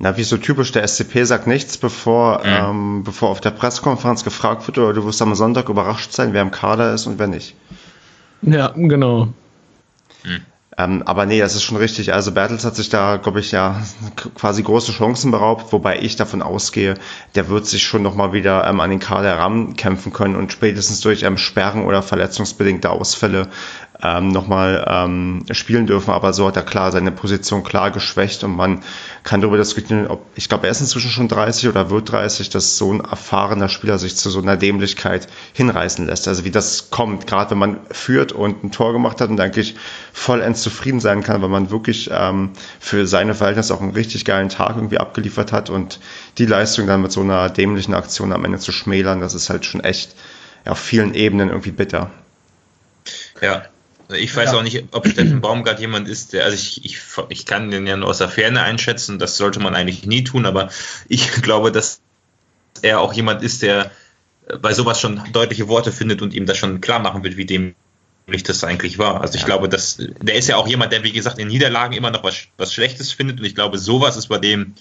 Na, wie so typisch, der SCP sagt nichts, bevor, mhm. ähm, bevor auf der Pressekonferenz gefragt wird, oder du wirst am Sonntag überrascht sein, wer im Kader ist und wer nicht. Ja, genau. Mhm. Ähm, aber nee, das ist schon richtig. Also Bertels hat sich da, glaube ich, ja quasi große Chancen beraubt, wobei ich davon ausgehe, der wird sich schon nochmal wieder ähm, an den Kader rankämpfen können und spätestens durch ähm, Sperren oder verletzungsbedingte Ausfälle ähm, nochmal ähm, spielen dürfen. Aber so hat er klar seine Position klar geschwächt und man kann darüber diskutieren, ob ich glaube, er ist inzwischen schon 30 oder wird 30, dass so ein erfahrener Spieler sich zu so einer Dämlichkeit hinreißen lässt. Also wie das kommt, gerade wenn man führt und ein Tor gemacht hat und eigentlich vollends zufrieden sein kann, weil man wirklich ähm, für seine Verhältnisse auch einen richtig geilen Tag irgendwie abgeliefert hat und die Leistung dann mit so einer dämlichen Aktion am Ende zu schmälern, das ist halt schon echt ja, auf vielen Ebenen irgendwie bitter. Ja, ich weiß ja. auch nicht, ob Steffen Baumgart jemand ist, der, also ich, ich, ich kann den ja nur aus der Ferne einschätzen, das sollte man eigentlich nie tun, aber ich glaube, dass er auch jemand ist, der bei sowas schon deutliche Worte findet und ihm das schon klar machen wird, wie dem das eigentlich war. Also ich ja. glaube, dass der ist ja auch jemand, der wie gesagt in Niederlagen immer noch was, was Schlechtes findet und ich glaube, sowas ist bei dem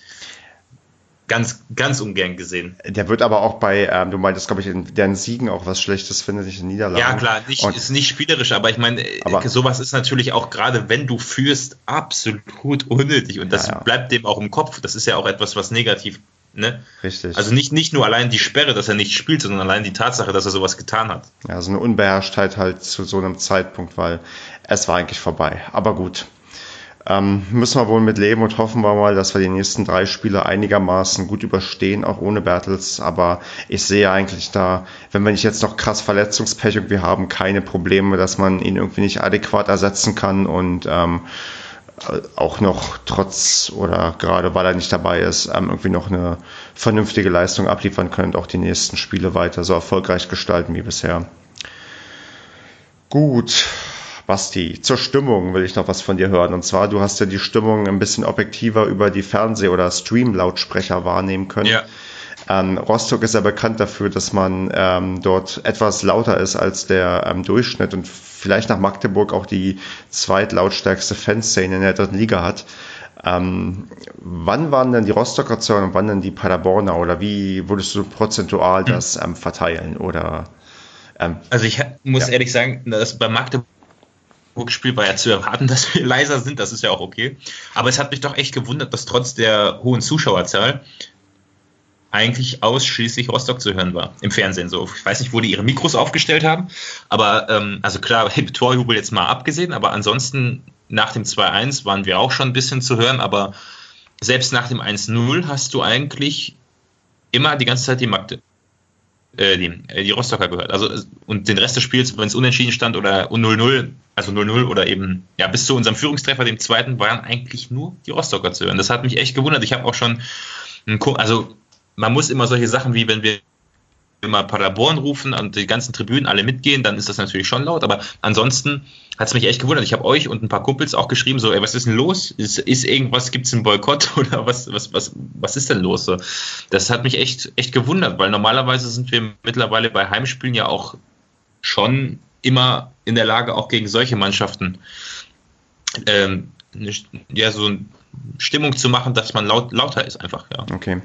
ganz, ganz ungern gesehen. Der wird aber auch bei, ähm, du meintest, glaube ich, in deren Siegen auch was Schlechtes findet, nicht in Niederlagen. Ja, klar, nicht, und, ist nicht spielerisch, aber ich meine, aber, sowas ist natürlich auch gerade, wenn du führst, absolut unnötig und das ja, ja. bleibt dem auch im Kopf. Das ist ja auch etwas, was negativ Ne? Richtig. Also nicht, nicht nur allein die Sperre, dass er nicht spielt, sondern allein die Tatsache, dass er sowas getan hat. Ja, so eine Unbeherrschtheit halt zu so einem Zeitpunkt, weil es war eigentlich vorbei. Aber gut. Ähm, müssen wir wohl mit leben und hoffen wir mal, dass wir die nächsten drei Spiele einigermaßen gut überstehen, auch ohne Bertels. Aber ich sehe eigentlich da, wenn wir nicht jetzt noch krass Verletzungspech irgendwie haben, keine Probleme, dass man ihn irgendwie nicht adäquat ersetzen kann und ähm, auch noch trotz oder gerade weil er nicht dabei ist, ähm, irgendwie noch eine vernünftige Leistung abliefern können und auch die nächsten Spiele weiter so erfolgreich gestalten wie bisher. Gut, Basti, zur Stimmung will ich noch was von dir hören. Und zwar, du hast ja die Stimmung ein bisschen objektiver über die Fernseh- oder Stream-Lautsprecher wahrnehmen können. Ja. Ähm, Rostock ist ja bekannt dafür, dass man ähm, dort etwas lauter ist als der ähm, Durchschnitt und vielleicht nach Magdeburg auch die zweitlautstärkste Fanszene in der dritten Liga hat. Ähm, wann waren denn die Rostocker Zahlen und wann denn die Paderborner oder wie würdest du prozentual das ähm, verteilen oder? Ähm, also ich muss ja. ehrlich sagen, dass bei Magdeburg Spiel war ja zu erwarten, dass wir leiser sind, das ist ja auch okay. Aber es hat mich doch echt gewundert, dass trotz der hohen Zuschauerzahl eigentlich ausschließlich Rostock zu hören war im Fernsehen. So, ich weiß nicht, wo die ihre Mikros aufgestellt haben, aber ähm, also klar, Torjubel jetzt mal abgesehen, aber ansonsten nach dem 2-1 waren wir auch schon ein bisschen zu hören, aber selbst nach dem 1-0 hast du eigentlich immer die ganze Zeit die Magde äh, die, äh, die Rostocker gehört. Also und den Rest des Spiels, wenn es unentschieden stand oder 0-0, also 0-0 oder eben ja bis zu unserem Führungstreffer, dem zweiten, waren eigentlich nur die Rostocker zu hören. Das hat mich echt gewundert. Ich habe auch schon, also man muss immer solche Sachen wie wenn wir mal Paderborn rufen und die ganzen Tribünen alle mitgehen, dann ist das natürlich schon laut. Aber ansonsten hat es mich echt gewundert. Ich habe euch und ein paar Kumpels auch geschrieben, so, ey, was ist denn los? Ist, ist irgendwas, gibt es einen Boykott oder was, was, was, was ist denn los? So, das hat mich echt, echt gewundert, weil normalerweise sind wir mittlerweile bei Heimspielen ja auch schon immer in der Lage, auch gegen solche Mannschaften ähm, ja, so eine Stimmung zu machen, dass man laut, lauter ist einfach, ja. Okay.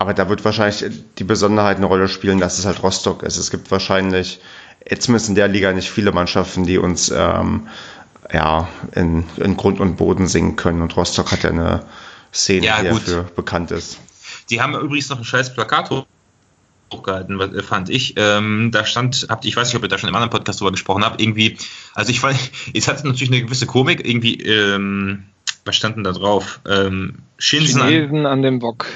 Aber da wird wahrscheinlich die Besonderheit eine Rolle spielen, dass es halt Rostock ist. Es gibt wahrscheinlich, jetzt müssen in der Liga nicht viele Mannschaften, die uns ähm, ja, in, in Grund und Boden singen können. Und Rostock hat ja eine Szene, ja, die dafür bekannt ist. Die haben übrigens noch ein scheiß Plakat hochgehalten, fand ich. Ähm, da stand, habt, ich weiß nicht, ob ihr da schon im anderen Podcast drüber gesprochen habt, irgendwie, also ich fand, es hatte natürlich eine gewisse Komik, irgendwie, ähm, was stand denn da drauf? Ähm, Schinsen an, an dem Bock.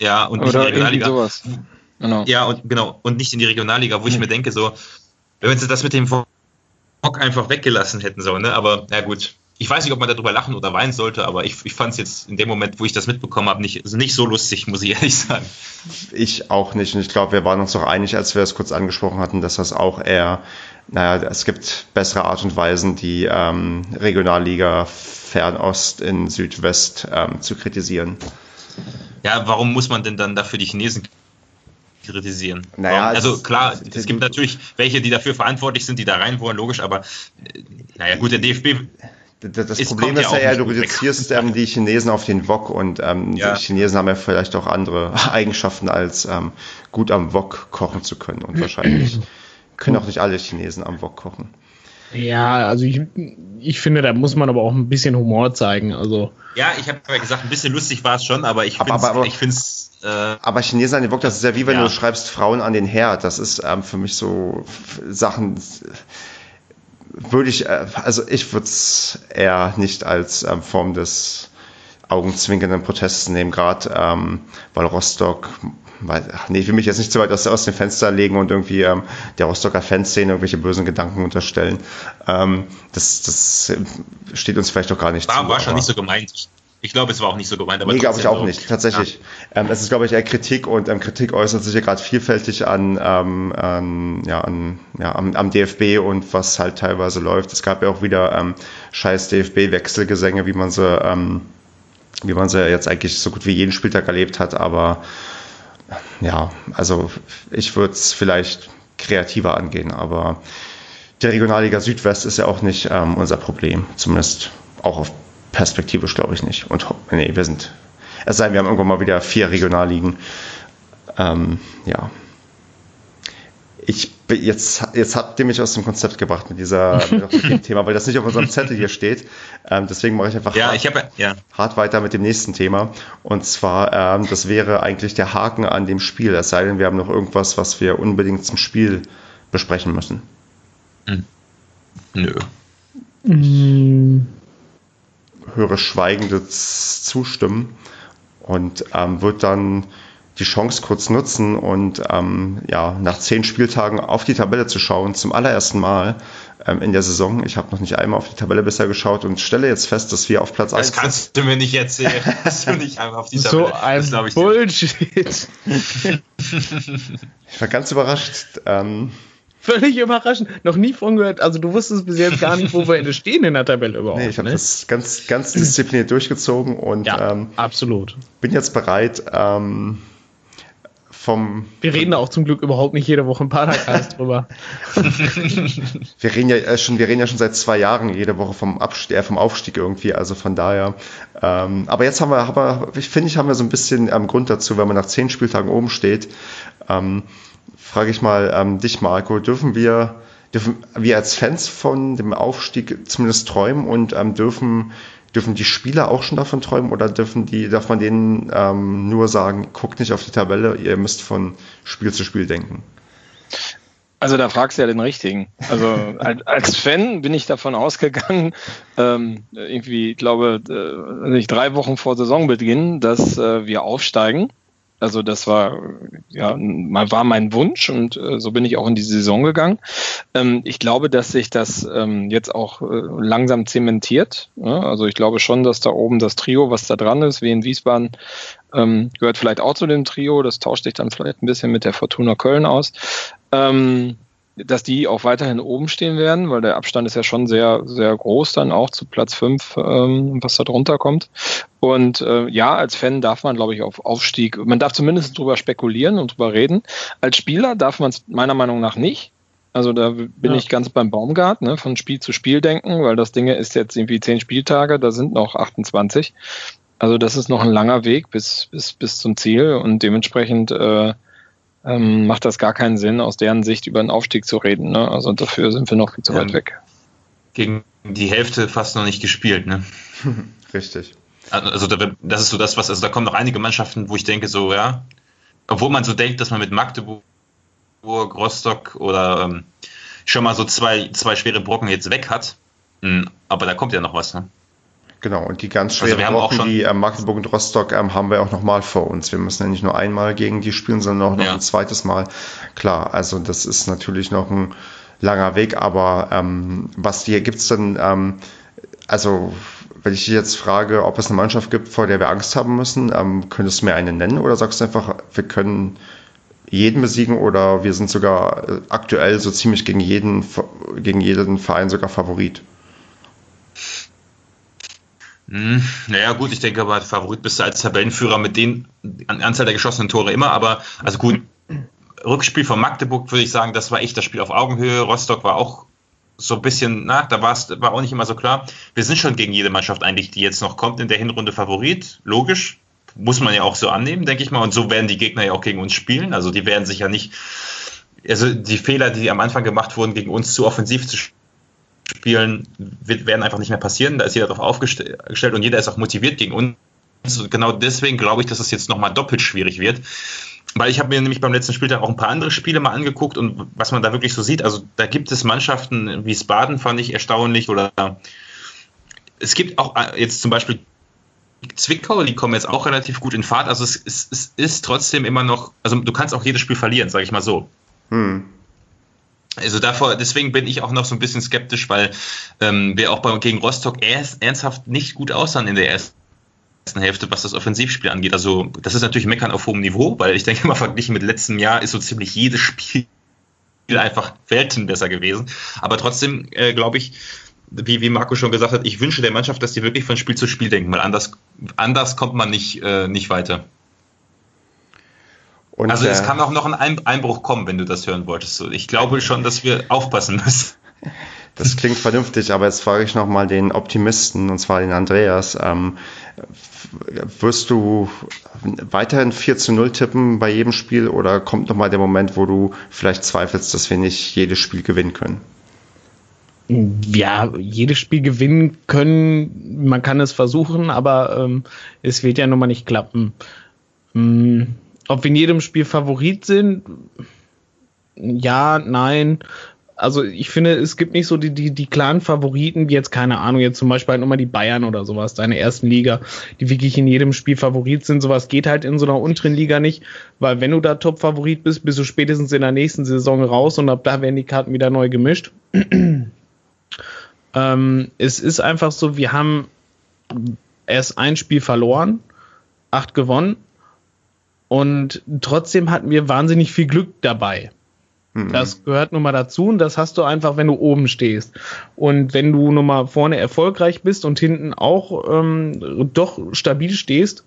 Ja, und nicht Oder in die Regionalliga. Sowas. Genau. Ja, und genau, und nicht in die Regionalliga, wo ich mir denke, so, wenn sie das mit dem Bock einfach weggelassen hätten, so, ne? Aber ja gut. Ich weiß nicht, ob man darüber lachen oder weinen sollte, aber ich, ich fand es jetzt in dem Moment, wo ich das mitbekommen habe, nicht, also nicht so lustig, muss ich ehrlich sagen. Ich auch nicht. Und ich glaube, wir waren uns auch einig, als wir es kurz angesprochen hatten, dass das auch eher, naja, es gibt bessere Art und Weisen, die ähm, Regionalliga Fernost in Südwest ähm, zu kritisieren. Ja, warum muss man denn dann dafür die Chinesen kritisieren? Naja, also klar, es gibt natürlich welche, die dafür verantwortlich sind, die da rein wollen, logisch, aber äh, naja gut, der DFB das ist, Problem ist ja eher, du reduzierst ähm, die Chinesen auf den Wok und ähm, ja. die Chinesen haben ja vielleicht auch andere Eigenschaften, als ähm, gut am Wok kochen zu können. Und wahrscheinlich können auch nicht alle Chinesen am Wok kochen. Ja, also ich, ich finde, da muss man aber auch ein bisschen Humor zeigen. Also ja, ich habe ja gesagt, ein bisschen lustig war es schon, aber ich finde es. Äh, aber Chinesen an den Wok, das ist ja wie wenn ja. du schreibst Frauen an den Herd. Das ist ähm, für mich so Sachen. Würde ich, äh, also ich würde es eher nicht als ähm, Form des augenzwinkenden Protests nehmen, gerade ähm, weil Rostock weil, ach nee, ich will mich jetzt nicht zu weit aus, aus dem Fenster legen und irgendwie ähm, der Rostocker Fanszene irgendwelche bösen Gedanken unterstellen. Ähm, das, das steht uns vielleicht doch gar nicht war, zu. War schon nicht so gemeint. Ich glaube, es war auch nicht so gemeint. Aber nee, glaube ich auch nicht. Tatsächlich. Ja. Ähm, es ist, glaube ich, eher Kritik und ähm, Kritik äußert sich ja gerade vielfältig an, ähm, an, ja, an, ja, am, am DFB und was halt teilweise läuft. Es gab ja auch wieder ähm, scheiß DFB-Wechselgesänge, wie man sie, ähm, wie man sie jetzt eigentlich so gut wie jeden Spieltag erlebt hat, aber ja, also ich würde es vielleicht kreativer angehen, aber die Regionalliga Südwest ist ja auch nicht ähm, unser Problem. Zumindest auch auf perspektivisch glaube ich nicht. Und nee, wir sind, es sei denn, wir haben irgendwann mal wieder vier Regionalligen. Ähm, ja. Ich jetzt, jetzt habt ihr mich aus dem Konzept gebracht mit dieser mit dem Thema, weil das nicht auf unserem Zettel hier steht. Ähm, deswegen mache ich einfach ja, hart, ich hab, ja. hart weiter mit dem nächsten Thema. Und zwar, ähm, das wäre eigentlich der Haken an dem Spiel. Es sei denn, wir haben noch irgendwas, was wir unbedingt zum Spiel besprechen müssen. Hm. Nö. Mm, Höre schweigendes Zustimmen und ähm, wird dann die Chance kurz nutzen und ähm, ja, nach zehn Spieltagen auf die Tabelle zu schauen, zum allerersten Mal ähm, in der Saison. Ich habe noch nicht einmal auf die Tabelle bisher geschaut und stelle jetzt fest, dass wir auf Platz Das 1 kannst du mir nicht erzählen. dass du nicht einmal auf die so Tabelle. ein das glaub ich dir. Bullshit. Ich war ganz überrascht. Ähm, Völlig überraschend. Noch nie von gehört. Also du wusstest bis jetzt gar nicht, wo wir stehen in der Tabelle überhaupt. nee, ich habe ne? das ganz, ganz diszipliniert durchgezogen und Ja, ähm, absolut. bin jetzt bereit, ähm, vom. Wir reden da auch zum Glück überhaupt nicht jede Woche im Paracast drüber. Wir reden ja äh, schon, wir reden ja schon seit zwei Jahren jede Woche vom Abstieg, äh, vom Aufstieg irgendwie. Also von daher. Ähm, aber jetzt haben wir, haben wir ich finde, ich haben wir so ein bisschen ähm, Grund dazu, wenn man nach zehn Spieltagen oben steht. Ähm, frage ich mal ähm, dich, Marco, dürfen wir, dürfen wir als Fans von dem Aufstieg zumindest träumen und ähm, dürfen, dürfen die Spieler auch schon davon träumen oder dürfen die, darf man denen ähm, nur sagen, guckt nicht auf die Tabelle, ihr müsst von Spiel zu Spiel denken? Also da fragst du ja den richtigen. Also als, Fan bin ich davon ausgegangen, ähm, irgendwie, ich glaube, äh, nicht drei Wochen vor Saisonbeginn, dass äh, wir aufsteigen. Also das war ja war mein Wunsch und äh, so bin ich auch in die Saison gegangen. Ähm, ich glaube, dass sich das ähm, jetzt auch äh, langsam zementiert. Ja? Also ich glaube schon, dass da oben das Trio, was da dran ist, wie in Wiesbaden, ähm, gehört vielleicht auch zu dem Trio. Das tauscht sich dann vielleicht ein bisschen mit der Fortuna Köln aus. Dass die auch weiterhin oben stehen werden, weil der Abstand ist ja schon sehr, sehr groß dann auch zu Platz 5, ähm, was da drunter kommt. Und äh, ja, als Fan darf man, glaube ich, auf Aufstieg, man darf zumindest drüber spekulieren und drüber reden. Als Spieler darf man es meiner Meinung nach nicht. Also da bin Ja. ich ganz beim Baumgart, ne, von Spiel zu Spiel denken, weil das Ding ist jetzt irgendwie zehn Spieltage, da sind noch 28. Also das ist noch ein langer Weg bis, bis, bis zum Ziel und dementsprechend äh, ähm, macht das gar keinen Sinn, aus deren Sicht über einen Aufstieg zu reden. Ne? Also dafür sind wir noch viel zu Ja. weit weg. Gegen die Hälfte fast noch nicht gespielt, ne? Richtig. Also da- das ist so das, was, also da kommen noch einige Mannschaften, wo ich denke, so, ja, obwohl man so denkt, dass man mit Magdeburg, Rostock oder ähm, schon mal so zwei, zwei schwere Brocken jetzt weg hat. Hm, Aber da kommt ja noch was, ne? Genau, und die ganz Also schweren auch Wochen, die ähm, Magdeburg und Rostock ähm, haben wir auch nochmal vor uns. Wir müssen ja nicht nur einmal gegen die spielen, sondern auch noch Ja. ein zweites Mal. Klar, also das ist natürlich noch ein langer Weg, aber ähm, was die gibt's denn, ähm, also wenn ich dich jetzt frage, ob es eine Mannschaft gibt, vor der wir Angst haben müssen, ähm, könntest du mir eine nennen oder sagst du einfach, wir können jeden besiegen oder wir sind sogar äh, aktuell so ziemlich gegen jeden, gegen jeden Verein sogar Favorit? Hm, naja, gut, ich denke aber, Favorit bist du als Tabellenführer mit den an Anzahl der geschossenen Tore immer, aber also gut, Rückspiel von Magdeburg würde ich sagen, das war echt das Spiel auf Augenhöhe. Rostock war auch so ein bisschen, na, da war auch nicht immer so klar. Wir sind schon gegen jede Mannschaft eigentlich, die jetzt noch kommt, in der Hinrunde Favorit. Logisch. Muss man ja auch so annehmen, denke ich mal. Und so werden die Gegner ja auch gegen uns spielen. Also die werden sich ja nicht, also die Fehler, die am Anfang gemacht wurden, gegen uns zu offensiv zu spielen, wird, werden einfach nicht mehr passieren. Da ist jeder darauf aufgestellt und jeder ist auch motiviert gegen uns. Genau deswegen glaube ich, dass es jetzt nochmal doppelt schwierig wird. Weil ich habe mir nämlich beim letzten Spieltag auch ein paar andere Spiele mal angeguckt und was man da wirklich so sieht, also da gibt es Mannschaften, wie Baden fand ich erstaunlich oder es gibt auch äh, jetzt zum Beispiel Zwickau, die kommen jetzt auch relativ gut in Fahrt. Also es, es, es ist trotzdem immer noch, also du kannst auch jedes Spiel verlieren, sage ich mal so. Hm. Also davor, deswegen bin ich auch noch so ein bisschen skeptisch, weil ähm, wir auch bei, gegen Rostock ernsthaft nicht gut aussahen in der ersten Hälfte, was das Offensivspiel angeht. Also das ist natürlich Meckern auf hohem Niveau, weil ich denke mal verglichen mit letztem Jahr ist so ziemlich jedes Spiel einfach Welten besser gewesen. Aber trotzdem äh, glaube ich, wie, wie Marco schon gesagt hat, ich wünsche der Mannschaft, dass die wirklich von Spiel zu Spiel denken, weil anders, anders kommt man nicht, äh, nicht weiter. Und, also es äh, kann auch noch ein Ein- Einbruch kommen, wenn du das hören wolltest. So, Ich glaube schon, dass wir aufpassen müssen. Das klingt vernünftig, aber jetzt frage ich nochmal den Optimisten, und zwar den Andreas. Ähm, wirst du weiterhin 4 zu 0 tippen bei jedem Spiel oder kommt nochmal der Moment, wo du vielleicht zweifelst, dass wir nicht jedes Spiel gewinnen können? Ja, jedes Spiel gewinnen können, man kann es versuchen, aber ähm, es wird ja nun mal nicht klappen. Ähm, ob wir in jedem Spiel Favorit sind, ja, nein also ich finde, es gibt nicht so die, die, die klaren Favoriten, wie jetzt, keine Ahnung, jetzt zum Beispiel halt nochmal die Bayern oder sowas, deine ersten Liga, die wirklich in jedem Spiel Favorit sind. Sowas geht halt in so einer unteren Liga nicht, weil wenn du da Top-Favorit bist, bist du spätestens in der nächsten Saison raus und ab da werden die Karten wieder neu gemischt. ähm, es ist einfach so, wir haben erst ein Spiel verloren, acht gewonnen und trotzdem hatten wir wahnsinnig viel Glück dabei. Mhm. Das gehört nun mal dazu und das hast du einfach, wenn du oben stehst. Und wenn du nun mal vorne erfolgreich bist und hinten auch ähm, doch stabil stehst,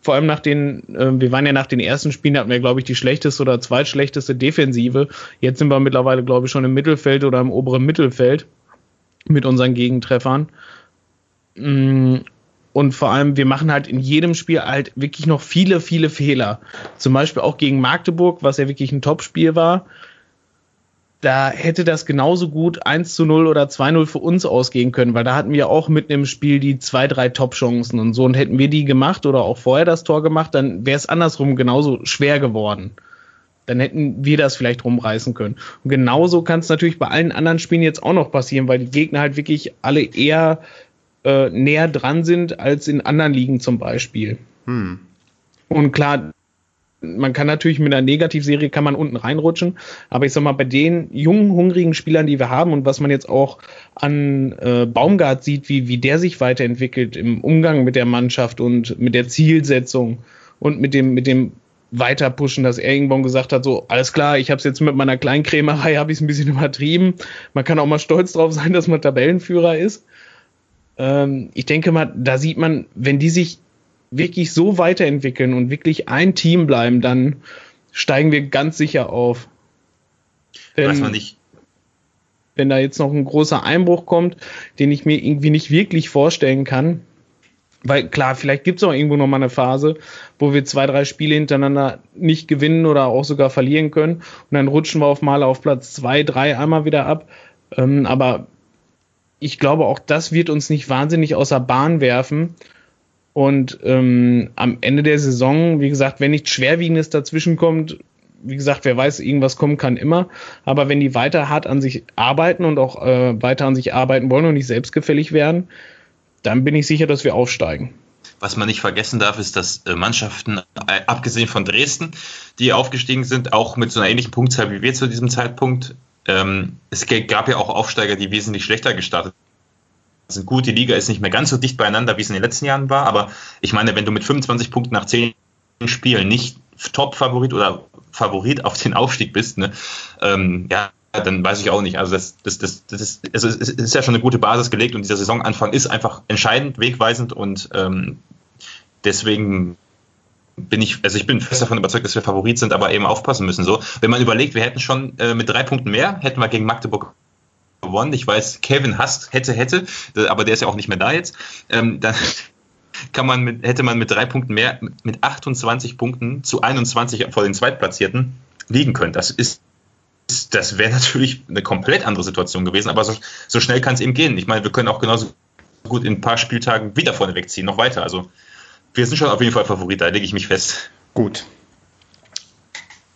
vor allem nach den, äh, wir waren ja nach den ersten Spielen, hatten wir, glaube ich, die schlechteste oder zweitschlechteste Defensive. Jetzt sind wir mittlerweile, glaube ich, schon im Mittelfeld oder im oberen Mittelfeld mit unseren Gegentreffern. Mm, und vor allem, wir machen halt in jedem Spiel halt wirklich noch viele, viele Fehler. Zum Beispiel auch gegen Magdeburg, was ja wirklich ein Top-Spiel war da hätte das genauso gut 1 zu 0 oder 2-0 für uns ausgehen können, weil da hatten wir auch mitten im Spiel die zwei, drei Top-Chancen und so. Und hätten wir die gemacht oder auch vorher das Tor gemacht, dann wäre es andersrum genauso schwer geworden. Dann hätten wir das vielleicht rumreißen können. Und genauso kann es natürlich bei allen anderen Spielen jetzt auch noch passieren, weil die Gegner halt wirklich alle eher äh, näher dran sind als in anderen Ligen zum Beispiel. Hm. Und klar, man kann natürlich mit einer Negativserie kann man unten reinrutschen, aber ich sag mal, bei den jungen, hungrigen Spielern, die wir haben und was man jetzt auch an äh, Baumgart sieht, wie, wie der sich weiterentwickelt im Umgang mit der Mannschaft und mit der Zielsetzung und mit dem, mit dem Weiterpushen, dass er irgendwann gesagt hat, so, alles klar, ich habe es jetzt mit meiner Kleinkrämerei, habe ich es ein bisschen übertrieben. Man kann auch mal stolz drauf sein, dass man Tabellenführer ist. Ähm, ich denke mal, da sieht man, wenn die sich wirklich so weiterentwickeln und wirklich ein Team bleiben, dann steigen wir ganz sicher auf. Wenn, Weiß man nicht. Wenn da jetzt noch ein großer Einbruch kommt, den ich mir irgendwie nicht wirklich vorstellen kann, weil klar, vielleicht gibt es auch irgendwo noch mal eine Phase, wo wir zwei, drei Spiele hintereinander nicht gewinnen oder auch sogar verlieren können. Und dann rutschen wir auf mal auf Platz zwei, drei einmal wieder ab. Ähm, aber ich glaube, auch das wird uns nicht wahnsinnig außer Bahn werfen. Und ähm, am Ende der Saison, wie gesagt, wenn nichts Schwerwiegendes dazwischen kommt, wie gesagt, wer weiß, irgendwas kommen kann immer. Aber wenn die weiter hart an sich arbeiten und auch äh, weiter an sich arbeiten wollen und nicht selbstgefällig werden, dann bin ich sicher, dass wir aufsteigen. Was man nicht vergessen darf, ist, dass äh, Mannschaften, äh, abgesehen von Dresden, die aufgestiegen sind, auch mit so einer ähnlichen Punktzahl wie wir zu diesem Zeitpunkt, ähm, es gab ja auch Aufsteiger, die wesentlich schlechter gestartet sind gut, die Liga ist nicht mehr ganz so dicht beieinander, wie es in den letzten Jahren war, aber ich meine, wenn du mit 25 Punkten nach 10 Spielen nicht Top-Favorit oder Favorit auf den Aufstieg bist, ne, ähm, ja, dann weiß ich auch nicht. Also das, das, das, das ist, also es ist ja schon eine gute Basis gelegt und dieser Saisonanfang ist einfach entscheidend, wegweisend und ähm, deswegen bin ich, also ich bin fest davon überzeugt, dass wir Favorit sind, aber eben aufpassen müssen. So, wenn man überlegt, wir hätten schon äh, mit drei Punkten mehr, hätten wir gegen Magdeburg gewonnen. Ich weiß, Kevin hasst, hätte, hätte, aber der ist ja auch nicht mehr da jetzt. Ähm, dann kann man mit, hätte man mit drei Punkten mehr, mit 28 Punkten zu 21 vor den Zweitplatzierten liegen können. Das ist das wäre natürlich eine komplett andere Situation gewesen, aber so, so schnell kann es eben gehen. Ich meine, wir können auch genauso gut in ein paar Spieltagen wieder vorne wegziehen, noch weiter. Also wir sind schon auf jeden Fall Favorit, da lege ich mich fest. Gut.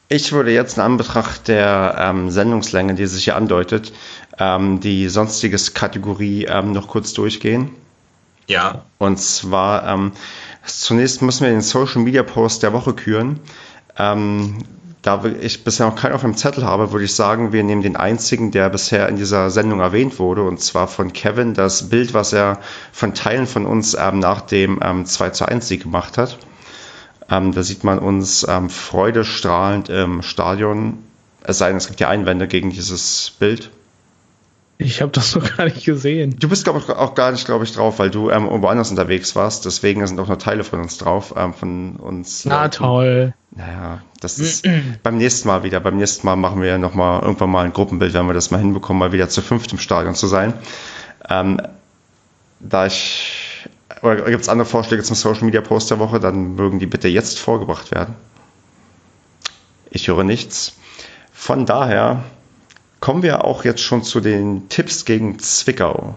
Ich würde jetzt in Anbetracht der ähm, Sendungslänge, die sich hier andeutet, ähm, die sonstiges Kategorie ähm, noch kurz durchgehen. Ja. Und zwar, ähm, zunächst müssen wir den Social Media Post der Woche küren. Da ich bisher noch keinen auf dem Zettel habe, würde ich sagen, wir nehmen den einzigen, der bisher in dieser Sendung erwähnt wurde, und zwar von Kevin, das Bild, was er von Teilen von uns ähm, nach dem ähm, 2 zu 1 Sieg gemacht hat. Ähm, da sieht man uns ähm, freudestrahlend im Stadion. Es sei denn, es gibt ja Einwände gegen dieses Bild. Ich habe das noch gar nicht gesehen. Du bist, glaube ich, auch gar nicht, glaube ich, drauf, weil du ähm, irgendwo anders unterwegs warst. Deswegen sind auch nur Teile von uns drauf, ähm, von uns. Na Leuten. toll. Naja, das ist beim nächsten Mal wieder. Beim nächsten Mal machen wir nochmal irgendwann mal ein Gruppenbild, wenn wir das mal hinbekommen, mal wieder zu fünft im Stadion zu sein. Ähm, da ich, oder gibt es andere Vorschläge zum Social Media Post der Woche, dann mögen die bitte jetzt vorgebracht werden. Ich höre nichts. Von daher kommen wir auch jetzt schon zu den Tipps gegen Zwickau.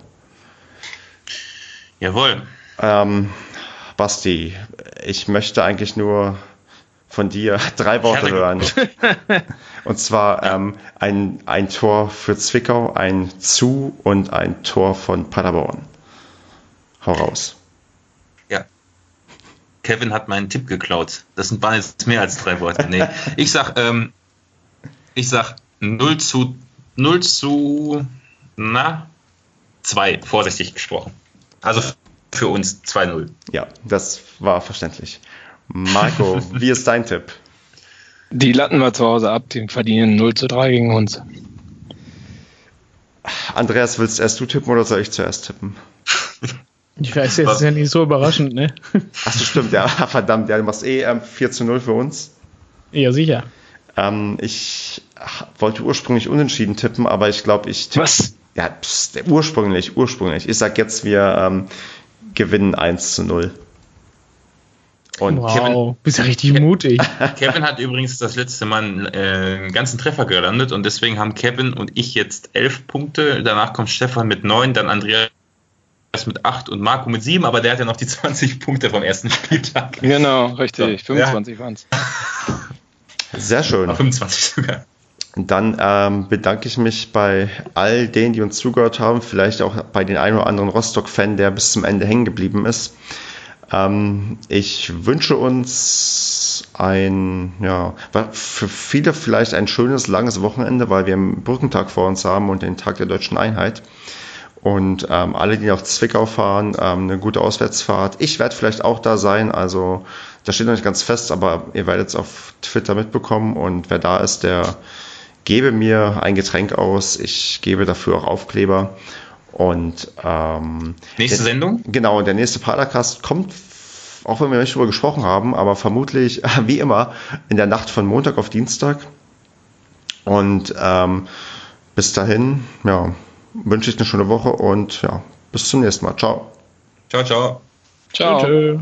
Jawohl. Ähm, Basti, ich möchte eigentlich nur von dir drei Worte hören. Und zwar ähm, ein, ein Tor für Zwickau, ein Zu und ein Tor von Paderborn. Hau raus. Ja. Kevin hat meinen Tipp geklaut. Das sind waren jetzt mehr als drei Worte. Nee. Ich sag, ähm, ich sag 0 zu 0 zu na 2, vorsichtig gesprochen. Also für uns 2-0. Ja, das war verständlich. Marco, wie ist dein Tipp? Die latten wir zu Hause ab, die verdienen 0 zu 3 gegen uns. Andreas, willst erst du tippen oder soll ich zuerst tippen? Ich weiß jetzt, ist ja nicht so überraschend, ne? Achso, stimmt, ja, verdammt, ja, du machst eh ähm, 4 zu 0 für uns. Ja, sicher. Ähm, ich wollte ursprünglich unentschieden tippen, aber ich glaube, ich tippe. Was? Ja, pst, ursprünglich, ursprünglich. Ich sag jetzt, wir ähm, gewinnen 1 zu 0. Und wow, Kevin, bist ja richtig mutig. Kevin hat übrigens das letzte Mal einen, äh, einen ganzen Treffer gelandet und deswegen haben Kevin und ich jetzt elf Punkte. Danach kommt Stefan mit neun, dann Andreas mit acht und Marco mit sieben, aber der hat ja noch die 20 Punkte vom ersten Spieltag. Genau, richtig. So, 25 ja. waren es. Sehr schön. 25 sogar. Dann ähm, bedanke ich mich bei all denen, die uns zugehört haben, vielleicht auch bei den ein oder anderen Rostock-Fan, der bis zum Ende hängen geblieben ist. Ähm, ich wünsche uns ein, ja, für viele vielleicht ein schönes, langes Wochenende, weil wir einen Brückentag vor uns haben und den Tag der deutschen Einheit. Und ähm, alle, die nach Zwickau fahren, ähm, eine gute Auswärtsfahrt. Ich werde vielleicht auch da sein, also das steht noch nicht ganz fest, aber ihr werdet es auf Twitter mitbekommen und wer da ist, der gebe mir ein Getränk aus. Ich gebe dafür auch Aufkleber. Und ähm, nächste der, Sendung? Genau, der nächste Padercast kommt, auch wenn wir nicht darüber gesprochen haben, aber vermutlich, wie immer, in der Nacht von Montag auf Dienstag. Und ähm, bis dahin, ja, wünsche ich eine schöne Woche und ja, bis zum nächsten Mal. Ciao. Ciao, ciao. Ciao. Tschö.